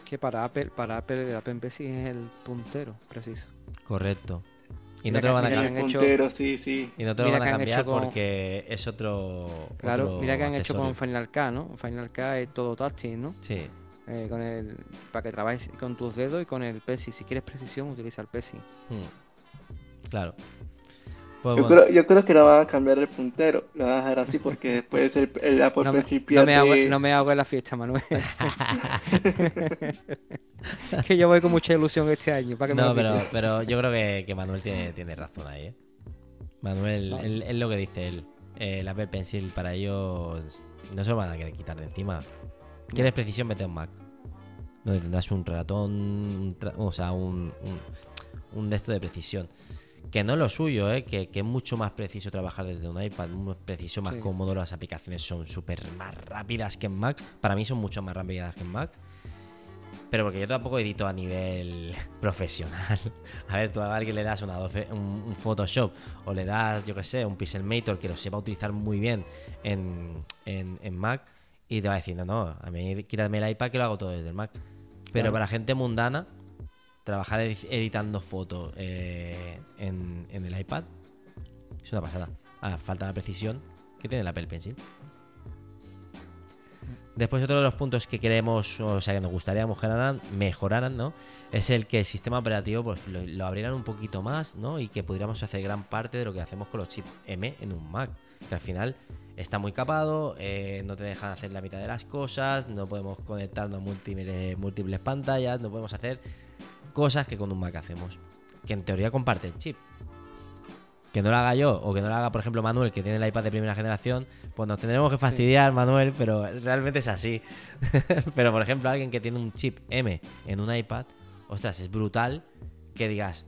Que para Apple, para Apple el Apple Pencil es el puntero, preciso. Correcto. Y no te lo van a cambiar. puntero, sí, sí. Y no te lo mira van a cambiar con- porque es otro. Claro, otro mira que han hecho con. Final Cut, ¿no? Final Cut es todo táctil, ¿no? Sí, Eh, con el, para que trabajes con tus dedos y con el Pencil. Si quieres precisión, utiliza el Pencil. mm, claro. Pues Yo, bueno, creo, yo creo que no van a cambiar el puntero, lo van a dejar así porque [LAUGHS] después el, el Apple No me, Pencil no me hago, pierde- no me hago en la fiesta, Manuel. [LAUGHS] que yo voy con mucha ilusión este año. Para que no, pero, pero yo creo que, que Manuel tiene, tiene razón ahí, ¿eh? Manuel, Vale. él- es lo que dice él. El Apple Pencil para ellos no se lo van a querer quitar de encima. ¿Quieres precisión? Vete a un Mac. Donde tendrás un ratón, un tra- o sea, un, un, un de esto de precisión. Que no es lo suyo, ¿eh? que, que es mucho más preciso trabajar desde un iPad, más preciso, más Sí. cómodo. Las aplicaciones son súper más rápidas que en Mac. Para mí son mucho más rápidas que en Mac. Pero porque yo tampoco edito a nivel [LAUGHS] profesional. A ver, tú a alguien le das una doce- un, un Photoshop o le das, yo que sé, un Pixelmator que lo sepa utilizar muy bien en, en- en Mac y te va decir, no, no, a mí quítame el iPad que lo hago todo desde el Mac. Pero Claro. para gente mundana, trabajar edi- editando fotos eh, en, el iPad es una pasada. Ah, falta la precisión que tiene el Apple Pencil. Después otro de los puntos que queremos, o sea, que nos gustaría mejoraran, mejoraran, ¿no? Es el que el sistema operativo pues, lo, abrieran un poquito más, ¿no? Y que pudiéramos hacer gran parte de lo que hacemos con los chips M en un Mac. Que al final está muy capado, eh, no te dejan hacer la mitad de las cosas, no podemos conectarnos a múltiples, múltiples pantallas, no podemos hacer cosas que con un Mac hacemos. Que en teoría comparte el chip que no lo haga yo o que no lo haga, por ejemplo, Manuel, que tiene el iPad de primera generación, pues nos tendremos que fastidiar, Manuel, pero realmente es así. [LAUGHS] pero, por ejemplo, alguien que tiene un chip M en un iPad, ostras, es brutal que digas,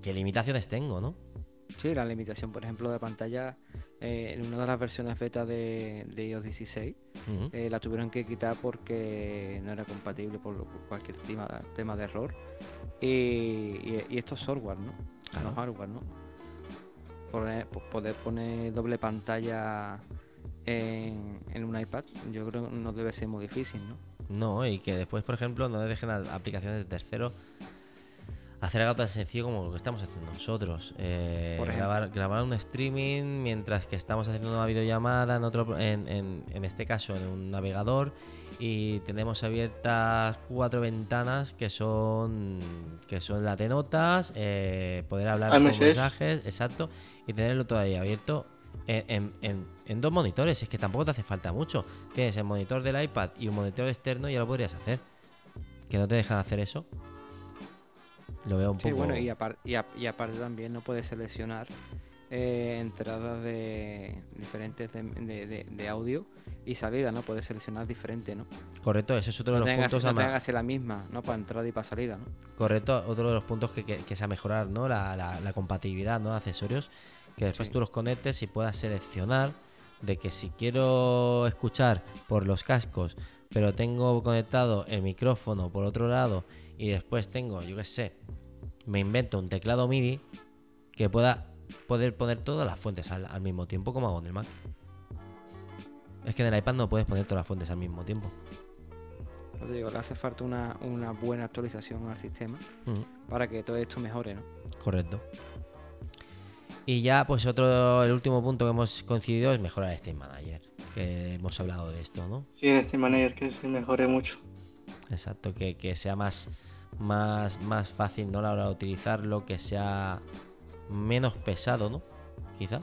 ¿qué limitaciones tengo, no? Sí, la limitación, por ejemplo, de pantalla eh, en una de las versiones beta de, iOS 16 eh, la tuvieron que quitar porque no era compatible por, cualquier tema, tema, de error. Y, esto es software, ¿no? No hardware, ¿no? poner, poder poner doble pantalla en, un iPad, yo creo que no debe ser muy difícil, ¿no? No, y que después, por ejemplo, no dejen aplicaciones de terceros hacer algo tan sencillo como lo que estamos haciendo nosotros. Eh, grabar, grabar, un streaming mientras que estamos haciendo una videollamada en otro, en, en, este caso en un navegador y tenemos abiertas cuatro ventanas que son que son la notas, eh, poder hablar con mensajes, exacto, y tenerlo todo ahí abierto en, en, dos monitores. Es que tampoco te hace falta mucho. Tienes el monitor del iPad y un monitor externo y ya lo podrías hacer. Que no te dejan hacer eso. Lo veo un sí, poco. bueno, y, y, aparte también no puedes seleccionar eh, entradas de diferentes de, de, audio y salida, ¿no? Puedes seleccionar diferente, ¿no? Correcto, ese es otro de los puntos. No tengas la misma, ¿no? Para entrada y para salida, ¿no? Correcto, otro de los puntos que, que, que es a mejorar, ¿no? La, la, compatibilidad, ¿no? De accesorios, que después tú los conectes y puedas seleccionar de que si quiero escuchar por los cascos, pero tengo conectado el micrófono por otro lado y después tengo, yo qué sé, me invento un teclado MIDI que pueda poder poner todas las fuentes al, mismo tiempo como hago en el Mac. Es que en el iPad no puedes poner todas las fuentes al mismo tiempo. te digo, le hace falta una, buena actualización al sistema para que todo esto mejore, ¿no? Correcto. Y ya, pues otro, el último punto que hemos coincidido es mejorar el Steam Manager. Que hemos hablado de esto, ¿no? Sí, el Steam Manager que se mejore mucho. Exacto, que, que sea más, más, más fácil, ¿no? La hora de utilizarlo, que sea menos pesado, ¿no? Quizá.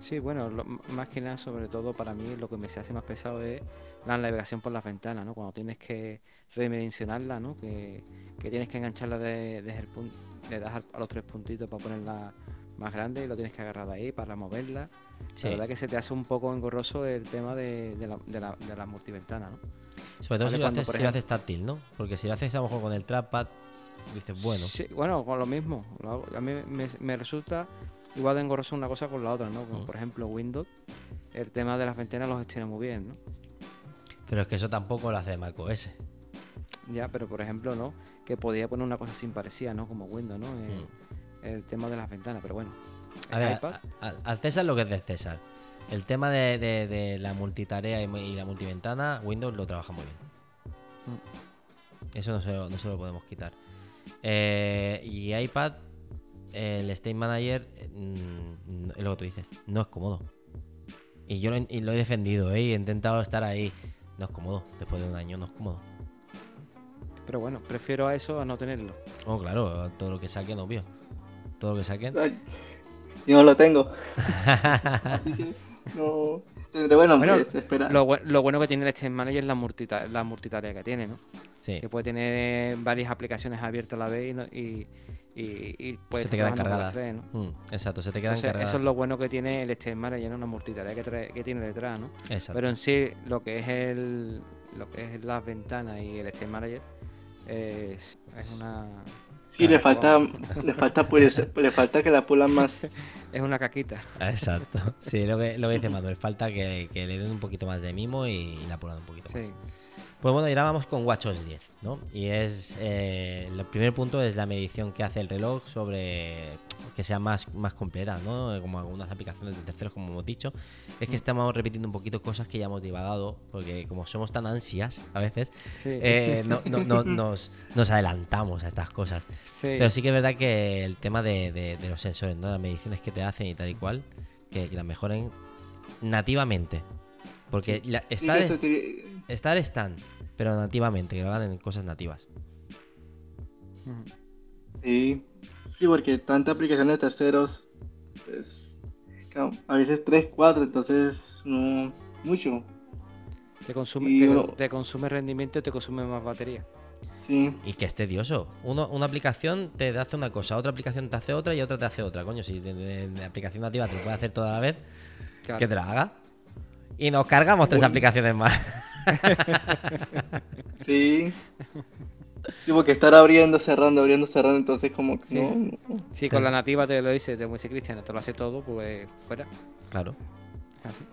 Sí, bueno, más que nada, sobre todo para mí, lo que me se hace más pesado es la navegación por las ventanas, ¿no? Cuando tienes que redimensionarla, ¿no? Que, tienes que engancharla desde de, el punto, le das a los tres puntitos para ponerla más grande y lo tienes que agarrar de ahí para moverla. La verdad que se te hace un poco engorroso el tema de, la, de, la, de la multiventana, ¿no? Sobre todo si, lo haces, si lo haces táctil, ¿no? Porque si lo haces a lo mejor con el trackpad, dices, bueno. Sí, bueno, con lo mismo. A mí me, resulta igual de engorroso una cosa con la otra, ¿no? Como mm. por ejemplo Windows, el tema de las ventanas los gestiona muy bien, ¿no? Pero es que eso tampoco lo hace macOS. Ya, pero por ejemplo, ¿no? Que podía poner una cosa sin parecida, ¿no? Como Windows, ¿no? El, mm. tema de las ventanas, pero bueno. A ver, al César lo que es de César. El tema de, la multitarea y, la multiventana, Windows lo trabaja muy bien. Mm. Eso no se, no se lo podemos quitar. Eh, y iPad, el State Manager, mm, es lo que tú dices, no es cómodo. Y yo lo, he defendido, ¿eh? he intentado estar ahí. No es cómodo, después de un año no es cómodo. Pero bueno, prefiero a eso a no tenerlo. Oh, claro, todo lo que saquen, obvio. Todo lo que saquen. yo no lo tengo. [LAUGHS] Así que no. Bueno, espera. Lo, bueno que tiene el State Manager es la, la multitarea que tiene, ¿no? Que puede tener varias aplicaciones abiertas a la vez y, y, puede se te quedan cargadas. Mm, exacto, se te quedan cargadas. Eso es lo bueno que tiene el Steam Manager, una multitarea que, que tiene detrás, ¿no? Pero en sí, lo que es el lo que es las ventanas y el Steam Manager es, una Sí, le falta, le falta pues, le falta que la pulan más. [LAUGHS] Es una caquita. Exacto. Sí, lo que, lo que dice [LAUGHS] Manuel, falta que, que, le den un poquito más de mimo y, la pulan un poquito más. Pues bueno, y ahora vamos con WatchOS 10, ¿no? Y es, eh, el primer punto es la medición que hace el reloj sobre que sea más, más completa, ¿no? Como algunas aplicaciones de terceros, como hemos dicho. Es que mm. estamos repitiendo un poquito cosas que ya hemos divagado, porque como somos tan ansias a veces, eh, no, [LAUGHS] nos, nos, adelantamos a estas cosas. Pero sí que es verdad que el tema de, los sensores, ¿no? Las mediciones que te hacen y tal y cual, que, que las mejoren nativamente Porque la- estar, Sí, que es- se te- estar están, pero nativamente, que lo hagan en cosas nativas. Sí, sí, porque tantas aplicaciones de terceros, pues, a veces 3, 4, entonces no mucho. Te consume, Y te, consume rendimiento y te consume más batería. Sí, Y que es tedioso. Uno, una aplicación te hace una cosa, otra aplicación te hace otra y otra te hace otra. Coño, si de, de- de aplicación nativa te lo puede hacer toda la vez, Claro. que te la haga. Y nos cargamos tres aplicaciones más. [LAUGHS] [LAUGHS] sí. Sí, porque estar abriendo, cerrando, abriendo, cerrando, entonces como que Sí. no. Sí, con la nativa te lo dice, te dice Cristian, te lo hace todo, pues fuera. claro. Así.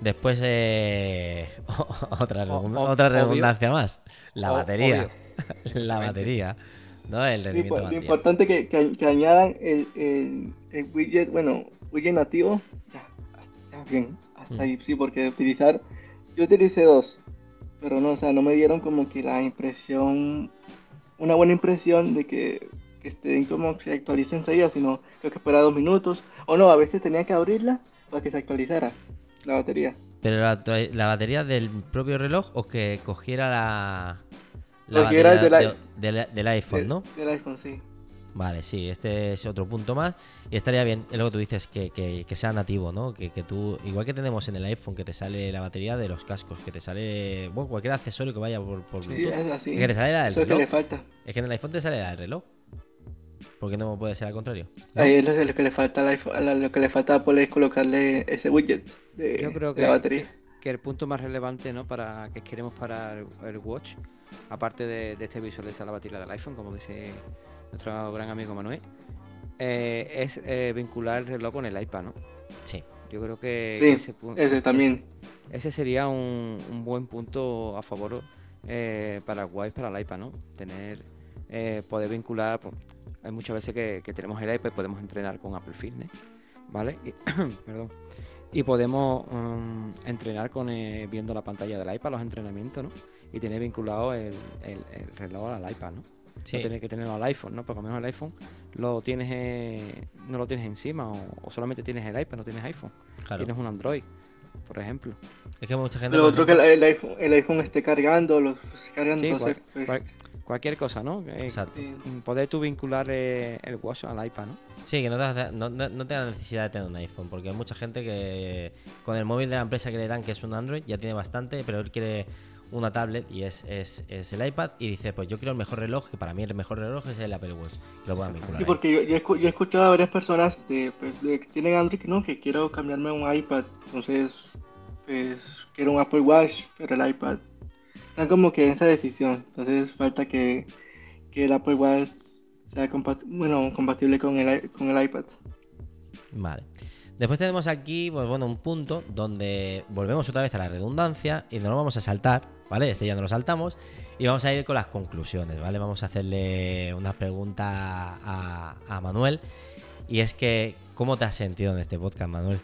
Después, eh, [LAUGHS] otra, O- redund- o- otra obvio. redundancia más. La O- batería. [LAUGHS] La batería. ¿No? El rendimiento pues, de lo batería. importante que, que, que añadan el, el, el widget, bueno, widget nativo, ya, hasta bien, hasta Mm. ahí, sí, porque utilizar, yo utilicé dos, pero no, o sea, no me dieron como que la impresión, una buena impresión de que, que estén como que se actualicen enseguida, sino creo que fuera dos minutos, o no, a veces tenía que abrirla para que se actualizara la batería. Pero la, la batería del propio reloj o que cogiera la, la batería del de- del- iPhone, ¿no? Del iPhone, sí. Vale, sí, este es otro punto más. Y estaría bien, es lo que tú dices, que, que- que sea nativo, ¿no? Que, que tú, igual que tenemos en el iPhone, que te sale la batería de los cascos, que te sale, bueno, cualquier accesorio que vaya por, por Sí, es así. Que te sale la del Eso es que reloj. le falta. Es que en el iPhone te sale la del reloj. ¿Por qué no puede ser al contrario? ¿No? Ahí es lo, lo que le falta al iPhone, lo que le falta a Apple es colocarle ese widget de, Yo creo de que, la batería. que- que el punto más relevante ¿no? para que queremos para el, el Watch, aparte de, de este visualizar la batería del iPhone, como dice nuestro gran amigo Manuel, eh, es eh, vincular el reloj con el iPad, ¿no? Sí. Yo creo que Sí, ese, ese también. ese sería un, un buen punto a favor eh, para el Watch, para el iPad, ¿no? Tener, eh, poder vincular, pues, hay muchas veces que, que tenemos el iPad y podemos entrenar con Apple Fitness, ¿vale? Y, [CLEARS THROAT] perdón. Y podemos mm, entrenar con eh, viendo la pantalla del iPad, los entrenamientos, ¿no? Y tener vinculado el, el- el reloj al iPad, ¿no? Sí. No tener que tenerlo al iPhone, ¿no? Porque a lo mejor el iPhone lo tienes, eh, no lo tienes encima o, o solamente tienes el iPad, no tienes iPhone. Claro. Tienes un Android, por ejemplo. Es que mucha gente. Lo otro que el, el iPhone, el iPhone esté cargando, los se cargan, Sí, cual- pues, cual- cualquier cosa, ¿no? Eh, Exacto. mm, poder tú vincular eh, el Watch al iPad, ¿no? Sí, que no te, no, no, no te da necesidad de tener un iPhone, porque hay mucha gente que con el móvil de la empresa que le dan, que es un Android, ya tiene bastante, pero él quiere una tablet y es, es, es el iPad y dice, pues yo quiero el mejor reloj, que para mí el mejor reloj es el Apple Watch, lo puedan Exactamente. vincular. Sí, porque yo, yo, he escu- yo he escuchado a varias personas de, pues, de que tienen Android que no, que quiero cambiarme a un iPad, entonces pues quiero un Apple Watch, pero el iPad. Están como que en esa decisión, entonces falta que, que el Apple Watch sea compat- bueno, compatible con el, con el iPad. Vale. Después tenemos aquí, pues bueno, un punto donde volvemos otra vez a la redundancia y no lo vamos a saltar, ¿vale? Este ya no lo saltamos y vamos a ir con las conclusiones, ¿vale? Vamos a hacerle una pregunta a, a Manuel y es que, ¿cómo te has sentido en este podcast, Manuel?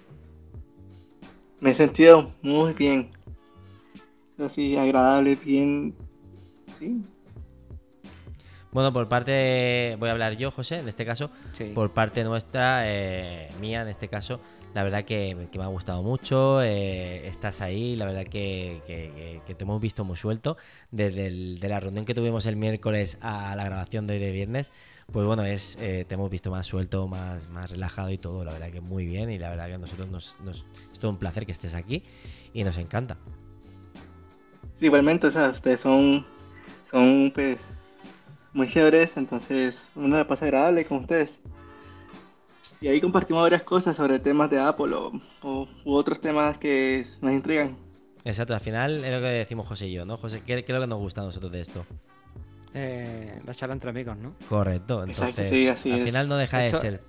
Me he sentido muy bien. Así, agradable, bien. Sí, Bueno, por parte, voy a hablar yo, José, en este caso, Sí. por parte nuestra, eh, mía en este caso, la verdad que, que me ha gustado mucho, eh, estás ahí, la verdad que, que- te hemos visto muy suelto, desde la reunión que tuvimos el miércoles a la grabación de hoy de viernes, pues bueno, es eh, te hemos visto más suelto, más, más relajado y todo, la verdad que muy bien y la verdad que a nosotros nos, nos- es todo un placer que estés aquí y nos encanta. Sí, igualmente, o sea, ustedes son, son pues muy chéveres, entonces uno la pasa agradable con ustedes. Y ahí compartimos varias cosas sobre temas de Apple o, o- u otros temas que nos intrigan. Exacto, al final es lo que decimos José y yo, ¿no? José, ¿qué, qué es lo que nos gusta a nosotros de esto? Eh, la charla entre amigos, ¿no? Correcto, Exacto, entonces sí, así al es. final no deja de ser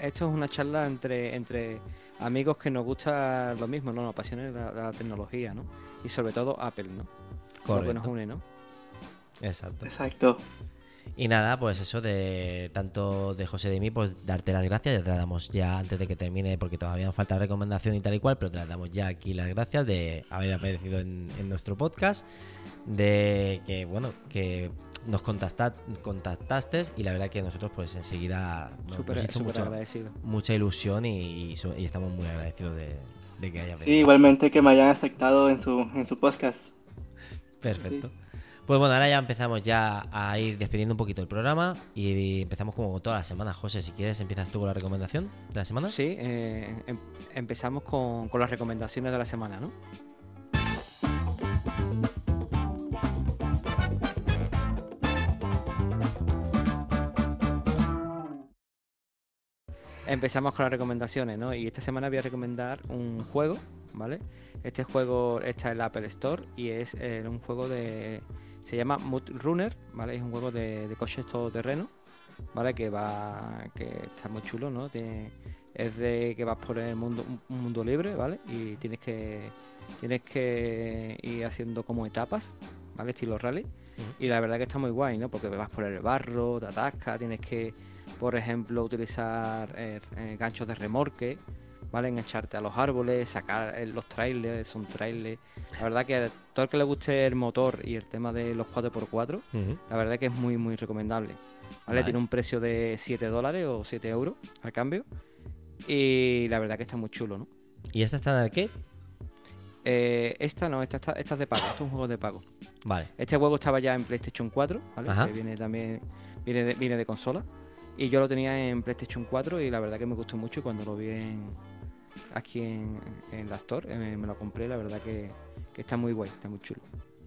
Esto es una charla entre, entre amigos que nos gusta lo mismo, ¿no? Nos apasiona la, la tecnología, ¿no? Y sobre todo Apple, ¿no? Lo que nos correcto. une, ¿no? Exacto. Exacto. Y nada, pues eso de tanto de José de mí, pues darte las gracias, ya te las damos ya antes de que termine, porque todavía nos falta recomendación y tal y cual, pero te las damos ya aquí las gracias de haber aparecido en, en nuestro podcast, de que bueno, que nos contacta- contactaste y la verdad que nosotros pues enseguida nos, Súper nos hizo mucho- agradecido. mucha ilusión y, y y estamos muy agradecidos de, de que haya Sí, igualmente que me hayan aceptado en su, en su podcast. Perfecto. Pues bueno, ahora ya empezamos ya a ir despidiendo un poquito el programa y empezamos como toda la semana. José, si quieres, empiezas tú con la recomendación de la semana. Sí, eh, em- empezamos con, las recomendaciones de la semana, ¿no? Empezamos con las recomendaciones, ¿no? Y esta semana voy a recomendar un juego, ¿vale? Este juego está en la Apple Store y es eh, un juego de... Se llama Mud Runner, ¿vale? Es un juego de, de coches todoterreno, ¿vale? Que va... que está muy chulo, ¿no? Tiene- es de que vas por el mundo, un- un mundo libre, ¿vale? Y tienes que... Tienes que ir haciendo como etapas, ¿vale? Estilo rally. Y la verdad que está muy guay, ¿no? Porque vas por el barro, te atascas, tienes que, por ejemplo, utilizar eh, eh, ganchos de remorque, ¿vale? Engancharte a los árboles, sacar eh, los trailers, son trailers. La verdad que a todo el que le guste el motor y el tema de los 4x4, Ujú. la verdad que es muy, muy recomendable. ¿Vale? Vale. Tiene un precio de 7 dólares o 7 euros al cambio. Y la verdad que está muy chulo, ¿no? ¿Y esta está en arcade? Eh, esta no, esta, está- esta es de pago, esto es un juego de pago. Vale. Este juego estaba ya en PlayStation 4, ¿vale? Ajá. Que viene también viene de, viene de consola. Y yo lo tenía en PlayStation 4 y la verdad que me gustó mucho y cuando lo vi en- aquí en, en la Store eh, me lo compré, la verdad que, que está muy guay, está muy chulo.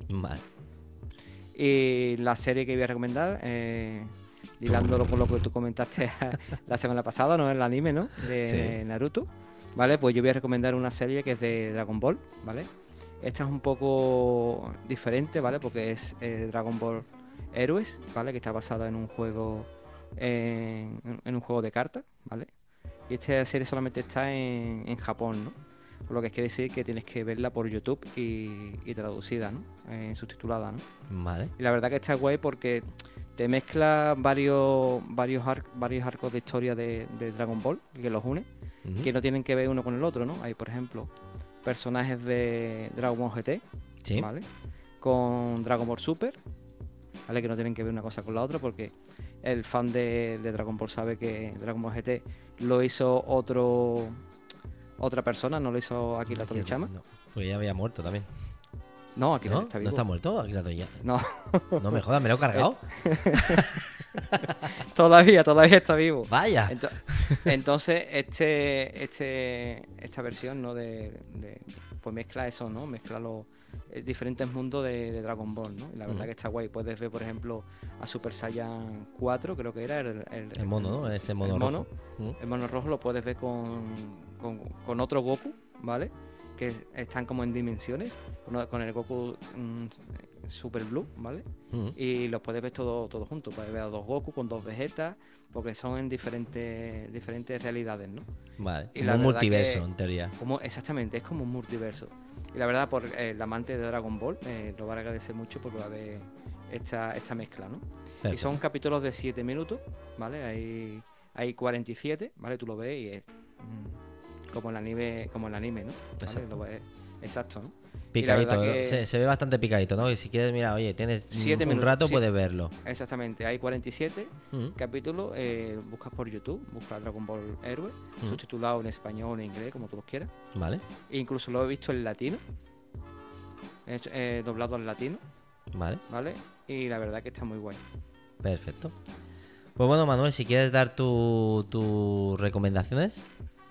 Vale. Y la serie que voy a recomendar, eh, hilándolo con lo que tú comentaste [LAUGHS] la semana pasada, ¿no? El anime, ¿no? De Sí. Naruto. ¿Vale? Pues yo voy a recomendar una serie que es de Dragon Ball, ¿vale? Esta es un poco diferente, ¿vale? Porque es eh, Dragon Ball Héroes, ¿vale? Que está basada en un juego en, en un juego de cartas, ¿vale? Y esta serie solamente está en, en Japón, ¿no? Por lo que quiere decir que tienes que verla por YouTube y, y traducida, ¿no? Eh, subtitulada, ¿no? Vale. Y la verdad que está guay porque te mezcla varios varios, ar- varios arcos de historia de, de Dragon Ball que los une, que no tienen que ver uno con el otro, ¿no? Hay, por ejemplo, personajes de Dragon Ball GT, Sí. ¿vale? Con Dragon Ball Super, ¿vale? Que no tienen que ver una cosa con la otra porque el fan de, de Dragon Ball sabe que Dragon Ball GT lo hizo otro otra persona, no lo hizo Akira Toriyama. No, pues ya había muerto también. No, Akira ¿No? está ¿No vivo. está muerto? Aquí la doy ya. No, [LAUGHS] No me jodas, me lo he cargado. [LAUGHS] todavía, todavía está vivo. Vaya. Ento- Entonces, este, este, esta versión, ¿no? De, de- pues mezcla eso, ¿no? Mezcla los eh, diferentes mundos de, de Dragon Ball, ¿no? Y la verdad que está guay. Puedes ver, por ejemplo, a Super Saiyan 4, creo que era el, El mono, ¿no? Ese mono el mono. rojo. El mono rojo lo puedes ver con, con, con otro Goku, ¿vale? Que están como en dimensiones. Con el Goku mm, Super Blue, ¿vale? Y los puedes ver todos todo juntos. Puedes ver a dos Goku con dos Vegetas, porque son en diferentes, diferentes realidades, ¿no? Vale. Y Como un multiverso, que- en teoría. Como, exactamente, es como un multiverso. Y la verdad, por eh, el amante de Dragon Ball, eh, lo va a agradecer mucho porque va a ver esta, esta mezcla, ¿no? Y son capítulos de 7 minutos, ¿vale? Hay, hay 47, ¿vale? Tú lo ves y es mm, como el anime, como el anime, ¿no? ¿Vale? Lo ves- exacto, ¿no? Picadito. que- Se, se ve bastante picadito, ¿no? Y si quieres, mira, oye, tienes un- Siete un minutos, rato, puedes verlo. Exactamente, hay 47 Ujú. capítulos, eh, buscas por YouTube, buscas Dragon Ball Héroe, Mm. subtitulado en español o en inglés, como tú los quieras. Vale. E incluso lo he visto en latino, es, eh, doblado al latino, Vale. ¿vale? Y la verdad que está muy guay. Perfecto. Pues bueno, Manuel, si quieres dar tu- tus recomendaciones.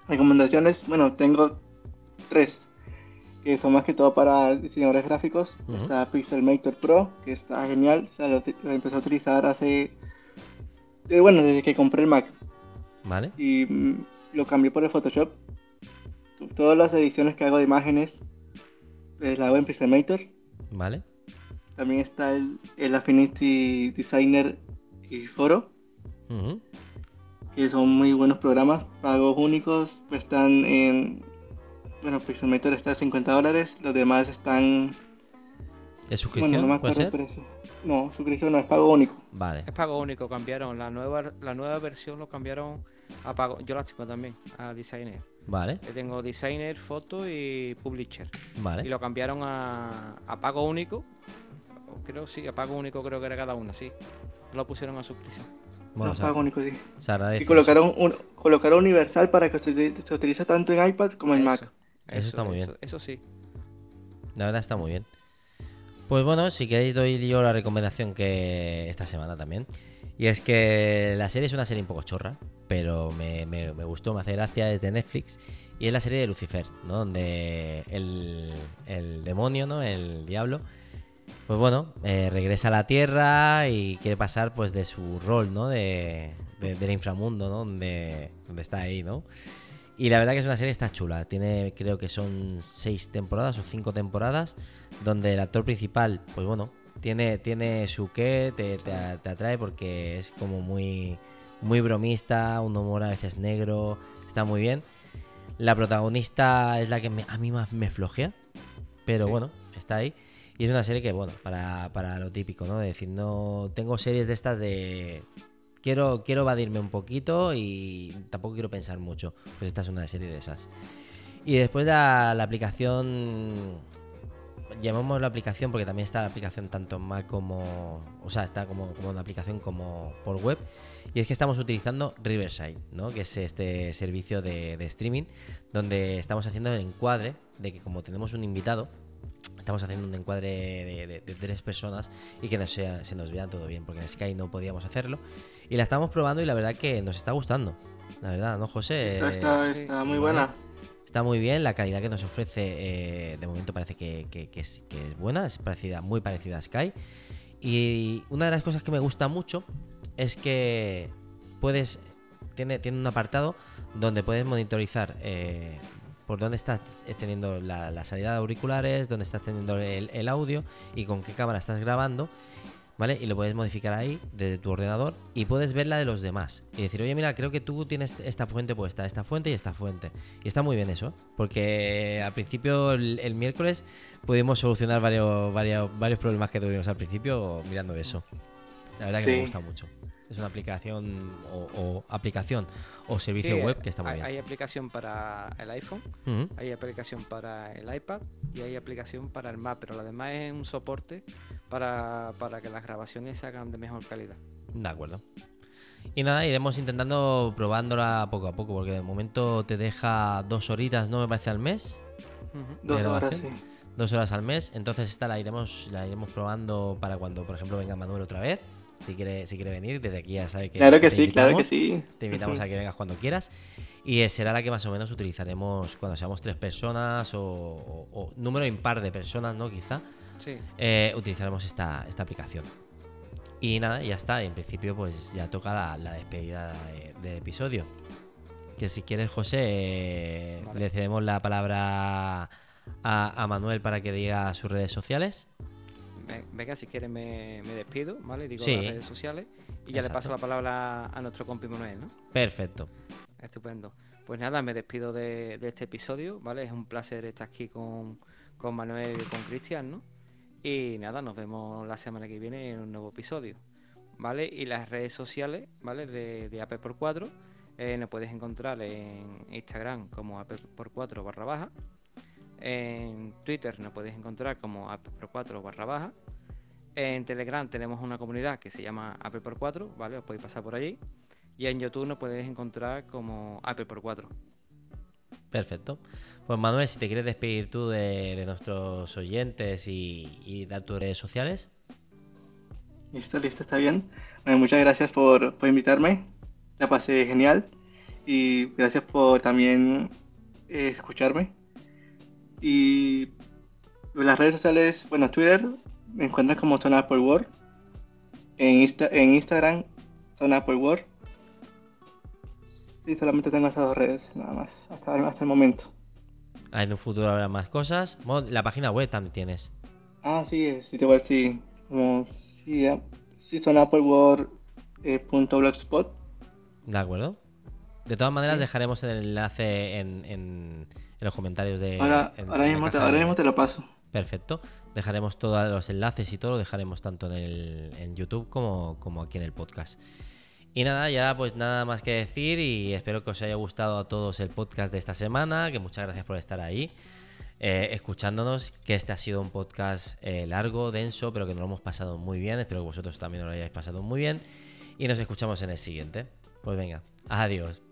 Recomendaciones, bueno, tengo tres, que son más que todo para diseñadores gráficos. Ujú. Está Pixelmator Pro, que está genial, o sea, lo, lo empecé a utilizar hace, eh, bueno, desde que compré el Mac Vale. y mm, lo cambié por el Photoshop. Todas las ediciones que hago de imágenes, pues, las hago en Pixelmator. Vale. También está el, el Affinity Designer y Foro, Ujú. que son muy buenos programas, pagos únicos, pues están en... Bueno, Pixelmator está a 50 dólares, los demás están... ¿Es Bueno, suscripción? no me ¿Puede acuerdo precio. No, suscripción no, es pago único. Vale. Es pago único, cambiaron. La nueva, la nueva versión lo cambiaron a pago. Yo la tengo también, a Designer. Vale. Yo tengo Designer, Foto y Publisher. Y Vale. lo cambiaron a, a pago único. Creo sí, a pago único creo que era cada una, sí. Lo pusieron a suscripción. Bueno, no, pago único, sí. se agradece. Y colocaron, un, colocaron universal para que se, se utilice tanto en iPad como en Eso. Mac. Eso, está muy bien. Eso sí. La verdad está muy bien. Pues bueno, si queréis doy yo la recomendación que esta semana también. Y es que la serie es una serie un poco chorra, pero me, gustó, me hace gracia, es de Netflix. Y es la serie de Lucifer, ¿no? Donde el, el demonio, ¿no? El diablo, pues bueno, eh, regresa a la Tierra y quiere pasar pues de su rol, ¿no? De, del inframundo, ¿no? Donde, donde está ahí, ¿no? Y la verdad que es una serie está chula. Tiene, creo que son seis temporadas o cinco temporadas, donde el actor principal, pues bueno, tiene, tiene su qué, te, te, atrae porque es como muy, muy bromista, un humor a veces negro, está muy bien. La protagonista es la que a mí más me flojea, pero bueno, está ahí. Y es una serie que, bueno, para, para lo típico, ¿no? De decir, no tengo series de estas de quiero, quiero evadirme un poquito y tampoco quiero pensar mucho. Pues esta es una serie de esas. Y después la, la aplicación, llamamos la aplicación porque también está la aplicación tanto Mac como, o sea, está como, como una aplicación como por web. Y es que estamos utilizando Riverside, ¿no? Que es este servicio de, de streaming donde estamos haciendo el encuadre de que como tenemos un invitado, estamos haciendo un encuadre de, tres personas y que se nos vea todo bien, porque en Sky no podíamos hacerlo. Y la estamos probando y la verdad que nos está gustando. La verdad, ¿no, José? Está, muy buena. Está muy bien, la calidad que nos ofrece eh, de momento parece que, es, buena, es parecida, muy parecida a Sky. Y una de las cosas que me gusta mucho es que puedes, tiene, tiene un apartado donde puedes monitorizar eh, por dónde estás teniendo la, salida de auriculares, dónde estás teniendo el, audio y con qué cámara estás grabando. ¿Vale? Y lo puedes modificar ahí desde tu ordenador y puedes ver la de los demás. Y decir, oye, mira, creo que tú tienes esta fuente puesta, esta fuente y esta fuente. Y está muy bien eso, porque al principio, el, miércoles, pudimos solucionar varios, varios, varios problemas que tuvimos al principio mirando eso. La verdad que me gusta mucho. Es una aplicación o, aplicación o servicio web que está muy hay, bien. Hay aplicación para el iPhone, hay aplicación para el iPad y hay aplicación para el Mac, pero además es un soporte para, que las grabaciones se hagan de mejor calidad. De acuerdo. Y nada, iremos intentando probándola poco a poco, porque de momento te deja dos horitas, ¿no? Me parece al mes. Dos horas, sí. Dos horas al mes. Entonces esta la iremos, la iremos probando para cuando, por ejemplo, venga Manuel otra vez si quiere, si quiere venir, desde aquí ya sabe que. Claro que sí, claro que sí. Te invitamos a que vengas cuando quieras. Y será la que más o menos utilizaremos cuando seamos tres personas o, número impar de personas, ¿no? Quizá. Sí. Eh, utilizaremos esta, esta aplicación. Y nada, ya está. En principio, pues ya toca la, despedida del episodio. Que si quieres, José, le cedemos la palabra a, a Manuel para que diga sus redes sociales venga, si quieres me, despido, ¿vale? Digo las redes sociales y ya le paso la palabra a nuestro compi Manuel, ¿no? Perfecto. Estupendo. Pues nada, me despido de, este episodio, ¿vale? Es un placer estar aquí con, Manuel y con Cristian, ¿no? Y nada, nos vemos la semana que viene en un nuevo episodio, ¿vale? Y las redes sociales, ¿vale? De, de AP por 4 eh, nos puedes encontrar en Instagram como AP por 4 barra baja en Twitter nos podéis encontrar como Apple4 barra baja. En Telegram tenemos una comunidad que se llama Apple 4, ¿vale? Os podéis pasar por allí. Y en YouTube nos podéis encontrar como Apple 4. Perfecto. Pues Manuel, si te quieres despedir tú de, nuestros oyentes y, dar tus redes sociales. Listo, listo, está bien. muchas gracias por, por invitarme. La pasé genial. Y gracias por también eh, escucharme. Y las redes sociales, bueno, Twitter me encuentras como Zona Apple World. En, en Instagram, Zona Apple. Sí, solamente tengo esas dos redes, nada más, hasta, hasta el momento. Ah, en un futuro habrá más cosas. la página web también tienes. Ah, sí, sí. Como, sí, sí, son World Eh. De acuerdo. De todas maneras, dejaremos el enlace en en los comentarios de. Ahora, mismo, te, lo paso. Perfecto. Dejaremos todos los enlaces y todo, lo dejaremos tanto en, el, en YouTube como, como aquí en el podcast. Y nada, ya pues nada más que decir y espero que os haya gustado a todos el podcast de esta semana, que muchas gracias por estar ahí, eh, escuchándonos, que este ha sido un podcast eh, largo, denso, pero que nos lo hemos pasado muy bien, espero que vosotros también lo hayáis pasado muy bien y nos escuchamos en el siguiente. Pues venga, adiós.